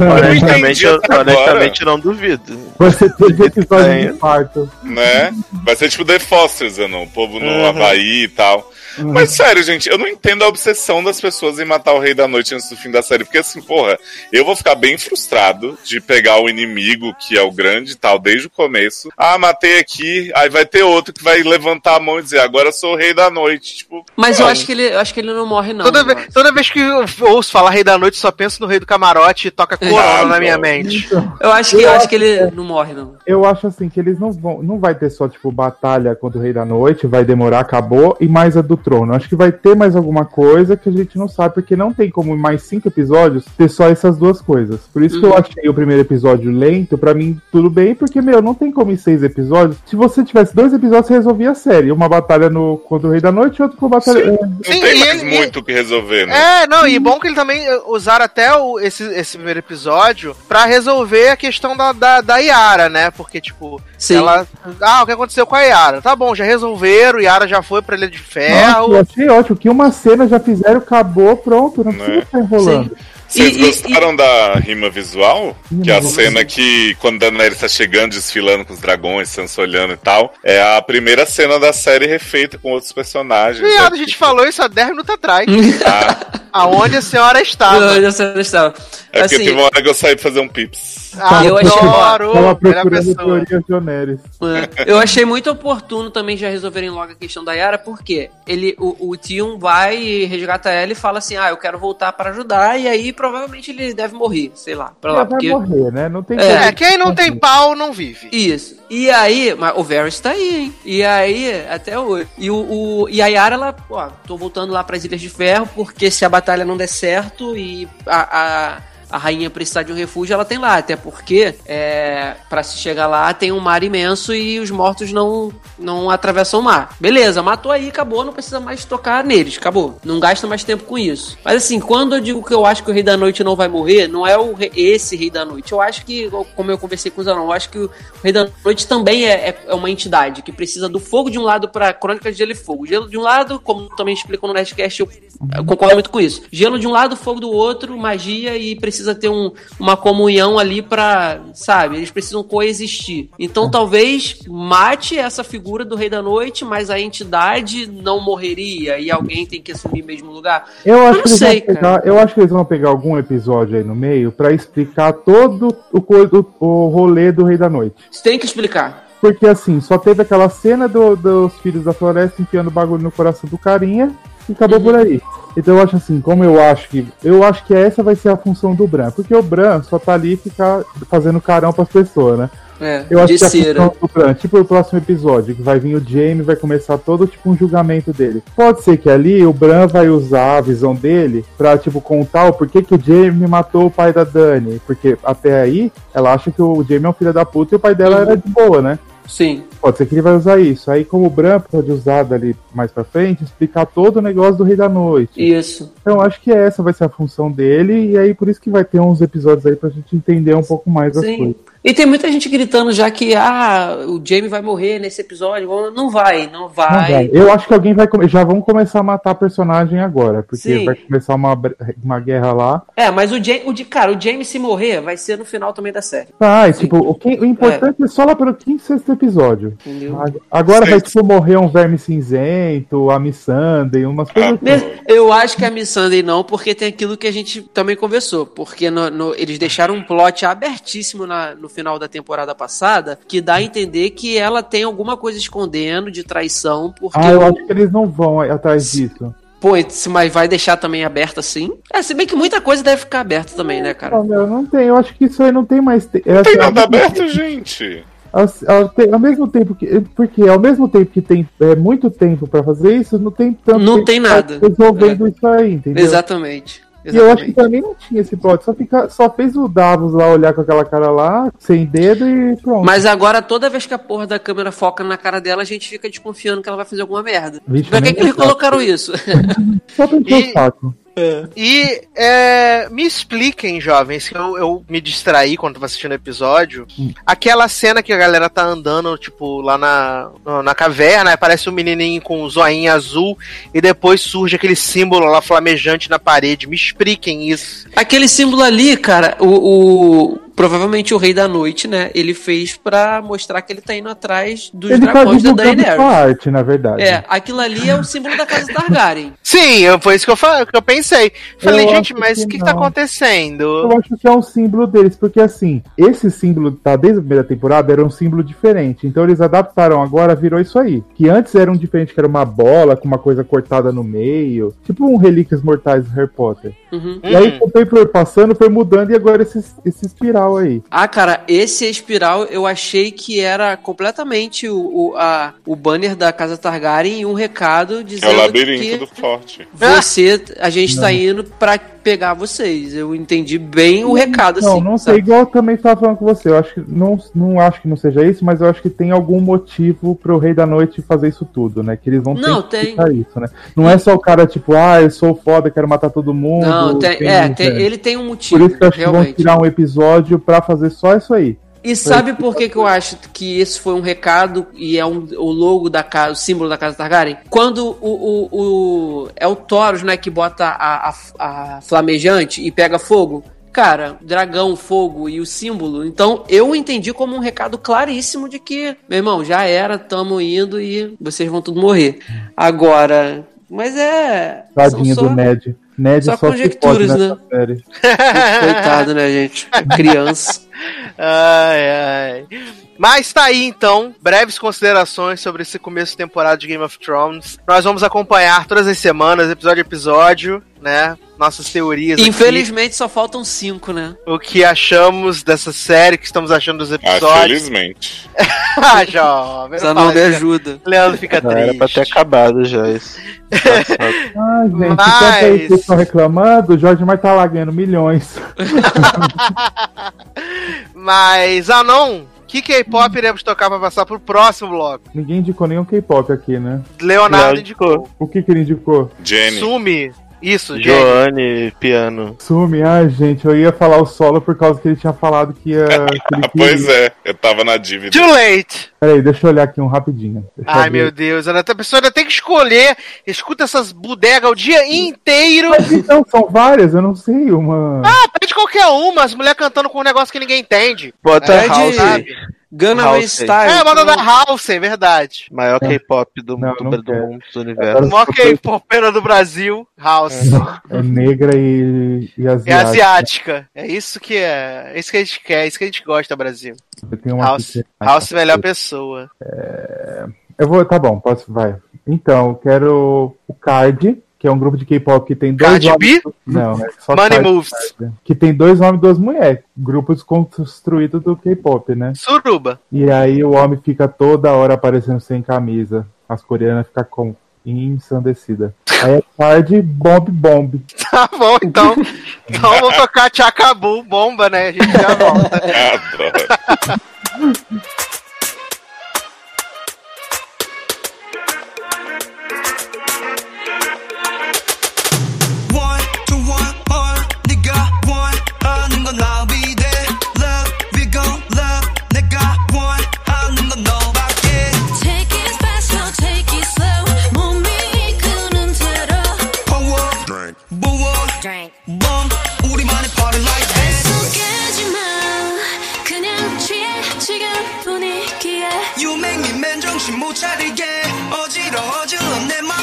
Honestamente, eu, honestamente não duvido. Vai ser três episódios de parto. né? Vai ser tipo The Fosters, não? O povo no Uhum. Havaí e tal. Mas sério, gente, eu não entendo a obsessão das pessoas em matar o Rei da Noite antes do fim da série. Porque assim, porra, eu vou ficar bem frustrado de pegar o inimigo, que é o grande e tal, desde o começo. Ah, matei aqui, aí vai ter outro que vai levantar a mão e dizer, agora eu sou o Rei da Noite. Tipo, Mas eu é. acho que ele, eu acho que ele não morre não. Toda, vez, toda vez que eu ouço falar Rei da Noite, só penso no Rei do Camarote e toca corona Ah, na minha mente. Então, Eu acho que, Eu eu acho acho que ele não morre, não. eu acho assim que eles não vão. Não vai ter só, tipo, batalha contra o Rei da Noite, vai demorar, acabou. E mais a do trono. Acho que vai ter mais alguma coisa que a gente não sabe, porque não tem como em mais cinco episódios ter só essas duas coisas. Por isso que eu achei o primeiro episódio lento, pra mim tudo bem, porque, meu, não tem como em seis episódios. Se você tivesse dois episódios, você resolvia a série. Uma batalha no contra o Rei da Noite e outra com batalha. Sim. é, Não Sim, tem mais ele- muito o que resolver, né? É, não, e bom que ele também eh, usaram até o, esse, esse primeiro episódio pra resolver a questão da, da, da Yara, né? Porque, tipo, Sim. ela. Ah, o que aconteceu com a Yara? Tá bom, já resolveram, Yara já foi pra Ilha de Nossa, Ferro. eu achei ótimo. Que uma cena já fizeram, acabou, pronto. Não precisa Né? ficar enrolando. Vocês E- e- gostaram da rima visual? Que é a Rima cena que, quando Daenerys tá chegando, desfilando com os dragões, Sansa olhando e tal, é a primeira cena da série refeita com outros personagens. Viado, a É, gente falou isso há 10 minutos atrás. Ah, aonde a senhora estava. Eu já sei onde estava. é porque Assim, teve uma hora que eu saí pra fazer um pips. Ah, eu achei- Tava procurando. É. Eu achei muito oportuno também já resolverem logo a questão da Yara, porque ele, o, o Tion vai e resgata ela e fala assim: Ah, eu quero voltar pra ajudar, e aí provavelmente ele deve morrer, sei lá, pra lá. Ela vai Porque... morrer, né? Não tem É, É, quem não tem pau não vive. Isso. E aí, mas o Varys tá aí, hein? E aí, até hoje. E, o, o- e a Yara, ela, ó, tô voltando lá pras Ilhas de Ferro, porque se a batalha não der certo e a. a a rainha precisar de um refúgio, ela tem lá, até porque é, para se chegar lá tem um mar imenso e os mortos não não atravessam o mar. Beleza, matou aí, acabou, não precisa mais tocar neles, acabou. Não gasta mais tempo com isso. Mas assim, quando eu digo que eu acho que o Rei da Noite não vai morrer, não é o rei- esse Rei da Noite. Eu acho que, como eu conversei com o Zanon, eu acho que o Rei da Noite também é, é- é uma entidade que precisa do fogo de um lado para Crônica de Gelo e Fogo. Gelo de um lado, como também explicou no Nerdcast, eu, eu concordo muito com isso. Gelo de um lado, fogo do outro, magia e precisa ter um- uma comunhão ali pra, sabe, eles precisam coexistir. Então talvez mate essa figura do Rei da Noite, mas a entidade não morreria e alguém tem que assumir o mesmo lugar. Eu acho, não que eles sei, vão pegar, eu acho que eles vão pegar algum episódio aí no meio pra explicar todo o, o, o rolê do Rei da Noite. Você tem que explicar. Porque assim, só teve aquela cena do- dos filhos da floresta enfiando bagulho no coração do carinha e acabou Uhum. por aí. Então eu acho assim, como eu acho que. Eu acho que essa vai ser a função do Bran. Porque o Bran só tá ali ficar fazendo carão pras pessoas, né? É, Eu acho que a função do Bran, tipo o próximo episódio, que vai vir o Jaime vai começar todo tipo um julgamento dele. Pode ser que ali o Bran vai usar a visão dele pra, tipo, contar o porquê que o Jaime matou o pai da Dani. Porque até aí ela acha que o Jaime é um filho da puta e o pai dela Uhum. era de boa, né? Sim. Pode ser que ele vai usar isso. Aí, como o Bran pode usar dali mais pra frente, explicar todo o negócio do Rei da Noite. Isso. Então, acho que essa vai ser a função dele, e aí por isso que vai ter uns episódios aí pra gente entender um pouco mais as Sim. coisas. E tem muita gente gritando já que ah, o Jamie vai morrer nesse episódio. Não vai, não Não vai. vai. Eu acho que alguém vai. Já vão começar a matar personagem agora, porque Sim. vai começar uma, uma guerra lá. É, mas o Jamie, o cara, o Jamie se morrer vai ser no final também da série. Ah, tipo, o, que- o importante é. só lá pelo quinto, sexto episódio. Entendeu? Agora vai, Sexto. tipo, morrer um verme cinzento, a Missandei, umas coisas assim. Eu acho que a Miss Sunday não, porque tem aquilo que a gente também conversou. Porque no- no- eles deixaram um plot abertíssimo na- no final da temporada passada, que dá a entender que ela tem alguma coisa escondendo de traição, porque. Ah, eu acho que eles não vão atrás disso. Pô, se- mas vai deixar também aberto assim? É, se bem que muita coisa deve ficar aberta também, né, cara? Não, meu, não tem. Eu acho que isso aí não tem mais. Te... é, Não tem assim, nada aberto, gente. Ao, ao, te- ao mesmo tempo que. Porque ao mesmo tempo que tem é, muito tempo pra fazer isso, não tem tanto Não tempo tem nada. resolvendo isso aí, entendeu? Exatamente. E eu acho que Exatamente. também não tinha esse plot, só, fica, só fez o Davos lá olhar com aquela cara lá, sem dedo e pronto. Mas agora, toda vez que a porra da câmera foca na cara dela, a gente fica desconfiando que ela vai fazer alguma merda. Vixe, pra que, nem que eles colocaram isso? Só pra encher E- o saco. E é, me expliquem, jovens, que eu, eu me distraí quando tava assistindo o episódio. Hum. Aquela cena que a galera tá andando, tipo, lá na, na, na caverna, aparece um menininho com um zoinho azul e depois surge aquele símbolo lá flamejante na parede. Me expliquem isso. Aquele símbolo ali, cara, o, o- provavelmente o Rei da Noite, né? Ele fez pra mostrar que ele tá indo atrás dos Ele tá dragões da divulgando Daenerys. sua arte, na verdade. É, aquilo ali é o símbolo da casa Targaryen. Sim, eu- foi isso que eu, fa- que eu pensei. Falei, Eu gente, mas que o que, que tá não. acontecendo? Eu acho que é um símbolo deles, porque assim, esse símbolo tá desde a primeira temporada era um símbolo diferente. Então eles adaptaram agora, virou isso aí. Que antes era um diferente, que era uma bola com uma coisa cortada no meio. Tipo um Relíquias Mortais do Harry Potter. Uhum. E aí, tempo foi passando, foi mudando, e agora esse, esse espiral espiral aí. Ah, cara, esse espiral eu achei que era completamente o, o, a, o banner da Casa Targaryen e um recado É dizendo o labirinto que do forte. você, a gente tá indo pra pegar vocês. Eu entendi bem o recado, Não, assim. não sei, sabe? igual eu também estava falando com você. Eu acho que não, não acho que não seja isso, mas eu acho que tem algum motivo pro Rei da Noite fazer isso tudo, né? Que eles vão Não, ter tem. isso, né? Não é só o cara, tipo, ah, eu sou foda, quero matar todo mundo. Não, tem- tem- é, tem- é. ele tem um motivo, Por isso que eu acho que vão realmente. tirar um episódio pra fazer só isso aí. E sabe por que, que eu acho que esse foi um recado e é um, o logo da casa, o símbolo da casa Targaryen? Quando o, o, o- é o Thoros, né, que bota a, a, a flamejante e pega fogo. Cara, dragão, fogo e o símbolo. Então eu entendi como um recado claríssimo de que, meu irmão, já era, tamo indo e vocês vão tudo morrer. Agora, mas é. Tadinho só- do Ned. Ned só só, pode conjecturas, né? série. Coitado, né, gente? Criança. Ai, ai. Mas tá aí então, breves considerações sobre esse começo de temporada de Game of Thrones. Nós vamos acompanhar todas as semanas, episódio a episódio, né? Nossas teorias. aqui. Infelizmente só faltam cinco, né? o que achamos dessa série, o que estamos achando dos Ah, episódios. felizmente. Ah, jovem. Só não não me ajuda. Leandro fica Já era pra ter acabado já isso. Ai, gente, Mas- aí vocês estão reclamando, o Jorge Mar tá lá ganhando milhões. Mas, ah não, que K-pop iremos tocar pra passar pro próximo bloco? Ninguém indicou nenhum K-pop aqui, né? Leonardo Léo indicou. O que que ele indicou? Jenny. Sumi. Isso. Joanne, piano. Sumi, ai, gente, eu ia falar o solo por causa que ele tinha falado que ia. Que ele Pois é, eu tava na dívida. Too late. Peraí, deixa eu olhar aqui um rapidinho. Deixa Ai, meu Deus, a pessoa ainda tem que escolher. Escuta essas bodegas o dia inteiro. Mas então, são várias, eu não sei, uma. Ah, pede qualquer uma, as mulheres cantando com um negócio que ninguém entende. Bota É House, sabe? Gunaway House. Style. É, banda da. House, é verdade. maior K-pop do, Não, do, não do quero. mundo, do universo. O maior K-popera do Brasil, House. É negra e, e É asiática. asiática. É isso que é. É isso que a gente quer, é isso que a gente gosta, Brasil. Eu tenho uma House, aqui House é a melhor pessoa. Eu vou, tá bom, posso, vai. Então, eu quero o Card, que é um grupo de K-pop que tem dois Cardi homens. B? Não, é só Money Card, Moves. Card, Que tem dois homens e duas mulheres. Grupos construídos do K-pop, né? Suruba. E aí o homem fica toda hora aparecendo sem camisa. As coreanas ficam com ensandecida. Aí é Card, Bomb Bomb. Tá bom, então. Então vamos tocar Tchacabu, bomba, né? A gente já volta. 정신 못 차리게. 어지러워질러 내 맘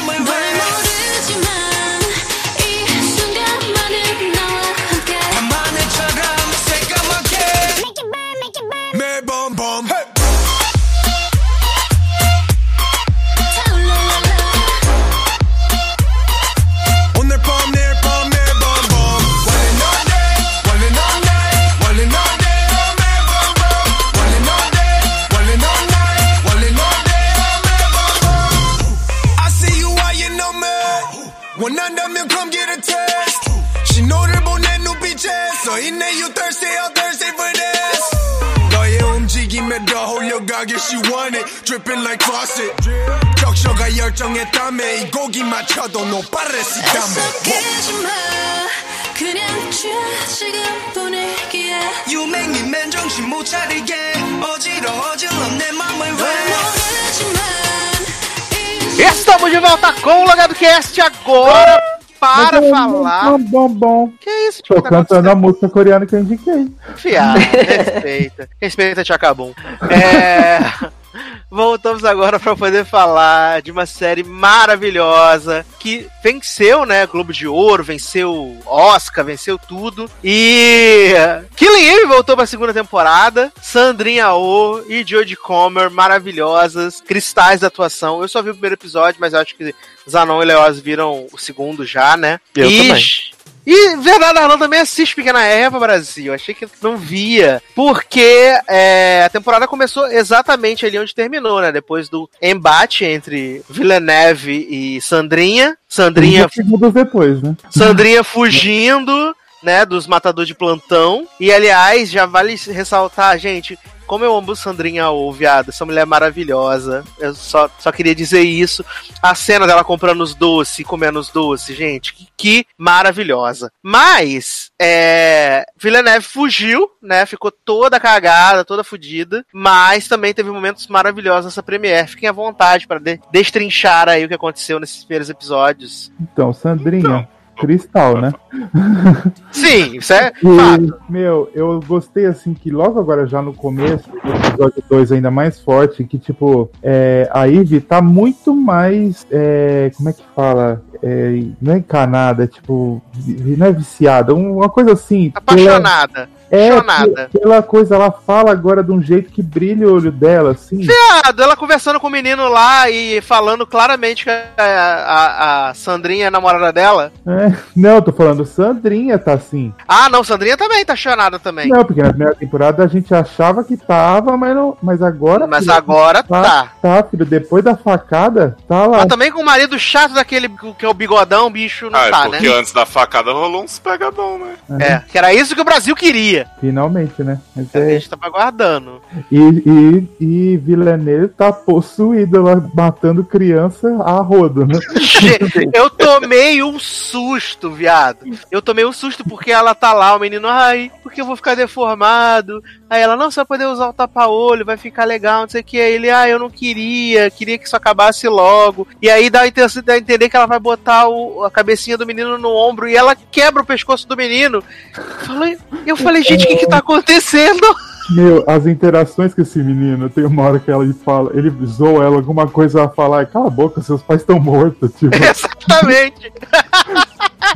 더 홀려가길 she want it dripping like faucet 적셔가 열정했다며 이 고기 맞춰도 no pares 속이지 마. 그냥 취해 지금 분위기에. You make me 맨정신 못 차리게 어지러워질러 내 맘을 널 왜 모르지만 이 Estamos de volta com o Logado Cast agora para Mas é falar. Bom, bom, bom. Que isso, Tô? Tá cantando a música coreana que eu indiquei. Fiado, respeita. Respeita Tchacabum. É. Voltamos agora para poder falar de uma série maravilhosa que venceu, né? Globo de Ouro, venceu Oscar, venceu tudo. E Killing Eve voltou para a segunda temporada. Sandrinha Oh e Jodie Comer, maravilhosas, cristais da atuação. Eu só vi o primeiro episódio, mas acho que Zanon e Leoz viram o segundo já, né? Eu e também. E Verdade Arlan também assiste Pequena Eva Brasil. Achei que não via. Porque é, a temporada começou exatamente ali onde terminou, né? Depois do embate entre Villeneuve e Sandrinha. Sandrinha 30 segundos depois, né? Sandrinha fugindo, né, dos matadores de plantão. E aliás, já vale ressaltar, gente, como eu amo Sandrinha ou viado, essa mulher é maravilhosa. Eu só, só queria dizer isso. A cena dela comprando os doces, comendo os doces, gente, que, que maravilhosa. Mas, é. Villeneuve fugiu, né? Ficou toda cagada, toda fodida. Mas também teve momentos maravilhosos nessa Premiere. Fiquem à vontade para de- destrinchar aí o que aconteceu nesses primeiros episódios. Então, Sandrinha, cristal, né? Sim, isso é E, meu, eu gostei assim que logo agora, já no começo, do episódio 2 ainda mais forte, que tipo, é, a Ivy tá muito mais. é, como é que fala? É, não é encanada, é tipo. Não é viciada, um- uma coisa assim. Apaixonada. É, pela coisa, ela fala agora de um jeito que brilha o olho dela, assim. Viado, ela conversando com o menino lá e falando claramente que a, a- a Sandrinha é a namorada dela. É, não, eu tô falando, Sandrinha tá assim. Ah, não, Sandrinha também tá apaixonada também. Não, porque na primeira temporada a gente achava que tava, mas, não, mas agora. Mas filho, agora tá. Tá, filho, depois da facada, tá lá. Mas também com o marido chato daquele que é o bigodão, bicho, não Ah, é tá, né? porque antes da facada rolou uns pegadão, né? É, que era isso que o Brasil queria. Finalmente, né? Mas É a é, gente tava aguardando. e, e, e Villeneuve tá possuído lá, matando criança a rodo, né? Eu tomei um susto, viado. Eu tomei um susto porque ela tá lá, o menino, ai, porque eu vou ficar deformado. Aí ela, não, você vai poder usar o tapa-olho, vai ficar legal, não sei o que. Aí ele, ah, eu não queria, queria que isso acabasse logo. E aí dá a, dá a entender que ela vai botar o- a cabecinha do menino no ombro e ela quebra o pescoço do menino. Falei, eu falei, gente, o que que tá acontecendo? Meu, as interações com esse menino, tem uma hora que ela fala, ele zoa ela alguma coisa a falar, cala a boca, seus pais estão mortos. Tipo, Exatamente.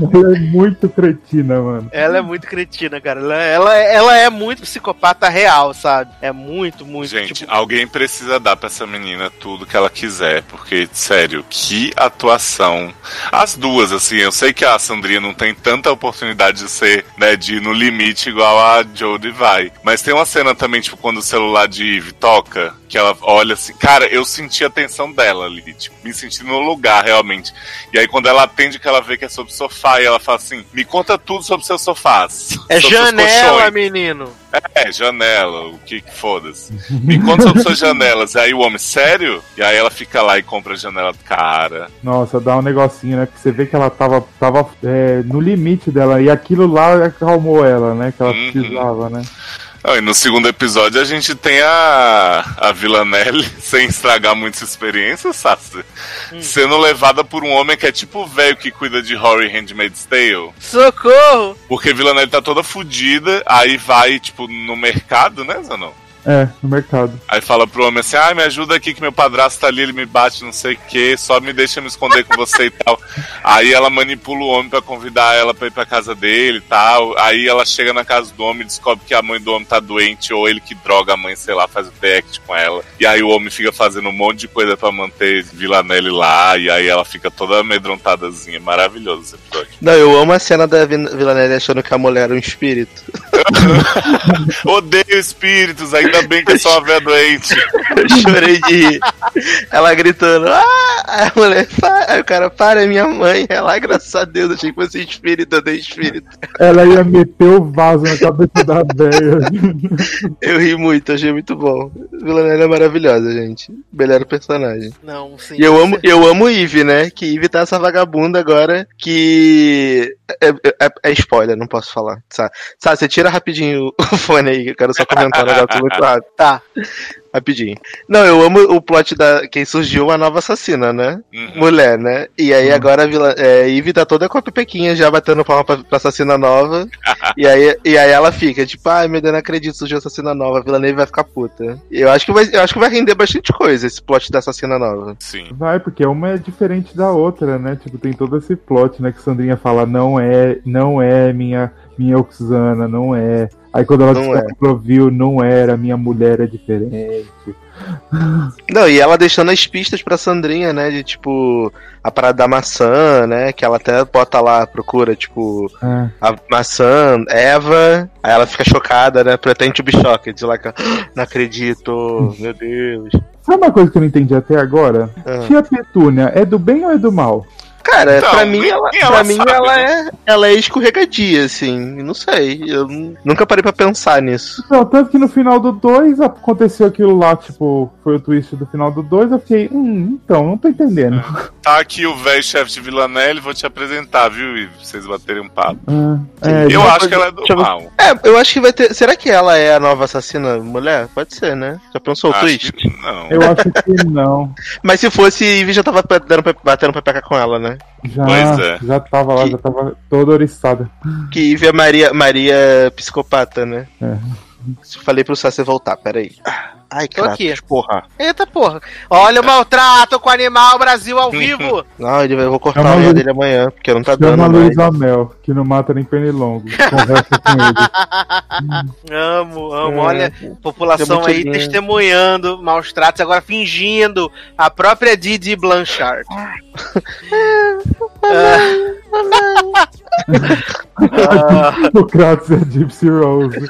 ela é muito cretina, mano. Ela é muito cretina, cara. Ela, ela, ela é muito psicopata real, sabe? É muito, muito. Gente, tipo, alguém precisa dar pra essa menina tudo que ela quiser, porque, sério, que atuação. As duas, assim, eu sei que a Sandrinha não tem tanta oportunidade de ser, né, de ir no limite igual a Jodie vai. Mas tem uma cena também, tipo, quando o celular de Eve toca, que ela olha assim, cara, eu senti a tensão dela ali, tipo, me senti no lugar, realmente. E aí quando ela atende que ela vê que é sobre o sofá, e ela fala assim, me conta tudo sobre seus sofás. é janela, colchões." menino. É, janela, o que que foda-se. Me conta sobre suas janelas. Aí o homem, sério? E aí ela fica lá e compra a janela do cara. Nossa, dá um negocinho, né? Porque você vê que ela tava, tava é, no limite dela, e aquilo lá acalmou ela, né? Que ela Uhum. precisava, né? Não, e no segundo episódio a gente tem a, a Villanelle, sem estragar muitas experiências, Sassi, sendo levada por um homem que é tipo o velho que cuida de Horror e Handmaid's Tale. Socorro! Porque Villanelle tá toda fodida, aí vai, tipo, no mercado, né, Zanon? É, no mercado. Aí fala pro homem assim, ai, me ajuda aqui que meu padrasto tá ali, ele me bate, não sei o que, só me deixa me esconder com você e tal. Aí ela manipula o homem pra convidar ela pra ir pra casa dele e tal. Aí ela chega na casa do homem e descobre que a mãe do homem tá doente, ou ele que droga a mãe, sei lá, faz o react com ela. E aí o homem fica fazendo um monte de coisa pra manter Villanelle lá, e aí ela fica toda amedrontadazinha. Maravilhoso esse episódio. Não, eu amo a cena da Villanelle achando que a mulher era um espírito. Odeio espíritos, ainda bem que eu sou uma véia doente. Eu chorei de rir. Ela gritando, ah! Aí a mulher, para. Aí o cara, para, é minha mãe. Ela, "Ai, graças a Deus, achei que fosse espírito, eu dei espírito. Ela ia meter o vaso na cabeça da velha. Eu ri muito, achei muito bom. Villanelle é maravilhosa, gente. Melhor personagem. Não, sim. E eu amo, eu amo Eve, né? Que Eve tá essa vagabunda agora que. É, é- é spoiler, não posso falar. Sabe, sabe, você tira rapidinho o fone aí, que eu quero só comentar um negócio muito rápido. Tá. Rapidinho. Não, eu amo o plot da. Quem surgiu a nova assassina, né? Uhum. Mulher, né? E aí agora a Vila, é, Eve tá toda com a pepequinha já batendo palma pra, pra assassina nova. e, aí, e aí ela fica, tipo, ai meu Deus, não acredito, surgiu assassina nova, a Vila Neve vai ficar puta. Eu acho, que vai, eu acho que vai render bastante coisa esse plot da assassina nova. Sim. Vai, porque uma é diferente da outra, né? Tipo, tem todo esse plot, né? Que Sandrinha fala, não é, não é minha minha Oxana, não é. Aí quando ela Não é. ela viu, não era, minha mulher é diferente. Não, e ela deixando as pistas pra Sandrinha, né? De tipo, a parada da maçã, né? Que ela até bota lá, procura, tipo, É. a maçã, Eva. Aí ela fica chocada, né? Pretend to be shocked. Lá, que, "Ah, não acredito, meu Deus. Sabe uma coisa que eu não entendi até agora? Ah. Tia Petúnia é do bem ou é do mal? Cara, Então, pra mim, ela, pra ela mim sabe, ela, né? é, ela é escorregadia, assim. Não sei. Eu nu- nunca parei pra pensar nisso. Não, tanto que no final do 2 aconteceu aquilo lá, tipo, foi o twist do final do 2, eu fiquei, hum, então, não tô entendendo. Tá aqui o velho chefe de Villanelle, vou te apresentar, viu? E vocês baterem um papo. Ah, é, Eu acho que ela é do eu mal. É, eu acho que vai ter. Será que ela é a nova assassina mulher? Pode ser, né? Já pensou o Acho twist? que não. eu acho que não. Mas se fosse, Ivy já tava dando, batendo pepeca com ela, né? Já, Pois é. já tava lá, Que- já tava toda oriçada. Que Ivy é Maria, Maria psicopata, né? É. Falei pro Sassi voltar, peraí. Ai, Tô Kratos, aqui. porra. Eita porra. Olha o maltrato com o animal Brasil ao vivo. Não, ele vai- eu vou cortar Chama a unha dele amanhã, porque não tá dando Chama a mais. Que não mata nem pernilongo. Conversa com ele. amo, amo. É. Olha, população É aí lindo. testemunhando maus tratos, agora fingindo a própria Didi Blanchard. Ah, o Kratos é Gypsy Rose.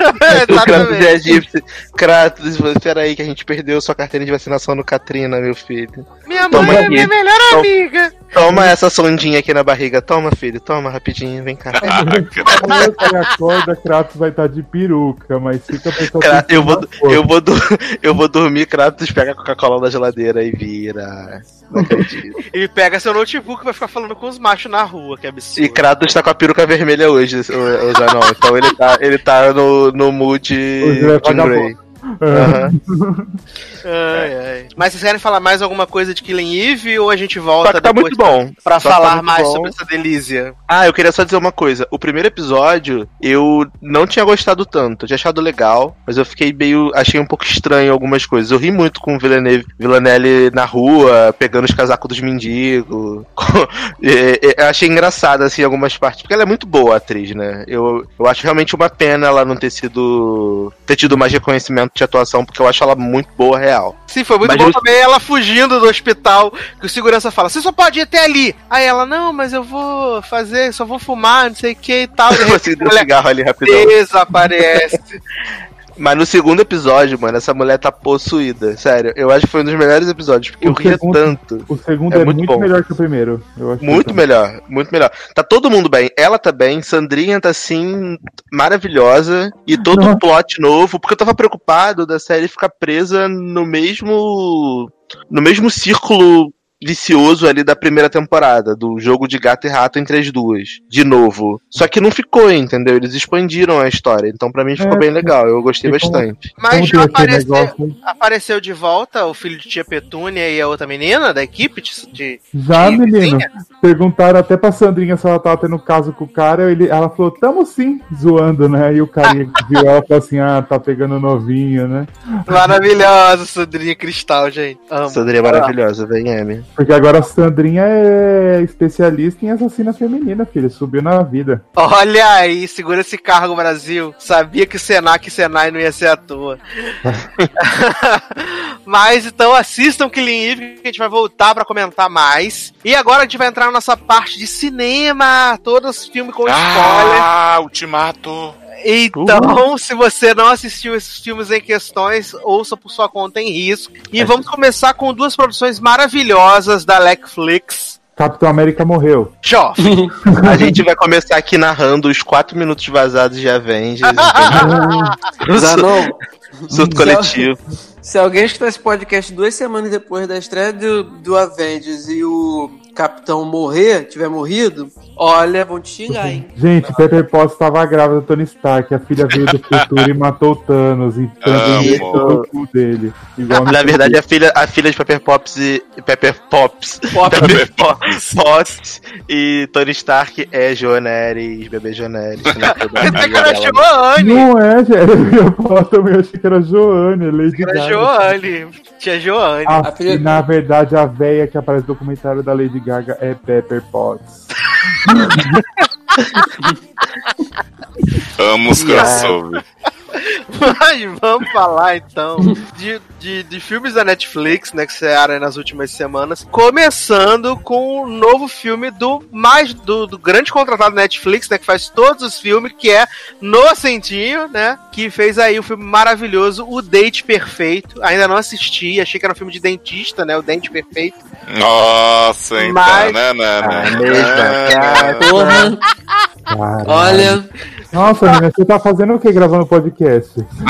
O Kratos é egípcio. Kratos, espera aí que a gente perdeu sua carteira de vacinação no Katrina, meu filho. Minha Toma mãe é aqui. minha melhor Toma. amiga. Toma essa sondinha aqui na barriga. Toma, filho. Toma rapidinho, vem cá. Quando você acorda, Kratos vai estar de peruca, mas fica pensando que eu, vou, eu, vou do- eu vou dormir, Kratos pega a Coca-Cola da geladeira e vira. Não acredito. E pega seu notebook e vai ficar falando com os machos na rua, que absurdo. E Kratos tá com a peruca vermelha hoje, o, o Zanon. Então ele tá, ele tá no, no mood é Grey. Ai, ai. Mas vocês querem falar mais alguma coisa de Killing Eve ou a gente volta tá depois muito bom. pra Só tá falar muito mais bom. sobre essa delícia? Ah, eu queria só dizer uma coisa. O primeiro episódio, eu não tinha gostado tanto. Eu tinha achado legal, mas eu fiquei meio. Achei um pouco estranho algumas coisas. Eu ri muito com o Villanelle na rua, pegando os casacos dos mendigos. Eu achei engraçado, assim, algumas partes. Porque ela é muito boa, a atriz, né? Eu, eu acho realmente uma pena ela não ter sido. ter tido mais reconhecimento de atuação, porque eu acho ela muito boa, real. Sim, foi muito Mas bom eu- também ela fugindo do hospital, que o segurança fala, você só pode ir até ali. Aí ela, não, mas eu vou fazer, só vou fumar, não sei o que e tal. Você deu cigarro ali rapidão. desaparece. Mas no segundo episódio, mano, essa mulher tá possuída. Sério, eu acho que foi um dos melhores episódios, porque O eu ria segundo- tanto. O segundo É é, muito muito, melhor que o primeiro. Muito melhor, muito melhor. Tá todo mundo bem. Ela tá bem, Sandrinha tá assim, maravilhosa. E todo Nossa. um plot novo, porque eu tava preocupado da série ficar presa no mesmo. no mesmo círculo vicioso ali da primeira temporada, do jogo de gato e rato entre as duas, de novo. Só que não ficou, entendeu? Eles expandiram a história, então pra mim ficou É, bem legal, eu gostei ficou- bastante. Mas já apareceu, negócio- apareceu de volta o filho de tia Petúnia e a outra menina da equipe de... de- Já, de menino. vizinha? Perguntaram até pra Sandrinha se ela tava tendo caso com o cara. Ele, ela falou, tamo sim, zoando, né? E o carinha que viu ela falou assim: ah, tá pegando novinho, né? Maravilhosa, Sandrinha Cristal, gente. Amo. Sandrinha é maravilhosa, vem, Amy. Porque agora a Sandrinha é especialista em assassina feminina, filho. Subiu na vida. Olha aí, segura esse cargo, Brasil. Sabia que Senac e Senai não ia ser à toa. Mas então assistam Killing Eve, que a gente vai voltar pra comentar mais. E agora a gente vai entrar na nossa parte de cinema, todos os filmes com spoiler. Ah, Ultimato. Então, se você não assistiu esses filmes em questões, ouça por sua conta em risco. E vamos começar com duas produções maravilhosas da Netflix. Capitão América morreu. Joff. A gente vai começar aqui narrando os 4 minutos vazados de Avengers. Zanon, Surto coletivo. se alguém escutar esse podcast duas semanas depois da estreia do, do Avengers e o Capitão morrer, tiver morrido, olha, vão te xingar, hein? Gente, Pepper Potts estava grávida do Tony Stark. A filha veio do futuro e matou o Thanos. E também o cu dele. Na verdade, a filha, a filha de Pepper Pops e. Pepper Pops. Pepper Pops. Potts e Tony Stark é Joaneris, bebê Joaneris. né? Até que era Joanne. Não é, gente. Eu também achei que era Joane, Lady Era Gaga. Joanne. Tia Joanne. A- A filha- e, na verdade, a véia que aparece no documentário da Lady Gaga é Pepper Potts. Amo os crossover. Mas vamos falar então de, de, de filmes da Netflix, né, que aí nas últimas semanas. Começando com o novo filme do mais do, do grande contratado da Netflix, né, que faz todos os filmes, que é Noah Centinho, né, que fez aí o filme maravilhoso, O Date Perfeito. Ainda não assisti, achei que era um filme de dentista, né, O Dente Perfeito. Nossa, então, Mas- né, né, né? Ah, Porra, olha, Nossa, menina, você tá fazendo o que gravando podcast?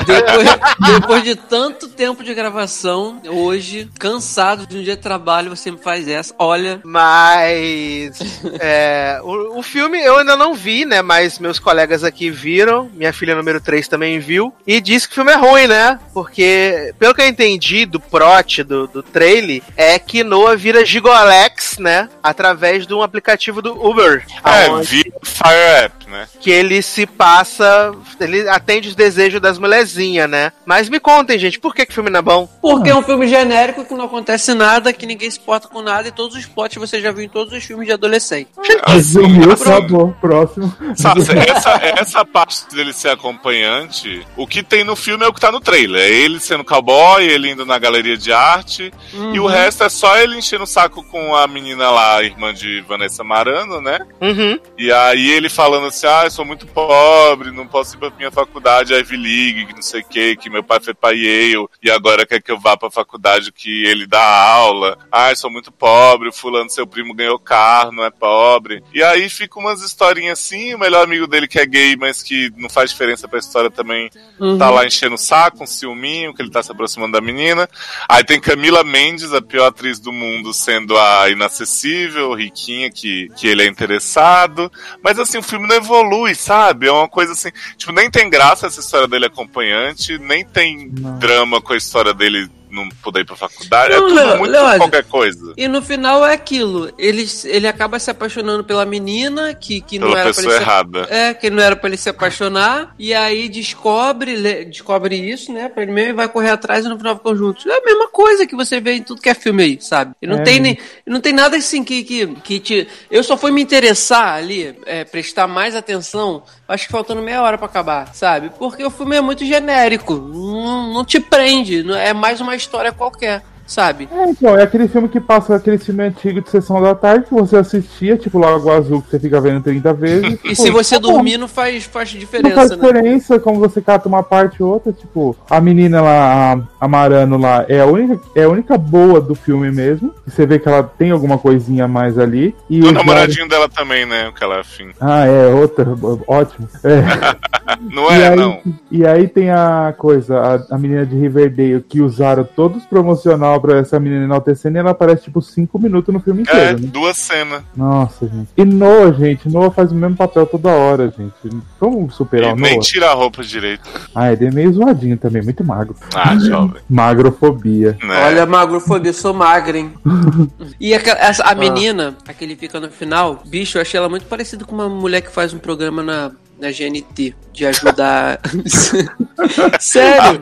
Depois, depois de tanto tempo de gravação, hoje, cansado de um dia de trabalho, você me faz essa. Olha, Mas é, o, o filme eu ainda não vi, né? Mas meus colegas aqui viram, minha filha número 3 também viu, e disse que o filme é ruim, né? Porque, pelo que eu entendi do prot, do, do trailer, é que Noah vira Gigolex, né? Através de um aplicativo do Uber. É, aonde vi Fire App, né? que ele se passa, ele atende os desejos das mulherzinhas, né? Mas me contem, gente, por que, que o filme não é bom? porque é um filme genérico que não acontece nada, que ninguém se porta com nada, e todos os plots você já viu em todos os filmes de adolescente. Resumiu, assim, acabou. Próximo. Sabe, essa, essa parte dele ser acompanhante, o que tem no filme é o que tá no trailer. É ele sendo cowboy, ele indo na galeria de arte, e o resto é só ele enchendo o saco com a menina lá, a irmã de Vanessa Marano, né? Uhum. E aí ele falando assim, ah, eu sou muito pobre, não posso ir pra minha faculdade Ivy League, que não sei o que, que meu pai foi pra Yale, e agora quer que eu vá pra faculdade que ele dá aula. Eu sou muito pobre, o fulano, seu primo, ganhou carro, não é pobre. E aí fica umas historinhas assim, o melhor amigo dele que é gay, mas que não faz diferença pra história também, tá lá enchendo o saco, um ciúminho, que ele tá se aproximando da menina. Aí tem Camila Mendes, a pior atriz do mundo, sendo a inacessível, riquinha, que, que ele é interessado. Mas assim, o filme não evolui, sabe? É uma coisa assim. Tipo, nem tem graça essa história dele acompanhante, nem tem Não. drama com a história dele não poder ir pra faculdade. é Não, tudo Leo- muito Leódio. qualquer coisa. E no final é aquilo. Ele, ele acaba se apaixonando pela menina, que, que não Pela era pra pessoa ele se errada. É, que não era pra ele se apaixonar, e aí descobre, descobre isso, né, pra ele mesmo e vai correr atrás e no final ficam juntos. É a mesma coisa que você vê em tudo que é filme aí, sabe? E não, É, tem, nem, não tem nada assim que, que, que te. Eu só fui me interessar ali, é, prestar mais atenção, acho que faltando meia hora pra acabar, sabe? Porque o filme é muito genérico, não, não te prende, é mais uma história qualquer. Sabe? É, então, é aquele filme que passa aquele filme antigo de sessão da tarde que você assistia, tipo Lago Azul, que você fica vendo 30 vezes. E tipo, se você tá bom. dormir, não faz, faz Não diferença, faz né? diferença como você cata uma parte ou outra, tipo, a menina lá, a, a Marano lá, é a, única, é a única boa do filme mesmo. que Você vê que ela tem alguma coisinha a mais ali. E O os namoradinho dela também, né? O que ela é afim. Ah, é, outra, ótimo. É. Não e, é, aí, não. e aí tem a coisa, a, a menina de Riverdale, que usaram todos promocional pra essa menina enaltecendo e ela aparece tipo 5 minutos no filme É, inteiro, né? duas cenas. Nossa, gente. E Noah, gente, Noah faz o mesmo papel toda hora, gente. Vamos superar E o nem Noah? tira a roupa direito. Ah, ele é meio zoadinho também, muito magro. Ah, jovem. Magrofobia. Né? Olha, magrofobia, eu sou magra, hein? e aquela- essa- a menina, a que ele fica no final, bicho, eu achei ela muito parecida com uma mulher que faz um programa na, na GNT, de ajudar. Sério?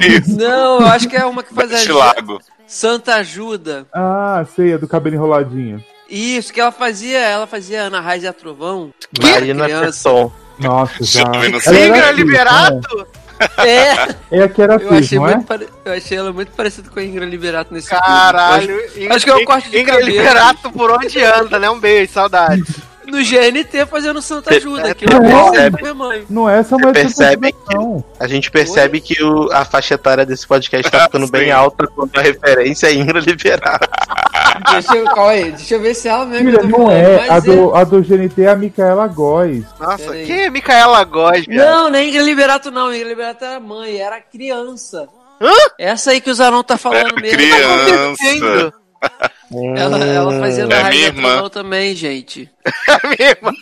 Isso. Não, eu acho que é uma que faz Este a lago. Santa Ajuda. Ah, sei, é do cabelo enroladinho. Isso, que ela fazia, ela fazia Ana Raiz e a Trovão. Marina Criança. Pesson. Nossa, já. Era Ingra atriz, Liberato? É, né? É a que era eu achei, não é? muito pare- eu achei ela muito parecida com a Ingra Liberato nesse Caralho. filme. Acho que é o corte de Ingra cabelo. Liberato por onde anda, né? Um beijo, saudade. No GNT fazendo Santa Ajuda, que eu percebe? com minha mãe. Não é essa percebe não. A gente percebe que o- a faixa etária desse podcast tá ficando bem alta quando a referência é Ingra Liberato. Deixa eu, calma aí, deixa eu ver se é ela mesmo que Filha, tô não é. A do, a do GNT é a Micaela Góes. Nossa, quem é Micaela Góes, cara? Não, nem Ingra Liberato não. Ingra Liberato era mãe, era criança. Hã? Essa aí que o Zarão tá falando É mesmo. criança. Entendo. Ela, ela fazia no É minha irmã. Trovão também, gente. Mesmo.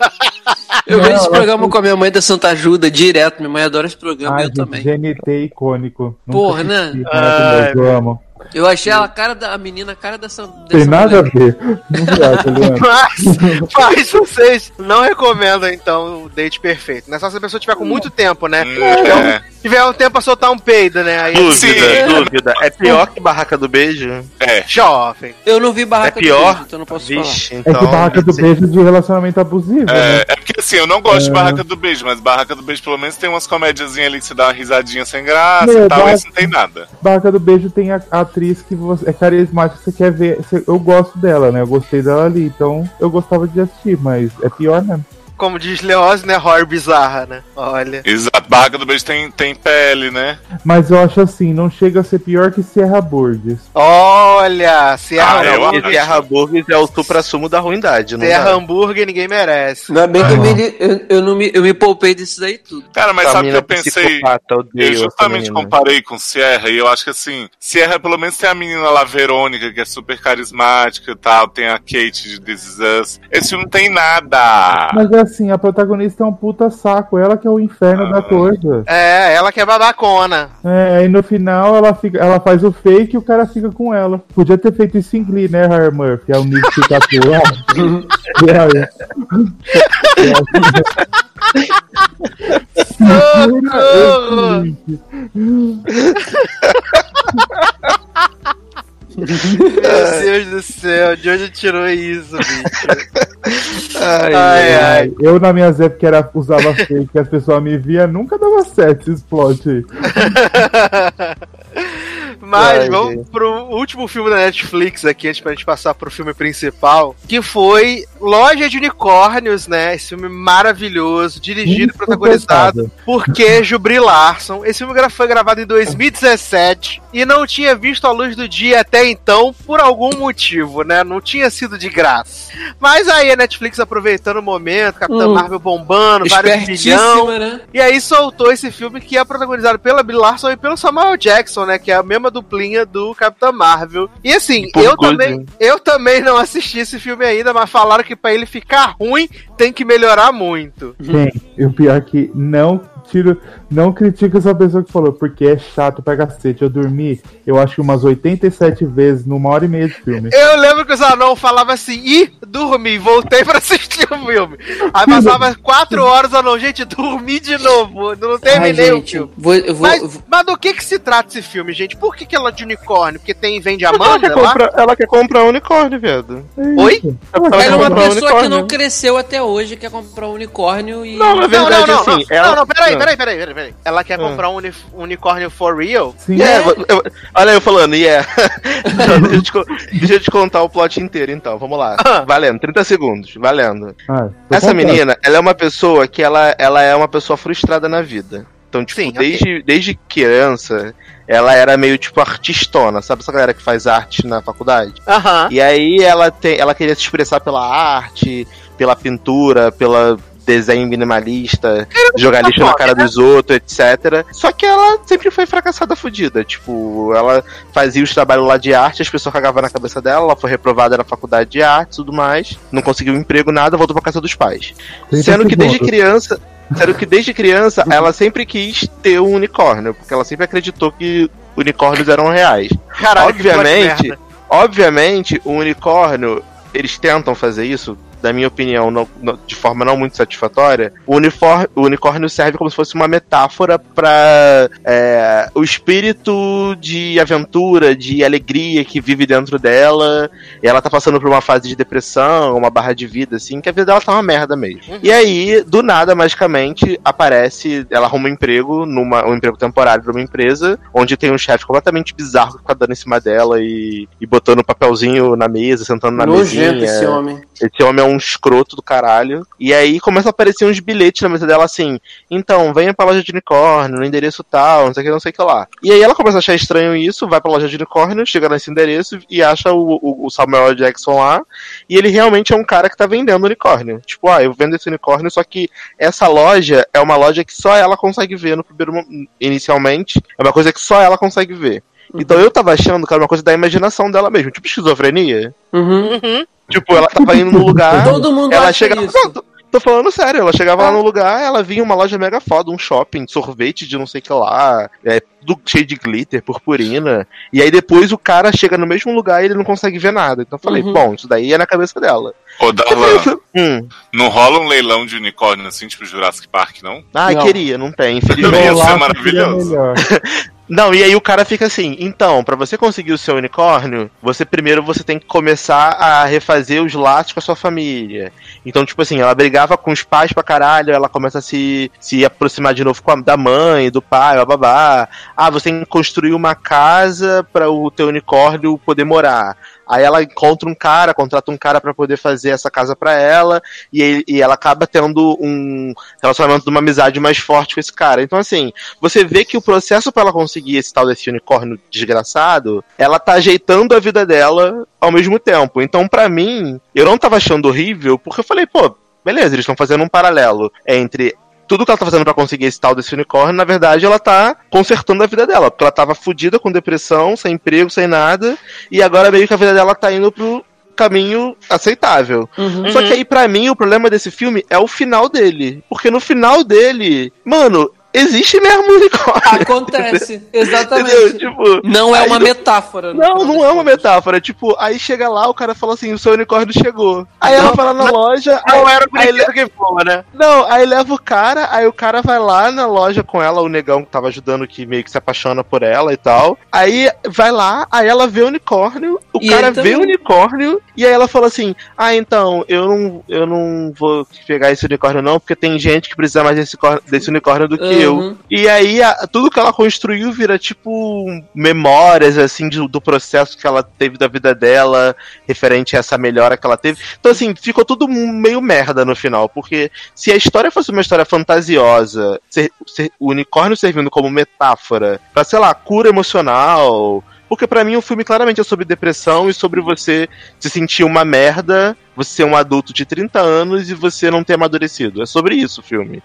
Eu Não, vejo esse programa foi- com a minha mãe da Santa Ajuda direto. Minha mãe adora esse programa Ai, eu gente, também. GNT icônico. Nunca Porra, né? mas eu amo. Eu achei ela a cara da a menina, a cara dessa. Tem dessa nada a mulher. ver. Não viaja, Leandro. Mas, mas vocês não recomendam, então, o date perfeito. Não é só se a pessoa tiver com muito tempo, né? É. tiver um tempo pra soltar um peido, né? Aí Dúvida, Sim. dúvida. É pior que Barraca do Beijo? É. jovem. Eu não vi barraca É pior? do beijo, então não posso falar. Vixe, É então. que barraca do beijo de relacionamento abusivo, né? É, é porque assim, eu não gosto de Barraca do Beijo, mas Barraca do Beijo pelo menos tem umas comédiazinhas ali que você dá uma risadinha sem graça Meu, e tal, Barra- esse não tem nada. Barraca do Beijo tem a, a atriz que você, é carismática, você quer ver. você- eu gosto dela, né? Eu gostei dela ali, então eu gostava de assistir, mas é pior mesmo. Como diz Leoz, né? Horror bizarra, né? Olha. Exato, Barraca do Beijo tem, tem pele, né? Mas eu acho assim, não chega a ser pior que Serra Burgess. Olha, Serra, Ah, Terra Burgers é o supra-sumo da ruindade, não Terra dá? hambúrguer ninguém merece. Ainda bem que eu me, eu, eu não me, eu me poupei disso daí tudo. Cara, mas sabe o que eu pensei? Eu justamente comparei com Sierra e eu acho que assim, Sierra pelo menos tem a menina lá, Verônica, que é super carismática e tal, tem a Kate de This Is Us. Esse filme não tem nada. Mas é assim, a protagonista é um puta saco, ela que é o inferno da coisa. É, ela que é babacona. É, aí no final ela, fica, ela faz o fake e o cara fica com ela. Podia ter feito isso em Glee, né, Harry Murphy? É o Nick que fica atuando. E aí- Socorro! Meu Deus do céu, de onde tirou isso, bicho? Ai, Ai, ai. Eu, na minha época, que era, usava fake e as pessoas me via, nunca dava certo esse plot aí. Mas Ai, vamos gente. pro último filme da Netflix aqui, antes pra gente passar pro filme principal, que foi Loja de Unicórnios, né? Esse filme maravilhoso, dirigido e protagonizado por Queijo Brie Larson. Esse filme foi gravado em 2017 e não tinha visto a luz do dia até então, por algum motivo, né? Não tinha sido de graça. Mas aí a Netflix aproveitando o momento, Capitã Hum. Marvel bombando, vários bilhão. Né? E aí soltou esse filme que é protagonizado pela Brie Larson e pelo Samuel Jackson, né? Que é a mesma duplinha do Capitão Marvel. E assim, Por eu também, eu também não assisti esse filme ainda, mas falaram que pra ele ficar ruim tem que melhorar muito. Tem. E o pior é que não tiro, não critico essa pessoa que falou, porque é chato pra cacete. Eu dormi, eu acho que umas 87 vezes numa hora e meia de filme. Eu lembro que os anão falavam assim, ih, dormi, voltei pra assistir o filme. Aí passava quatro horas, anão, gente, dormi de novo, não Ai, terminei o gente, filme. vou, vou, Mas, vou- mas do que que se trata esse filme, gente? Por que que ela é de unicórnio? Porque tem vende Ela Amanda quer, lá? comprar, ela quer comprar um unicórnio, viado. Oi? Ela Ela é quer uma um pessoa que não cresceu até hoje, quer comprar um unicórnio e. Não, na Não, verdade, não, não, assim, não, ela... não, não, peraí, peraí, peraí, peraí, peraí. Ela quer Hum. comprar um uni- unicórnio for real? Sim, É, eu- eu- olha eu falando, e é. deixa, eu te, deixa eu te contar o plot inteiro, então. Vamos lá. Ah. Valendo, 30 segundos, valendo. Ah, Essa contando. menina, ela é uma pessoa que ela, ela é uma pessoa frustrada na vida. Então, tipo, Sim, desde, desde criança, ela era meio, tipo, artistona. Sabe essa galera que faz arte na faculdade? Aham. E aí ela, tem, ela queria se expressar pela arte, pela pintura, pela desenho minimalista, jogar lixo na cara dos outros, etc. Só que ela sempre foi fracassada fudida. Tipo, ela fazia os trabalhos lá de arte, as pessoas cagavam na cabeça dela, ela foi reprovada na faculdade de arte e tudo mais, não conseguiu emprego, nada, voltou pra casa dos pais. 30 Sendo que desde criança. Sendo que desde criança ela sempre quis ter um unicórnio, porque ela sempre acreditou que unicórnios eram reais. Caralho, obviamente, obviamente, o unicórnio, eles tentam fazer isso, da minha opinião, não- não- de forma não muito satisfatória. O, unifor- o unicórnio serve como se fosse uma metáfora para o espírito de aventura, de alegria que vive dentro dela. E ela tá passando por uma fase de depressão, uma barra de vida, assim, que a vida dela tá uma merda mesmo. E aí, do nada, magicamente, aparece, ela arruma um emprego, numa, um emprego temporário numa empresa, onde tem um chefe completamente bizarro que fica dando em cima dela e, e botando um papelzinho na mesa, sentando na Nojento mesinha. esse homem. Esse homem é um escroto do caralho. E aí começa a aparecer uns bilhetes na mesa dela assim: então, venha pra loja de unicórnio, no endereço tal, não sei o que, não sei o que lá. E aí ela começa a achar estranho isso, vai pra loja de unicórnio, chega nesse endereço e acha o, o- o Samuel Jackson lá. E ele realmente é um cara que tá vendendo unicórnio. Tipo, ah, eu vendo esse unicórnio, só que essa loja é uma loja que só ela consegue ver no primeiro inicialmente. É uma coisa que só ela consegue ver. Então eu tava achando que era uma coisa da imaginação dela mesmo, tipo esquizofrenia. Uhum. Uhum. Tipo, ela tava indo num lugar. Todo mundo ela acha chega. isso. Não, tô falando sério. Ela chegava lá no lugar, ela vinha uma loja mega foda, um shopping, sorvete de não sei o que lá, é, tudo cheio de glitter, purpurina. E aí depois o cara chega no mesmo lugar e ele não consegue ver nada. Então eu falei, Uhum. bom, isso daí é na cabeça dela. Ô, Darlan, Hum. não rola um leilão de unicórnio assim, tipo Jurassic Park, não? Ai, Não. queria, não tem, Também infelizmente. ia ser maravilhoso. Não, e aí o cara fica assim, então, pra você conseguir o seu unicórnio, você primeiro você tem que começar a refazer os laços com a sua família. Então, tipo assim, ela brigava com os pais pra caralho, ela começa a se, se aproximar de novo a, da mãe, do pai, babá. Ah, você tem que construir uma casa para o teu unicórnio poder morar. Aí ela encontra um cara, contrata um cara pra poder fazer essa casa pra ela, e, e ela acaba tendo um relacionamento de uma amizade mais forte com esse cara. Então, assim, você vê que o processo pra ela conseguir esse tal desse unicórnio desgraçado, ela tá ajeitando a vida dela ao mesmo tempo. Então, pra mim, eu não tava achando horrível, porque eu falei, pô, beleza, eles estão fazendo um paralelo entre tudo que ela tá fazendo pra conseguir esse tal desse unicórnio, na verdade, ela tá consertando a vida dela, porque ela tava fodida com depressão, sem emprego, sem nada, e agora meio que a vida dela tá indo pro caminho aceitável. Uhum. Só que aí, pra mim, o problema desse filme é o final dele. Porque no final dele, mano, existe mesmo um unicórnio. Acontece, Entendeu? exatamente. Tipo, Não é uma no- metáfora. no Não, não é uma metáfora. Tipo, aí chega lá, o cara fala assim: o seu unicórnio chegou. Aí ela vai lá na loja. Não aí, era o aí, brinquedo que voa, né? não, aí leva o cara, aí o cara vai lá na loja com ela, o negão que tava ajudando, que meio que se apaixona por ela e tal. Aí vai lá, aí ela vê o unicórnio, o E cara vê o unicórnio, e aí ela fala assim: Ah, então, eu não, eu não vou pegar esse unicórnio, não, porque tem gente que precisa mais desse, desse unicórnio do que eu. Uhum. E aí a- tudo que ela construiu vira tipo memórias assim de- do processo que ela teve da vida dela, referente a essa melhora que ela teve. Então assim, ficou tudo meio merda no final, porque se a história fosse uma história fantasiosa, ser- ser- o unicórnio servindo como metáfora pra, sei lá, cura emocional, porque pra mim o filme claramente é sobre depressão e sobre você se sentir uma merda, você ser um adulto de 30 anos e você não ter amadurecido. É sobre isso o filme.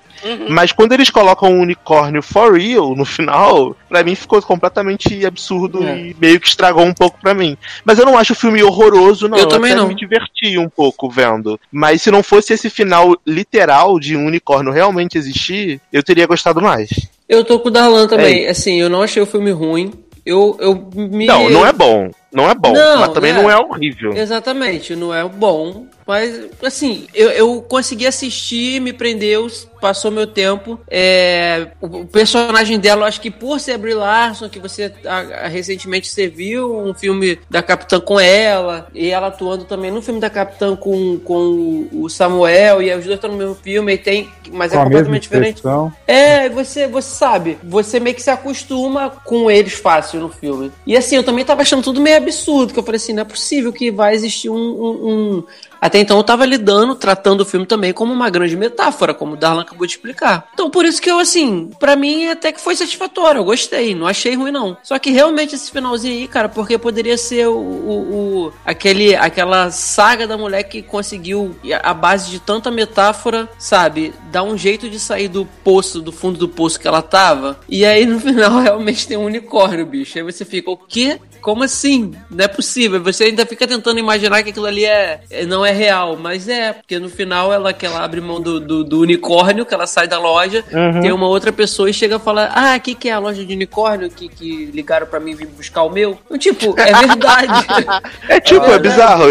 Mas quando eles colocam um unicórnio for real no final, pra mim ficou completamente absurdo É. e meio que estragou um pouco pra mim. Mas eu não acho o filme horroroso, não. Eu também até não. me diverti um pouco vendo. Mas se não fosse esse final literal de um unicórnio realmente existir, eu teria gostado mais. Eu tô com o Darlan também. Assim, eu não achei o filme ruim. Eu, eu me. Não, não é bom. Não é bom. Não, mas também é. não é horrível. Exatamente, não é bom. Mas, assim, eu, eu consegui assistir, me prendeu, passou meu tempo. É, o, o personagem dela, eu acho que por ser a Brie Larson, que você a- a- recentemente você viu um filme da Capitã com ela, e ela atuando também no filme da Capitã com, com o Samuel, e os dois estão no mesmo filme, e tem, mas Com é a mesma completamente diferente. É, você, você sabe, você meio que se acostuma com eles fácil no filme. E assim, eu também tava achando tudo meio absurdo, que eu falei assim, não é possível que vai existir um. um- um- Até então eu tava lidando, tratando o filme também como uma grande metáfora, como o Darlan acabou de explicar. Então por isso que eu, assim, pra mim até que foi satisfatório, eu gostei, não achei ruim não. Só que realmente esse finalzinho aí, cara, porque poderia ser o, o- o- aquele, aquela saga da mulher que conseguiu, a base de tanta metáfora, sabe, dar um jeito de sair do poço, do fundo do poço que ela tava. E aí no final realmente tem um unicórnio, bicho. Aí você fica, o quê? Como assim? Não é possível. Você ainda fica tentando imaginar que aquilo ali é, é- não é real, mas é, porque no final ela que ela abre mão do, do, do unicórnio, que ela sai da loja, tem uma outra pessoa e chega a falar: Ah, aqui que é a loja de unicórnio que, que ligaram pra mim vir buscar o meu. Então, tipo, é verdade. É tipo, é, verdade. bizarro.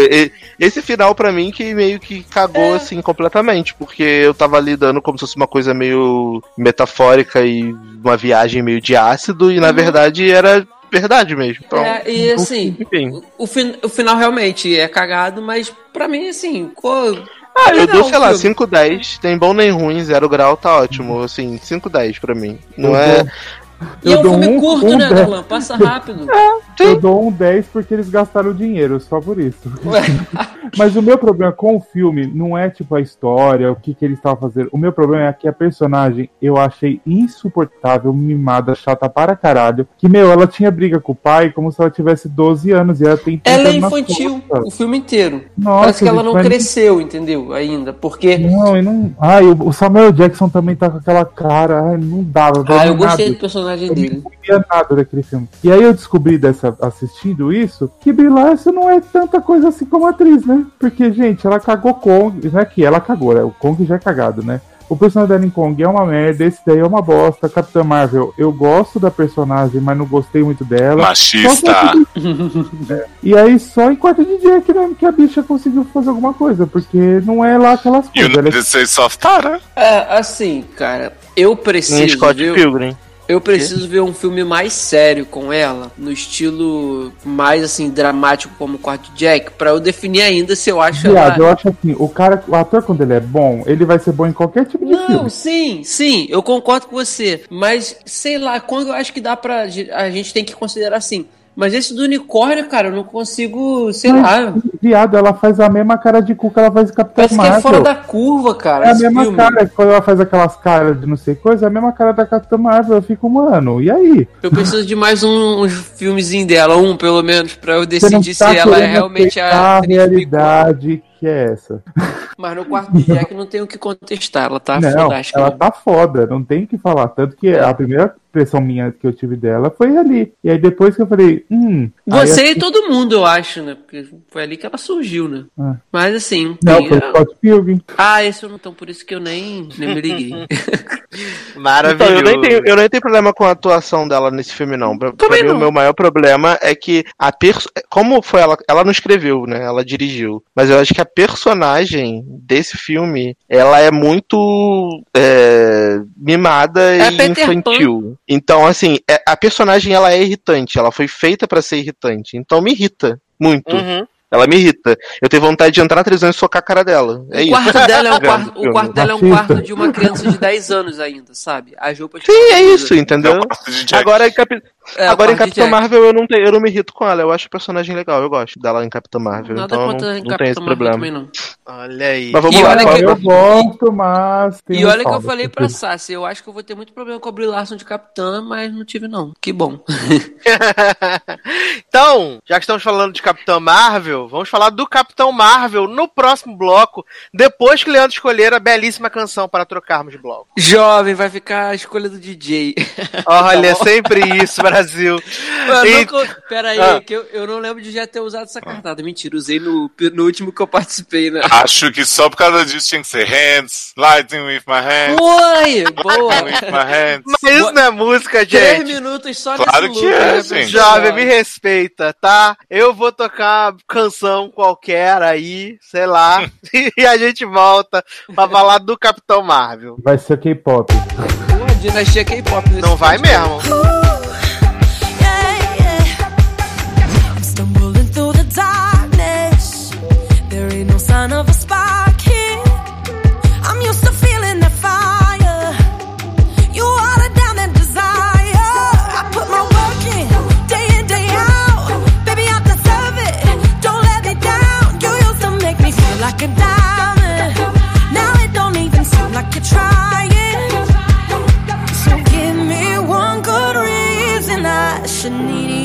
Esse final pra mim que meio que cagou assim completamente, porque eu tava lidando como se fosse uma coisa meio metafórica e uma viagem meio de ácido e na verdade era verdade mesmo. Então, É, e assim, enfim. o, fin- o final realmente é cagado, mas pra mim, assim, ficou. Ah, eu dou, sei lá, filme. 5, 10, tem bom nem ruim, zero grau, tá ótimo. Assim, 5, 10 pra mim. Não Eu é. dou- E é um dou filme um- curto, um né, dez. Darlan? Passa rápido. Eu dou um 10 porque eles gastaram dinheiro, só por isso. Mas o meu problema com o filme não é tipo a história, o que, que eles estavam fazendo. O meu problema é que a personagem eu achei insuportável, mimada, chata para caralho. Que, meu, ela tinha briga com o pai como se ela tivesse 12 anos e ela tem 30 ela é infantil o filme inteiro. Nossa, Parece que ela não cresceu, entendeu? Ainda. Porque. Não, e não. Ai, o Samuel Jackson também tá com aquela cara. Ai, não dava. Ah, eu gostei nada. do personagem Eu dele. sabia nada daquele filme. E aí eu descobri dessa, assistindo isso, que Brie Larson não é tanta coisa assim como atriz, né? Porque, gente, ela cagou Kong, não é que ela cagou, né? O Kong já é cagado, né? O personagem dela em Kong é uma merda, esse daí é uma bosta. Capitã Marvel, eu gosto da personagem, mas não gostei muito dela. Machista. É. E aí só em quarta de dia que, né, que a bicha conseguiu fazer alguma coisa, porque não é lá aquelas E o coisas. É States of Tara. É, assim, cara, eu preciso. Nem Scott viu? Pilgrim. Eu preciso ver um filme mais sério com ela, no estilo mais assim dramático como o Quarto Jack, pra eu definir ainda se eu acho ela. Viado, eu acho assim, o cara, o ator quando ele é bom, ele vai ser bom em qualquer tipo de Não, filme. sim, sim, eu concordo com você. Mas, sei lá, quando eu acho que dá pra. A gente tem que considerar assim. Mas esse do unicórnio, cara, eu não consigo, sei lá. Viado, ela faz a mesma cara de cu que ela faz em Capitão Parece que é Marvel. fora da curva, cara. É a mesma filme. cara, quando ela faz aquelas caras de não sei coisa, é a mesma cara da Capitã Marvel. Eu fico, mano, e aí? Eu preciso de mais um, uns filmezinhos dela, um pelo menos, pra eu decidir tá se ela é realmente a a realidade que é essa. Mas no quarto de Jack não tem o que contestar, ela tá não, fantástica. ela tá foda, não tem o que falar. Tanto que É. a primeira impressão minha que eu tive dela foi ali. E aí depois que eu falei, hum. Você aí e todo mundo, eu acho, né? Porque foi ali que ela surgiu, né? Ah. Mas assim. Não, tem- foi Scott Pilgrim. Ah, esse eu não então por isso que eu nem, nem me liguei. Então, Maravilhoso. eu nem, tenho, eu nem tenho problema com a atuação dela nesse filme, não. Pra, pra Também mim, não. o meu maior problema é que a perso... Como foi ela? Ela não escreveu, né? Ela dirigiu. Mas eu acho que a personagem desse filme, ela é muito é, mimada É e Peter infantil. Então, assim, é- a personagem, ela é irritante. Ela foi feita pra ser irritante. Então, me irrita muito. Uhum. Ela me irrita. Eu tenho vontade de entrar na televisão e socar a cara dela. É o isso. quarto dela é um quarto, o quarto dela é um quarto de uma criança de 10 anos ainda, sabe? As roupas Sim, é isso, É entendeu? o Jack. Agora, em Capi- É, o Agora em Capitão. Marvel eu não, tenho, eu não me irrito com ela, eu acho a personagem legal, eu gosto dela em Capitão Marvel. Nada então contra não, em não tem esse Marvel problema. também não. Olha aí. Mas vamos E lá, olha que- é o- Eu gosto, mas. E olha que eu falei pra Sassi, eu acho que eu vou ter muito problema com a Brie Larson de Capitã, mas não tive não. Que bom. então, já que estamos falando de Capitão Marvel, vamos falar do Capitão Marvel no próximo bloco, depois que Leandro escolher a belíssima canção para trocarmos de bloco. Jovem, vai ficar a escolha do DJ. Olha, Tá sempre isso, Brasil. Mano, E- nunca- Pera aí, Ah. que eu, eu não lembro de já ter usado essa cartada. Mentira, usei no, no último que eu participei, né? Acho que só por causa disso tinha que ser hands, lighting with my hands, Oi! Boa! with my hands. Mas isso não é música, Três gente. minutos só Claro nesse que loop, é, né, gente. Jovem, me respeita, tá? Eu vou tocar canção qualquer aí, sei lá, e a gente volta pra falar do Capitão Marvel. Vai ser K-pop. Dinastia K-pop. Não vai podcast. mesmo. I should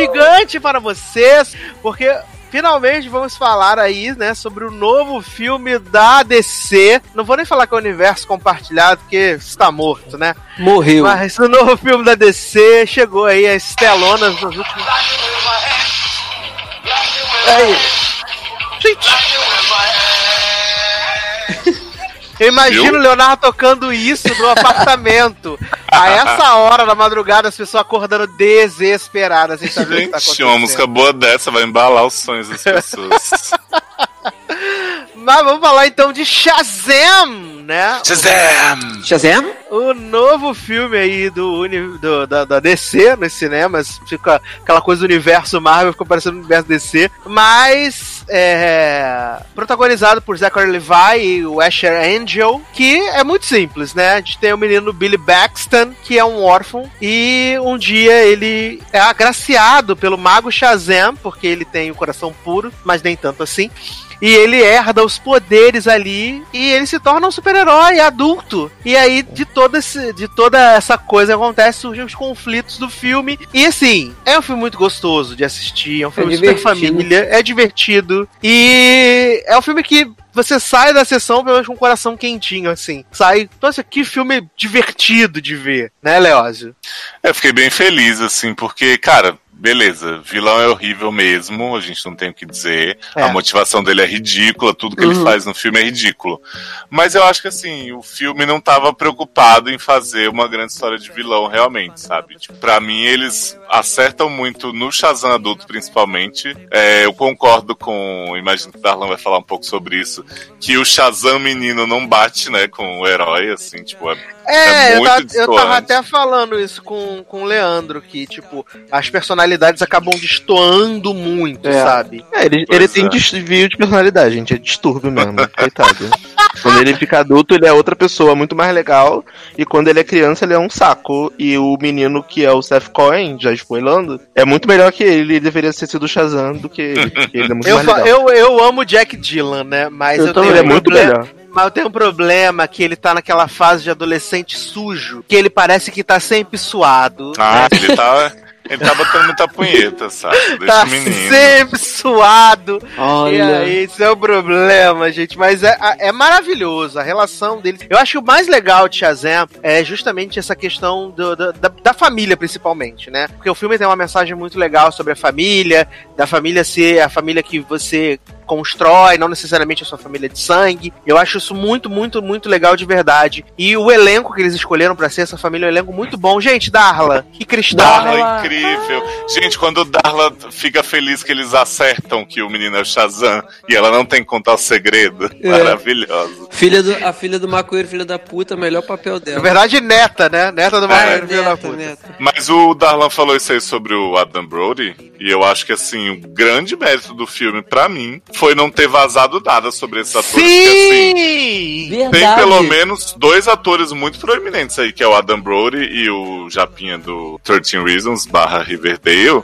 gigante para vocês, porque finalmente vamos falar aí, né, sobre o novo filme da DC. Não vou nem falar que é o universo compartilhado, porque está morto, né? Morreu. Mas o novo filme da DC chegou aí as telonas nos últimos. Aí. Gente. Eu imagino o Leonardo tocando isso no apartamento. A essa hora da madrugada, as pessoas acordando desesperadas que tá Gente, acontecendo. uma música boa dessa vai embalar os sonhos das pessoas. Mas vamos falar então de Shazam, né? Shazam! Shazam? O novo filme aí do, uni- do- da, da DC nos cinemas, fica aquela coisa do universo Marvel, ficou parecendo o universo DC, mas é, protagonizado por Zachary Levi e o Asher Angel, que é muito simples, né? A gente tem o menino Billy Baxton, que é um órfão, e um dia ele é agraciado pelo mago Shazam, porque ele tem o coração puro, mas nem tanto assim. E ele herda os poderes ali e ele se torna um super-herói adulto. E aí, de, todo esse, de toda essa coisa que acontece, surgem os conflitos do filme. E assim, é um filme muito gostoso de assistir, é um filme super divertido. família, é divertido. E é um filme que você sai da sessão pelo menos com o coração quentinho, assim. Sai. Nossa, que filme divertido de ver, né, Leózio? Eu fiquei bem feliz, assim, porque, cara, beleza, vilão é horrível mesmo, a gente não tem o que dizer. É. A motivação dele é ridícula, tudo que ele Uhum. faz no filme é ridículo. Mas eu acho que, assim, o filme não tava preocupado em fazer uma grande história de vilão, realmente, sabe? Tipo, pra mim, eles acertam muito no Shazam adulto, principalmente. É, eu concordo com. Imagino que o Darlan vai falar um pouco sobre isso. Que o Shazam menino não bate, né, com o herói, assim, tipo, é É, É eu, tava, eu tava até falando isso com, com o Leandro, que, tipo, as personalidades acabam destoando muito, É. sabe? É, ele, Pois ele tem é. desvio de personalidade, gente. É distúrbio mesmo, coitado. Quando ele fica adulto, ele é outra pessoa muito mais legal. E quando ele é criança, ele é um saco. E o menino que é o Seth Cohen, já spoilando, é muito melhor que ele. Ele deveria ter sido o Shazam do que ele. Ele é muito Eu, mais legal. eu, eu amo Jack Dylan, né? Mas eu, Eu também, tenho ele é muito problema- melhor. Mas eu tenho um problema que ele tá naquela fase de adolescente sujo, que ele parece que tá sempre suado. Ah, ele tá. Ele tá botando muita punheta, sabe? Deixa Tá o menino. sempre suado. E Olha. aí, isso é o problema, gente. Mas é, é maravilhoso a relação deles. Eu acho que o mais legal de Shazam é justamente essa questão do- do- da, da família, principalmente, né? Porque o filme tem uma mensagem muito legal sobre a família, da família ser a família que você constrói, não necessariamente a sua família de sangue. Eu acho isso muito, muito, muito legal de verdade. E o elenco que eles escolheram pra ser essa família é um elenco muito bom. Gente, Darla, que cristal. Darla Darla. é incrível. Gente, quando o Darla fica feliz que eles acertam que o menino é o Shazam e ela não tem que contar o segredo. É. Maravilhoso. Filha do, a filha do maconheiro, filha da puta, melhor papel Na dela. verdade, neta, né? Neta do Ah, Macaco, filho da neta, puta. neta. Mas o Darlan falou isso aí sobre o Adam Brody, e eu acho que assim, o grande mérito do filme, pra mim, foi não ter vazado nada sobre esses atores. Porque, assim, Sim! tem Verdade. pelo menos dois atores muito proeminentes aí, que é o Adam Brody e o Japinha do 13 Reasons barra Riverdale.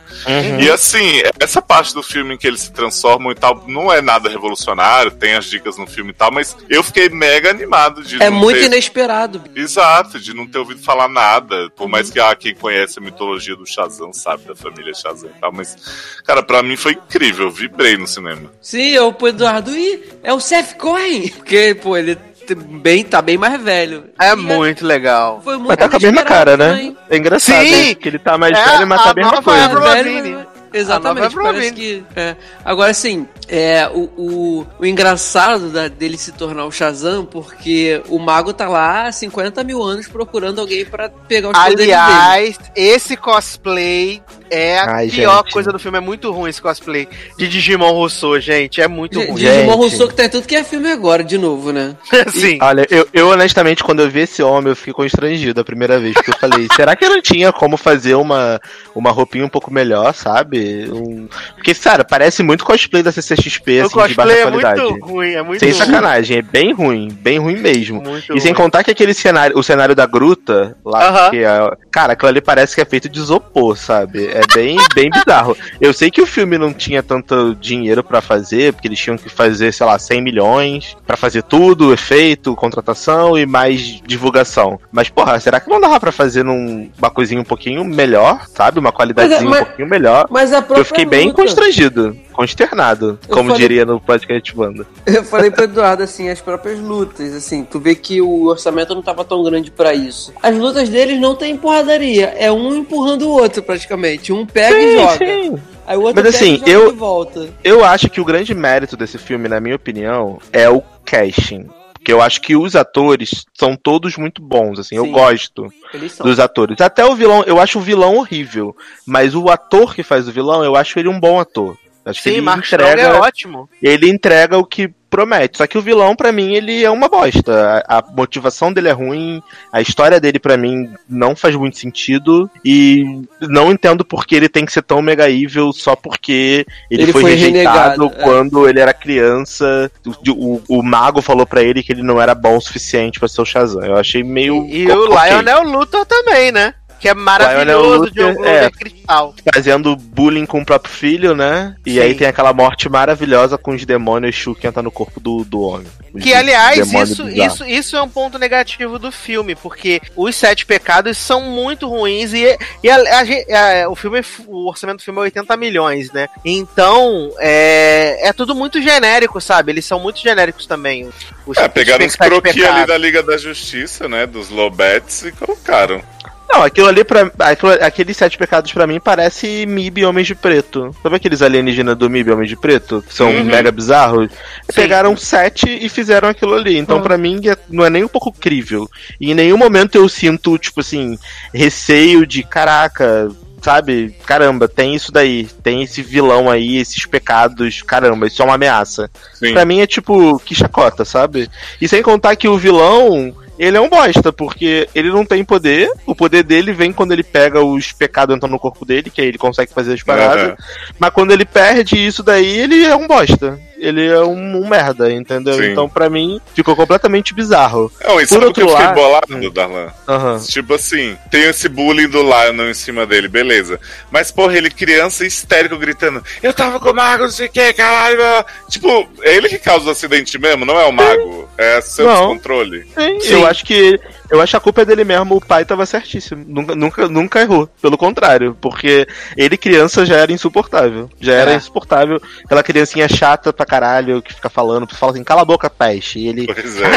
E assim, essa parte do filme em que eles se transformam e tal, não é nada revolucionário, tem as dicas no filme e tal, mas eu fiquei mega animado de É muito ter... inesperado. Exato, de não ter ouvido falar nada. Por mais que ah, quem conhece a mitologia do Shazam sabe da família Shazam e tal, mas, cara, pra mim foi incrível, eu vibrei no cinema. Sim, eu pro Eduardo, ih, é o Seth Cohen. Porque, pô, ele bem, tá bem mais velho. É E muito legal. Foi muito Mas tá com a mesma cara, né? também. É engraçado, Sim! né? Que ele tá mais É, velho, mas tá a mesma nova coisa. Velho, né? Exatamente, parece que. é. Agora sim, é, o, o, o engraçado da- dele se tornar o Shazam, porque o mago tá lá há 50 mil anos procurando alguém pra pegar os poderes dele. Aliás, esse cosplay é a Ai, pior gente. coisa do filme. É muito ruim esse cosplay de Digimon Rousseau, gente. É muito ruim. Gente. Digimon Rousseau que tá em tudo que é filme agora, de novo, né? Sim. Olha, eu, eu honestamente, quando eu vi esse homem, eu fiquei constrangido a primeira vez. Porque eu falei, será que não tinha como fazer uma, uma roupinha um pouco melhor, sabe? Um... Porque, cara, parece muito cosplay da CCXP, o assim, de baixa cosplay é qualidade. muito ruim. É muito Sem ruim. sacanagem, é bem ruim, bem ruim mesmo. Muito E sem ruim. contar que aquele cenário, o cenário da gruta, lá, Aham. que é, cara, aquilo ali parece que é feito de isopor, sabe? É bem, bem bizarro. Eu sei que o filme não tinha tanto dinheiro pra fazer, porque eles tinham que fazer, sei lá, 100 milhões pra fazer tudo, efeito, contratação e mais divulgação. Mas, porra, será que não dava pra fazer num, uma coisinha um pouquinho melhor, sabe? Uma qualidadezinha Mas é- mas- um pouquinho melhor. Mas a própria Eu fiquei bem luta- constrangido, consternado, Eu como falei- diria no podcast banda. Eu falei pro Eduardo, assim, as próprias lutas, assim, tu vê que o orçamento não tava tão grande pra isso. As lutas deles não tem empurradaria, é um empurrando o outro, praticamente. Um pega e joga. sim. Aí o outro Mas, pega assim, e eu- de volta. Eu acho que o grande mérito desse filme, na minha opinião, é o casting. Porque eu acho que os atores são todos muito bons, assim, eu Sim. gosto Eles são. dos atores. Até o vilão, eu acho o vilão horrível, mas o ator que faz o vilão, eu acho ele um bom ator. Acho que Sim, ele Mark Strong entrega, é ótimo. ele entrega o que promete. Só que o vilão, pra mim, ele é uma bosta. A, a motivação dele é ruim, a história dele, pra mim, não faz muito sentido. E não entendo por que ele tem que ser tão mega evil só porque ele, Ele foi, foi rejeitado renegado, é. quando ele era criança. O, o- o mago falou pra ele que ele não era bom o suficiente pra ser o Shazam. Eu achei meio. E o ok. Lionel Luthor também, né? Que é maravilhoso de um Luthor, é. cristal. Fazendo bullying com o próprio filho, né? E Sim. aí tem aquela morte maravilhosa com os demônios Shu que entra no corpo do, do homem. Os Que, aliás, isso, bizarros. isso, isso é um ponto negativo do filme, porque os sete pecados são muito ruins e, e a- a a- o filme, o orçamento do filme é 80 milhões, né? Então, é, é tudo muito genérico, sabe? Eles são muito genéricos também. Os, É, pegaram os croquis ali da Liga da Justiça, né? Dos Lobetes e colocaram. Não, aquilo ali, pra, aquilo, aqueles sete pecados pra mim parece MIB Homens de Preto. Sabe aqueles alienígenas do MIB Homens de Preto? Que são Uhum. mega bizarros? Pegaram sete e fizeram aquilo ali. Então, pra mim, é- não é nem um pouco crível. E em nenhum momento eu sinto, tipo assim, receio de caraca. Sabe? Caramba, tem isso daí. Tem esse vilão aí, esses pecados. Caramba, isso é uma ameaça. Sim. Pra mim é tipo, que chacota, sabe? E sem contar que o vilão, ele é um bosta, porque ele não tem poder. O poder dele vem quando ele pega os pecados entrando no corpo dele, que aí ele consegue fazer as paradas. Aham. Mas quando ele perde isso daí, ele é um bosta. Ele é um, um merda, entendeu? Sim. Então, pra mim, ficou completamente bizarro. Não, e Por sabe o que eu fiquei lado- bolado, Darlan? Aham. Tipo assim, tem esse bullying do Lionel em cima dele, beleza. Mas, porra, ele criança histérico gritando: Eu tava com o mago, não sei o que, caralho. blá, blá." Tipo, é ele que causa o acidente mesmo, não é o mago. É seu Não. descontrole. Sim, Sim. Eu acho que eu acho que a culpa é dele mesmo. O pai tava certíssimo. Nunca, nunca, nunca errou. Pelo contrário, porque ele criança já era insuportável. Já era É. insuportável. Aquela criancinha chata pra caralho que fica falando, fala assim, cala a boca, peste. E ele, Pois é.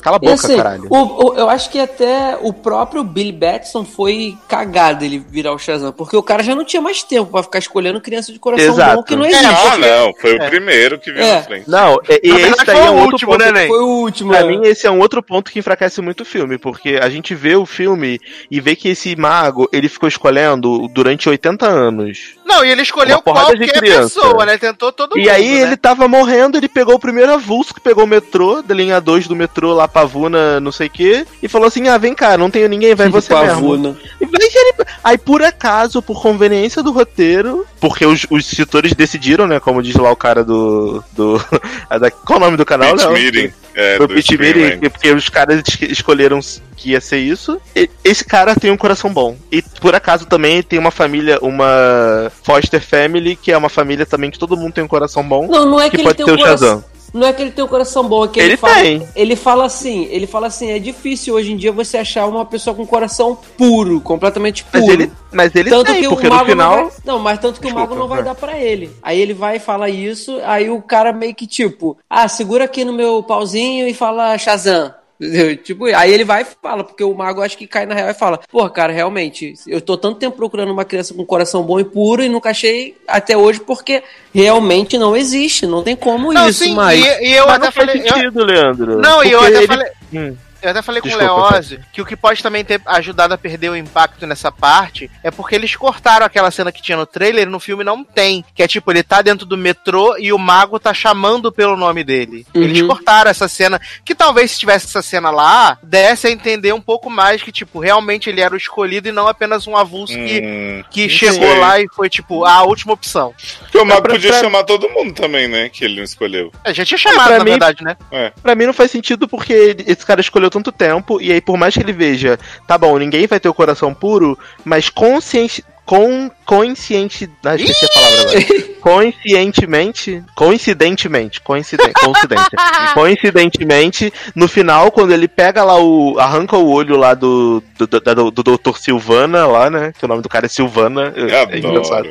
cala a boca, assim, caralho. o- o- eu acho que até o próprio Billy Batson foi cagado ele virar o Shazam, porque o cara já não tinha mais tempo pra ficar escolhendo criança de coração Exato. bom que não existe. Ah, não, foi o É. primeiro que viu É. na frente. Não, e, e esse daí foi é o um outro último, ponto. né? Foi o último. Pra é. mim, esse é um outro ponto que enfraquece muito o filme, porque a gente vê o filme e vê que esse mago, ele ficou escolhendo durante 80 anos. Não, e ele escolheu qualquer pessoa, né? Tentou todo E mundo. aí né? ele tava morrendo, ele pegou o primeiro avulso que pegou o metrô, da linha 2 do metrô lá, Pavuna, não sei o quê, e falou assim: ah, vem cá, não tenho ninguém, vai você mesmo. Pavuna. E vai que ele- Aí, por acaso, por conveniência do roteiro, porque os, os escritores decidiram, né, como diz lá o cara do... do a da- qual o nome do canal, Pitch meeting. É, Foi Meeting, Rant. porque os caras es- escolheram que ia ser isso. E- Esse cara tem um coração bom. E por acaso também tem uma família, uma foster family, que é uma família também que todo mundo tem um coração bom. Não, não é que, que ele pode tem ter um o coração. Shazam. Não é que ele tem um coração bom, é que ele, Ele fala, tem. ele fala assim, ele fala assim, é difícil hoje em dia você achar uma pessoa com coração puro, completamente puro. Mas ele, mas ele tanto tem, que porque o no mago final. não vai, não, mas tanto que o Desculpa, mago não vai vai. dar pra ele. Aí ele vai e fala isso, aí o cara meio que tipo, ah, segura aqui no meu pauzinho e fala Shazam. Tipo, aí ele vai e fala, porque o mago acho que cai na real e fala: Porra, cara, realmente, eu tô tanto tempo procurando uma criança com coração bom e puro e nunca achei até hoje porque realmente não existe, não tem como Não, isso, sim, mas. e, e eu Mas até não faz falei. eu- sentido, Leandro. Não, e eu até ele- falei. Hum. Eu até falei com Desculpa, o Leose que o que pode também ter ajudado a perder o impacto nessa parte é porque eles cortaram aquela cena que tinha no trailer e no filme não tem. Que é tipo, ele tá dentro do metrô e o mago tá chamando pelo nome dele. Uhum. Eles cortaram essa cena. Que talvez se tivesse essa cena lá, desse a entender um pouco mais que, tipo, realmente ele era o escolhido e não apenas um avulso que, Hum, que não chegou sei. lá e foi, tipo, a última opção. Porque o mago pra- podia pra- chamar todo mundo também, né? Que ele não escolheu. A gente tinha chamado, pra na mim- verdade, né? É. Pra mim não faz sentido porque esse cara escolheu tanto tempo, e aí por mais que ele veja, tá bom, ninguém vai ter o coração puro, mas consciente. Com, consciente. Ah, esqueci a palavra agora. Conscientemente. Coincidentemente. Coincidente, coincidência. coincidentemente, no final, quando ele pega lá o. arranca o olho lá do. do, do, do, do Dr. Silvana lá, né? Que o nome do cara é Silvana. É engraçado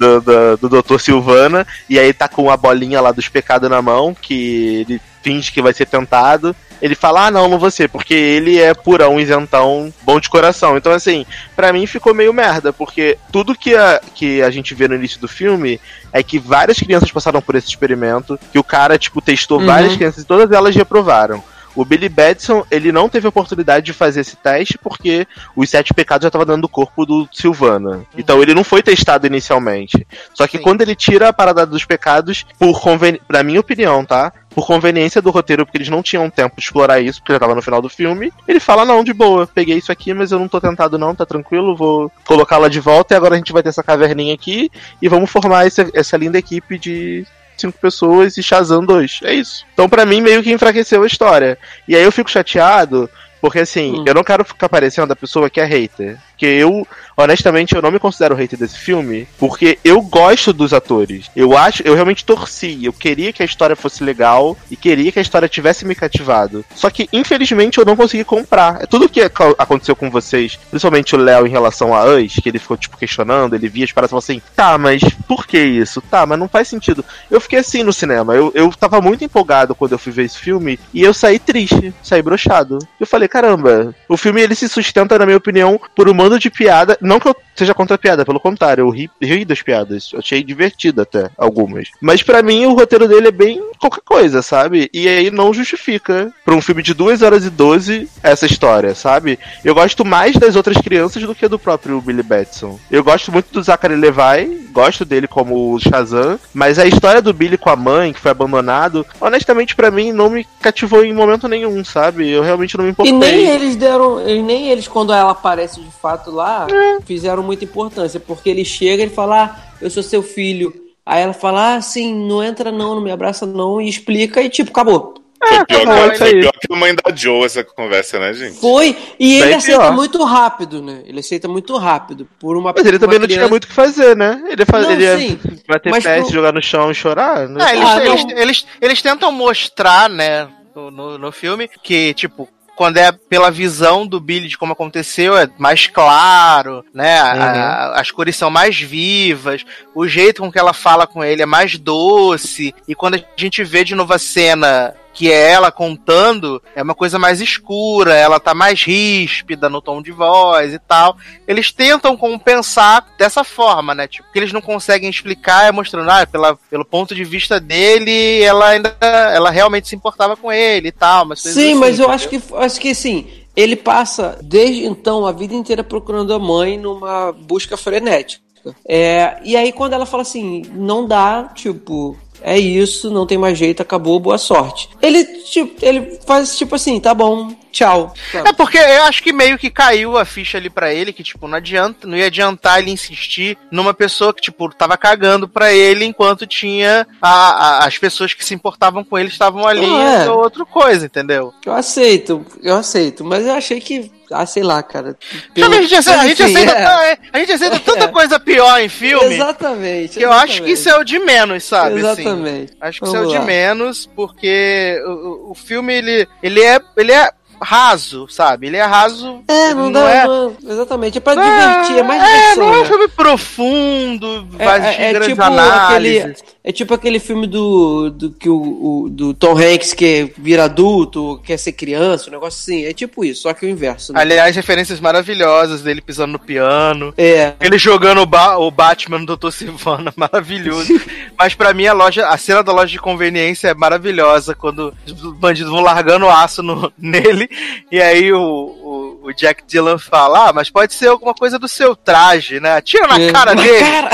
Adoro. do, do, do Dr. Silvana, e aí tá com a bolinha lá dos pecados na mão, que ele finge que vai ser tentado. Ele fala, ah, não, não vou ser, porque ele é purão, isentão, bom de coração. Então, assim, pra mim ficou meio merda, porque tudo que a, que a gente vê no início do filme é que várias crianças passaram por esse experimento, que o cara, tipo, testou Uhum. várias crianças e todas elas reprovaram. O Billy Batson, ele não teve oportunidade de fazer esse teste porque os sete pecados já estavam dentro do corpo do Silvana. Então ele não foi testado inicialmente. Só que Sim. quando ele tira a parada dos pecados, por conveniência, na minha opinião, tá? Por conveniência do roteiro, porque eles não tinham tempo de explorar isso, porque já tava no final do filme, ele fala, não, de boa, peguei isso aqui, mas eu não tô tentado não, tá tranquilo, vou colocá-la de volta e agora a gente vai ter essa caverninha aqui e vamos formar esse- essa linda equipe de cinco pessoas e Shazam 2. É isso. Então, pra mim, meio que enfraqueceu a história. E aí eu fico chateado, porque assim, Hum. eu não quero ficar parecendo a pessoa que é hater. Porque eu, honestamente, eu não me considero hater desse filme, porque eu gosto dos atores. Eu acho, eu realmente torci. Eu queria que a história fosse legal e queria que a história tivesse me cativado. Só que, infelizmente, eu não consegui comprar. É Tudo que ac- aconteceu com vocês, principalmente o Léo em relação a Us, que ele ficou, tipo, questionando, ele via as paradas e falou assim: tá, mas por que isso? Tá, mas não faz sentido. Eu fiquei assim no cinema. Eu, eu tava muito empolgado quando eu fui ver esse filme e eu saí triste, saí brochado. Eu falei, caramba, o filme ele se sustenta, na minha opinião, por um mando de piada. Não que eu seja contra a piada, pelo contrário, eu ri, ri das piadas. Eu achei divertido até, algumas. Mas pra mim o roteiro dele é bem qualquer coisa, sabe? E aí não justifica pra um filme de 2 horas e 12 essa história, sabe? Eu gosto mais das outras crianças do que do próprio Billy Batson. Eu gosto muito do Zachary Levi, gosto dele como o Shazam, mas a história do Billy com a mãe, que foi abandonado, honestamente pra mim não me cativou em momento nenhum, sabe? Eu realmente não me importei. E nem eles deram. e Nem eles, quando ela aparece de fato lá, É. fizeram muita importância. Porque ele chega e fala: ah, eu sou seu filho. Aí ela fala: ah, sim, não entra não, não me abraça não, e explica, e tipo, acabou. Foi pior, acabou, que, foi pior que a mãe da Joe essa conversa, né, gente? Foi, e ele Bem aceita pior. muito rápido, né? Ele aceita muito rápido. Por uma Mas ele uma também não tinha criança- muito o que fazer, né? Ele, faz, Não, ele ia bater mas pé, pro- jogar no chão e chorar. Né? Ah, eles, Ah, eles, eles, eles tentam mostrar, né, no, no, no filme, que, tipo, quando é pela visão do Billy de como aconteceu, é mais claro, né? a- a- as cores são mais vivas, o jeito com que ela fala com ele é mais doce, e quando a gente vê de novo a cena que é ela contando, é uma coisa mais escura, ela tá mais ríspida no tom de voz e tal. Eles tentam compensar dessa forma, né? Tipo, que eles não conseguem explicar é mostrando, ah, pela, pelo ponto de vista dele, ela ainda ela realmente se importava com ele e tal, mas Sim, assim, mas eu entendeu? acho que acho que assim, ele passa desde então a vida inteira procurando a mãe numa busca frenética. É, e aí quando ela fala assim, não dá, tipo, é isso, não tem mais jeito, acabou, boa sorte. Ele tipo, ele faz tipo assim, tá bom, tchau. É porque eu acho que meio que caiu a ficha ali pra ele, que, tipo, não adianta, não ia adiantar ele insistir numa pessoa que, tipo, tava cagando pra ele enquanto tinha a, a- as pessoas que se importavam com ele estavam ali é. ou outra coisa, entendeu? Eu aceito, eu aceito, mas eu achei que, ah, sei lá, cara. pelo- Sabe, a gente aceita, a gente aceita, é. a gente aceita tanta coisa pior em filme. Exatamente. Que eu acho que isso é o de menos, sabe? assim. Exatamente. Acho que isso é o Vamos de menos, porque o, o- o filme, ele, ele, é, ele é raso, sabe? Ele é raso. É, não, não dá. é- não- exatamente. É pra Não divertir, é mais é, diversão. não é um filme profundo, É, faz é- é grandes tipo análises. aquele, é tipo aquele filme do, do, que o, o- do Tom Hanks que vira adulto, quer ser criança, um negócio assim. É tipo isso, só que o inverso. Né? Aliás, referências maravilhosas dele pisando no piano. É. Ele jogando o, Ba- o Batman do Dr. Silvana, maravilhoso. Mas pra mim a loja, a cena da loja de conveniência é maravilhosa quando os bandidos vão largando aço no- nele e aí o, o, o Jack Dylan fala: "Ah, mas pode ser alguma coisa do seu traje, né? Tira na cara dele". cara.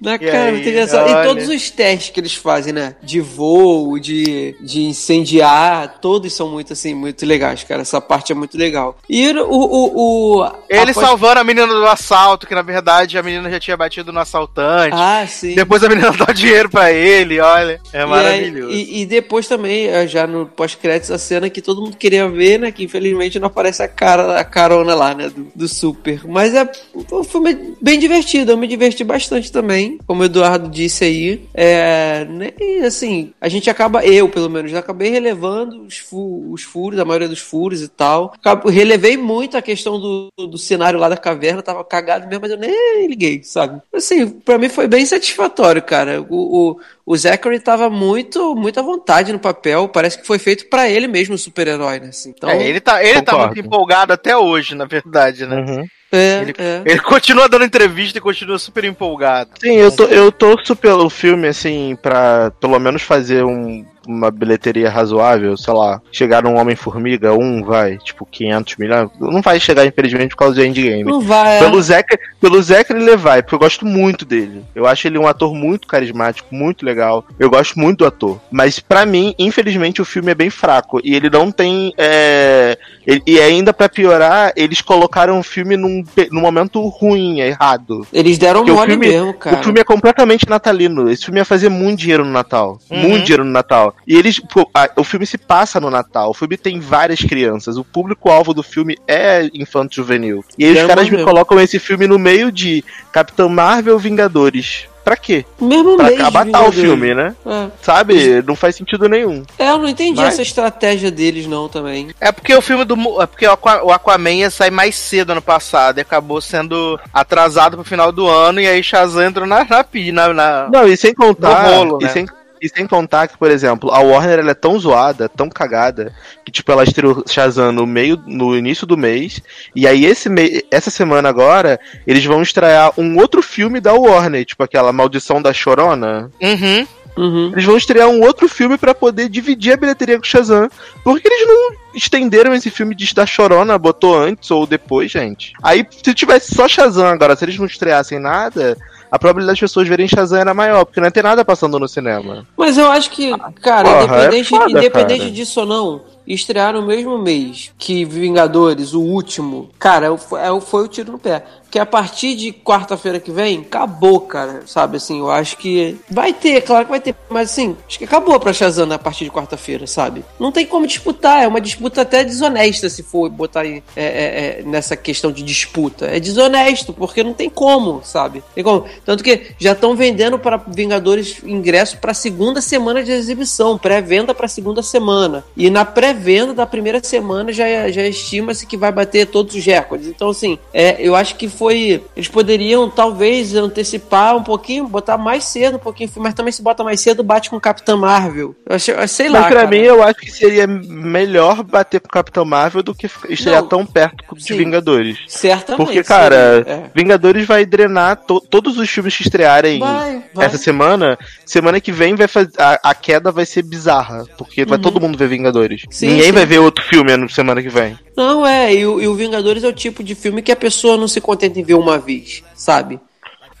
Na cara, aí, essa- olha. E todos os testes que eles fazem, né? De voo, de, de incendiar, todos são muito assim, muito legais, cara. Essa parte é muito legal. E o. o, o Ele após- salvando a menina do assalto, que na verdade a menina já tinha batido no assaltante. Ah, sim. Depois a menina dá o dinheiro pra ele, olha. É E aí- maravilhoso. E, e depois também, eh, já no pós-créditos, a cena que todo mundo queria ver, né? Que infelizmente não aparece a cara, a carona lá, né? Do, do Super. Mas é um filme bem divertido, eu me diverti bastante também. Também, como o Eduardo disse aí. É, nem assim, a gente acaba, eu pelo menos, acabei relevando os, fu- os furos, a maioria dos furos e tal. Acabo- relevei muito a questão do, do cenário lá da caverna, tava cagado mesmo, mas eu nem liguei, sabe? Assim, pra mim foi bem satisfatório, cara. O, o, o Zachary tava muito, muito à vontade no papel, parece que foi feito pra ele mesmo, o super-herói, né? Assim, então, É, ele tá, ele tá muito empolgado até hoje, na verdade, né? Uhum. É, Ele, é. ele continua dando entrevista e continua super empolgado. Sim, eu, tô, eu torço pelo filme, assim, pra pelo menos fazer um- uma bilheteria razoável, sei lá, chegar num Homem-Formiga, um, vai, tipo, 500 milhões. Não vai chegar, infelizmente, por causa do Endgame. Não vai, é. Pelo Zachary, pelo Zachary ele vai, porque eu gosto muito dele. Eu acho ele um ator muito carismático, muito legal. Eu gosto muito do ator. Mas pra mim, infelizmente, o filme é bem fraco. E ele não tem. é, ele- e ainda pra piorar, eles colocaram o filme num, num momento ruim, errado. Eles deram Porque o mole filme- mesmo, cara. O filme é completamente natalino. Esse filme ia fazer muito dinheiro no Natal. Uhum. Muito dinheiro no Natal. E eles. pô, a- o filme se passa no Natal. O filme tem várias crianças. O público-alvo do filme é infanto juvenil. E aí E os é caras me mesmo. colocam esse filme no meio de Capitão Marvel Vingadores. Pra quê? Mesmo Pra mês abatar o filme, né? É. Sabe? Não faz sentido nenhum. É, eu não entendi Mas- essa estratégia deles, não, também. É porque o filme do. É porque o Aqua- o Aquaman ia sair mais cedo ano passado e acabou sendo atrasado pro final do ano e aí Shazam entrou na, na, na, na- Não, e sem contar. Rolo, e, né? sem, e sem contar que, por exemplo, a Warner ela é tão zoada, tão cagada, que tipo, ela estreou Shazam no meio, no início do mês, e aí esse me essa semana agora, eles vão estrear um outro filme da Warner, tipo aquela Maldição da Chorona. Uhum. Uhum. Eles vão estrear um outro filme pra poder dividir a bilheteria com o Shazam. Por que eles não estenderam esse filme de da Chorona, botou antes ou depois, gente? Aí, se tivesse só Shazam agora, se eles não estreassem nada, a probabilidade das pessoas verem Shazam era maior, porque não ia ter nada passando no cinema. Mas eu acho que, cara, Porra, independente, é foda, independente cara. disso ou não, estrear no mesmo mês que Vingadores, o último, cara, foi, é o- foi o tiro no pé. Porque a partir de quarta-feira que vem, acabou, cara, sabe? Assim, eu acho que vai ter, claro que vai ter, mas assim, acho que acabou pra Shazam a partir de quarta-feira, sabe? Não tem como disputar, é uma disputa até desonesta se for botar em- é, é, é, nessa questão de disputa. É desonesto, porque não tem como, sabe? Tem como. Tanto que já estão vendendo para Vingadores ingresso para segunda semana de exibição, pré-venda para segunda semana. E na pré-venda da primeira semana já, já estima-se que vai bater todos os recordes. Então, assim, é, eu acho que foi. Eles poderiam talvez antecipar um pouquinho, botar mais cedo um pouquinho, mas também se bota mais cedo, bate com Capitã Marvel. Eu achei, sei lá. Mas pra cara. mim, eu acho que seria melhor bater com o Capitão Marvel do que estrear Não, tão perto de sim. Vingadores. Certamente. Porque, cara, seria, é. Vingadores vai drenar to- todos os filmes que estrearem Vai, vai. essa semana. Semana que vem vai fazer. A, a queda vai ser bizarra. Porque vai todo mundo ver Vingadores. Uhum. Sim, Ninguém sim. vai ver outro filme na semana que vem. Não, é, e o, e o Vingadores é o tipo de filme que a pessoa não se contenta em ver uma vez, sabe?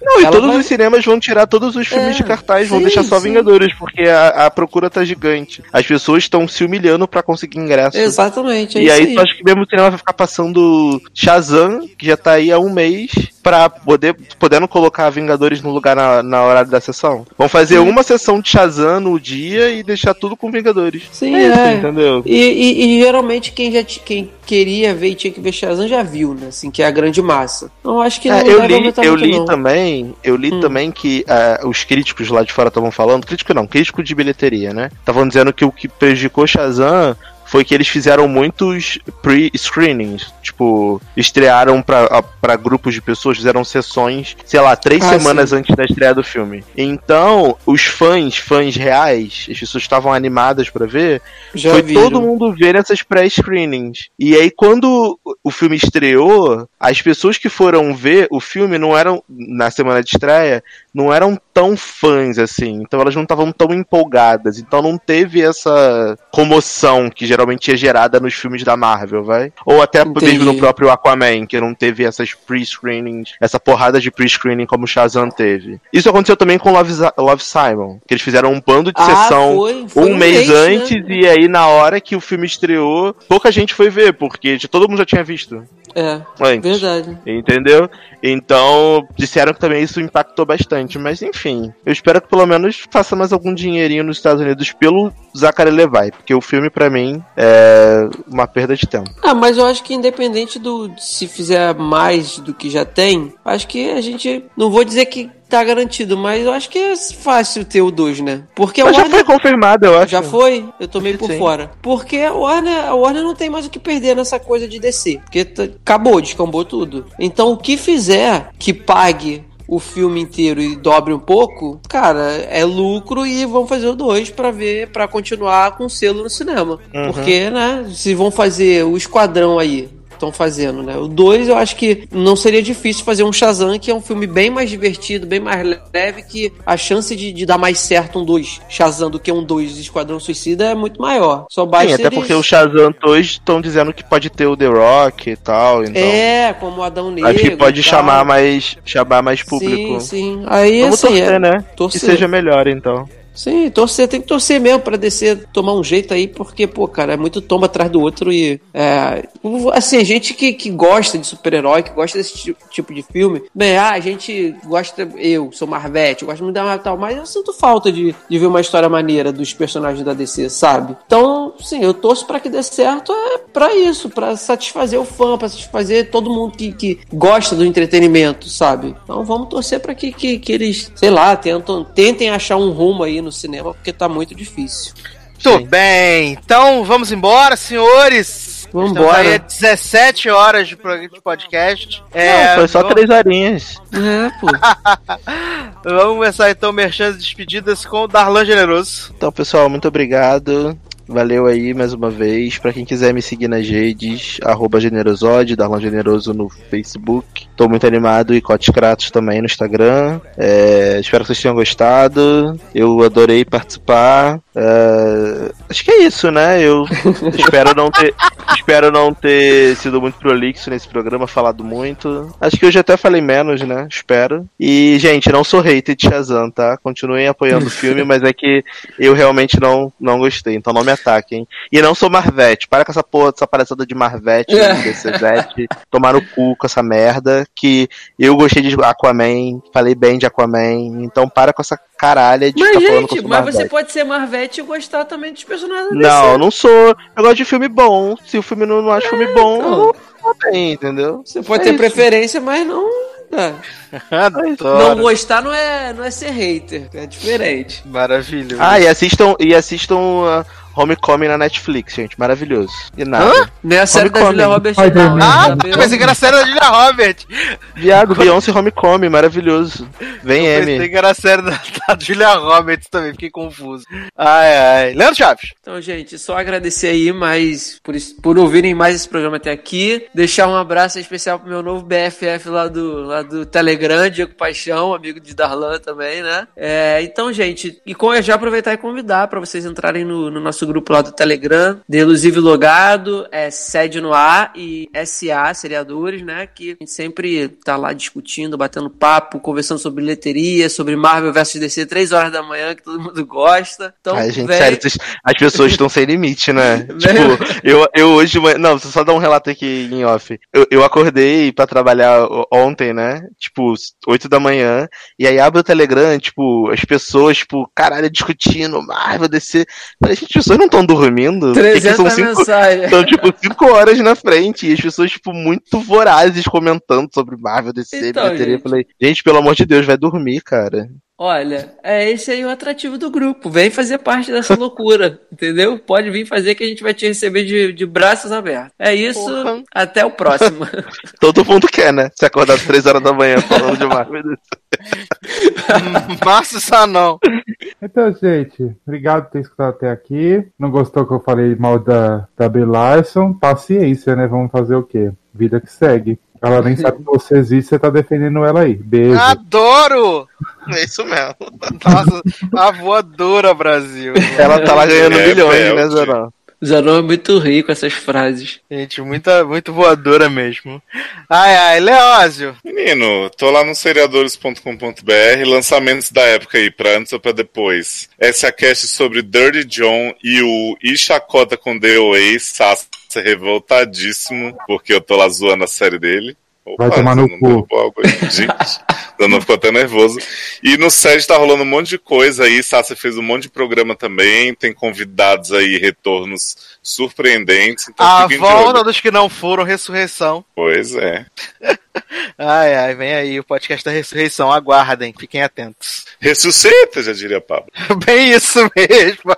Não, e Ela todos vai- os cinemas vão tirar todos os filmes É, de cartaz, vão sim, deixar só sim. Vingadores, porque a, a procura tá gigante. As pessoas estão se humilhando pra conseguir ingresso. Exatamente, é E isso aí, aí. tu acha que mesmo o cinema vai ficar passando Shazam, que já tá aí há um mês, pra poder podendo colocar Vingadores no lugar na, na horário da sessão? Vão fazer uma sessão de Shazam no dia e deixar tudo com Vingadores. Sim, é isso, é. entendeu? E, e- e geralmente quem já quem queria ver e tinha que ver Shazam já viu, né? Assim, que é a grande massa. Então acho que não É, eu deve li, eu li não. também, eu li Hum. também que ah, os críticos lá de fora estavam falando, crítico não, crítico de bilheteria, né? Estavam dizendo que o que prejudicou Shazam foi que eles fizeram muitos pre-screenings, tipo, estrearam pra a- pra grupos de pessoas, fizeram sessões, sei lá, três Ah, semanas sim. antes da estreia do filme. Então, os fãs, fãs reais, as pessoas estavam animadas pra ver, Já foi viram. todo mundo ver essas pré-screenings. E aí, quando o filme estreou, as pessoas que foram ver o filme não eram, na semana de estreia, não eram tão fãs assim. Então elas não estavam tão empolgadas. Então não teve essa comoção que geralmente é gerada nos filmes da Marvel, vai? Ou até Entendi. mesmo no próprio Aquaman, que não teve essas pre-screenings, essa porrada de pre-screening como o Shazam teve. Isso aconteceu também com Love, Love Simon, que eles fizeram um bando de Ah, sessão foi- foi um um mês mês, né? antes e aí na hora que o filme estreou, pouca gente foi ver, porque todo mundo já tinha visto É, antes. verdade. Entendeu? Então, disseram que também isso impactou bastante. Mas enfim, eu espero que pelo menos faça mais algum dinheirinho nos Estados Unidos pelo Zachary Levi, porque o filme pra mim é uma perda de tempo. Ah, mas eu acho que independente do se fizer mais do que já tem, acho que a gente não vou dizer que tá garantido, mas eu acho que é fácil ter o 2, né? Porque a Mas já Warner... foi confirmado, eu acho. Já foi? Eu tô meio por Sim. fora. Porque a Warner, a Warner não tem mais o que perder nessa coisa de DC. Porque acabou, descambou tudo. Então o que fizer que pague o filme inteiro e dobre um pouco, cara, é lucro e vão fazer o 2 pra ver, pra continuar com selo no cinema. Uhum. Porque, né, se vão fazer o Esquadrão aí, estão fazendo, né? O 2 eu acho que não seria difícil fazer um Shazam, que é um filme bem mais divertido, bem mais leve, que a chance de, de dar mais certo um 2 Shazam do que um 2 Esquadrão Suicida é muito maior. Só basta Sim, até eles- porque o Shazam 2 estão dizendo que pode ter o The Rock e tal, então. É, como o Adão Negro. acho que pode chamar mais, chamar mais público. Sim, sim. Aí, Vamos assim, torcer, é, né? torcer. Que seja melhor, então. Sim, torcer, tem que torcer mesmo pra descer, tomar um jeito aí, porque, pô, cara, é muito tomba atrás do outro e. É, assim, gente que, que gosta de super-herói, que gosta desse ti- tipo de filme, bem, ah, a gente gosta, eu sou Marvete, eu gosto muito da Marvel tal, mas eu sinto falta de, de ver uma história maneira dos personagens da DC, sabe? Então, sim, eu torço pra que dê certo é pra isso, pra satisfazer o fã, pra satisfazer todo mundo que, que gosta do entretenimento, sabe? Então vamos torcer pra que, que, que eles, sei lá, tentam, tentem achar um rumo aí no cinema, porque tá muito difícil. Muito bem, então vamos embora, senhores. Vambora. Estamos aí a 17 horas de podcast. É, Não, foi só vamos- três horinhas. É, pô. Vamos começar então merchan despedidas com o Darlan Generoso. Então, pessoal, muito obrigado. Valeu aí mais uma vez. Pra quem quiser me seguir nas redes, arroba generosode, Darlan Generoso no Facebook. Tô muito animado e Cotes Kratos também no Instagram. É, espero que vocês tenham gostado. Eu adorei participar. É, acho que é isso, né? Eu espero não ter espero não ter sido muito prolixo nesse programa, falado muito. Acho que hoje até falei menos, né? Espero. E, gente, não sou hater de Shazam, tá? Continuem apoiando o filme, mas é que eu realmente não, não gostei, então não me ataquem. E não sou Marvete. Para com essa porra, essa palhaçada de Marvete, É. Tomar no cu com essa merda. Que eu gostei de Aquaman, falei bem de Aquaman. Então para com essa caralha de Mas, ficar gente, sou mas você pode ser Marvete e gostar também dos personagens da Não, DC. não sou. Eu gosto de filme bom. Se o filme não, não acha filme bom, então. eu não bem, entendeu? Você pode É ter isso. preferência, mas não. é. Não gostar não é, não é ser hater, é diferente. Maravilhoso. Ah, e assistam, e assistam uh, Homecoming na Netflix, gente. Maravilhoso. E nada. Não é a série da Homecoming. Julia Roberts, Ai, não. Ah, da eu pensei que era a série da Julia Robert. Viado, Beyoncé Homecoming, maravilhoso. Vem, Eu pensei M. que era a série da, da Julia Roberts também, fiquei confuso. Ai, ai. Leandro Chaves. Então, gente, só agradecer aí mais por, por ouvirem mais esse programa até aqui. Deixar um abraço especial pro meu novo BFF lá do, lá do Telegram, Diego Paixão, amigo de Darlan também, né? É, então, gente, e com, já aproveitar e convidar para vocês entrarem no, no nosso grupo lá do Telegram, Delusive Logado, é Sede no ar e SA, seriadores, né? Que a gente sempre tá lá discutindo, batendo papo, conversando sobre bilheteria, sobre Marvel vs DC, três horas da manhã, que todo mundo gosta. Então, Ai, gente, vem- sério, as pessoas estão sem limite, né? Tipo, eu, eu hoje. Não, eu só dar um relato aqui em off. Eu, eu acordei pra trabalhar ontem, né? Tipo, 8 da manhã. E aí abre o Telegram, tipo, as pessoas, tipo, caralho, discutindo, Marvel, DC. Falei, gente, as pessoas não estão dormindo? Por que que 300 são cinco, mensagens. São, tipo, 5 horas na frente. E as pessoas, tipo, muito vorazes comentando sobre Marvel, DC, Então, gente. Falei, gente, pelo amor de Deus, vai dormir, cara. Olha, é esse aí o atrativo do grupo. Vem fazer parte dessa loucura, entendeu? Pode vir fazer que a gente vai te receber de, de braços abertos. É isso, Porra. até o próximo. Todo mundo quer, né? Se acordar às 3 horas da manhã falando de Marvel. Márcio Sanão. Então, gente, obrigado por ter escutado até aqui. Não gostou que eu falei mal da, da Brie Larson? Paciência, né? Vamos fazer o quê? Vida que segue. Ela nem sabe que você existe, você tá defendendo ela aí. Beijo. Adoro! É isso mesmo. Nossa, a voadora, Brasil. Ela tá lá ganhando É, milhões, Belt. né, Zanão? Zanon é muito rico com essas frases. Gente, muita, muito voadora mesmo. Ai, ai, Leózio. Menino, tô lá no seriadores.com.br, lançamentos da época aí, pra antes ou pra depois. Essa é cast sobre Dirty John e o E Chacota com DOA, Sassa revoltadíssimo, porque eu tô lá zoando a série dele. Vai tomar no Zanon cu. Gente, Zanon ficou até nervoso. E no SED tá rolando um monte de coisa aí. Sassi fez um monte de programa também. Tem convidados aí, retornos surpreendentes. Então A volta dos que não foram, ressurreição. Pois é. Ai, ai, vem aí o podcast da ressurreição. Aguardem, fiquem atentos. Ressuscita, já diria Pablo. Bem isso mesmo.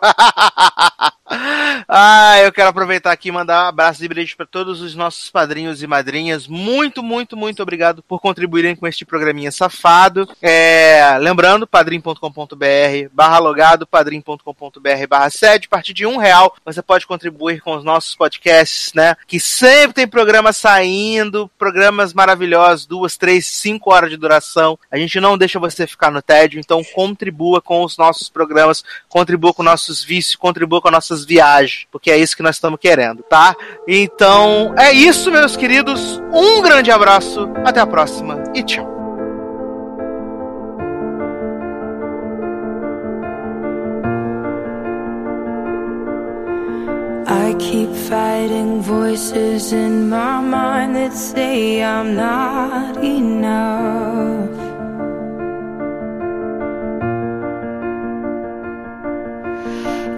Ah, eu quero aproveitar aqui e mandar um abraço e beijo para todos os nossos padrinhos e madrinhas. Muito, muito, muito obrigado por contribuírem com este programinha safado. É, lembrando, padrim.com.br barra logado, padrim.com.br barra sede. A partir de um real você pode contribuir com os nossos podcasts, né? Que sempre tem programas saindo, programas maravilhosos, duas, três, cinco horas de duração. A gente não deixa você ficar no tédio, então contribua com os nossos programas, contribua com nossos vícios, contribua com nossas viagens, porque é isso que nós estamos querendo, tá? Então é isso, meus queridos. Um grande abraço, até a próxima e tchau. I keep fighting voices in my mind that say I'm not enough.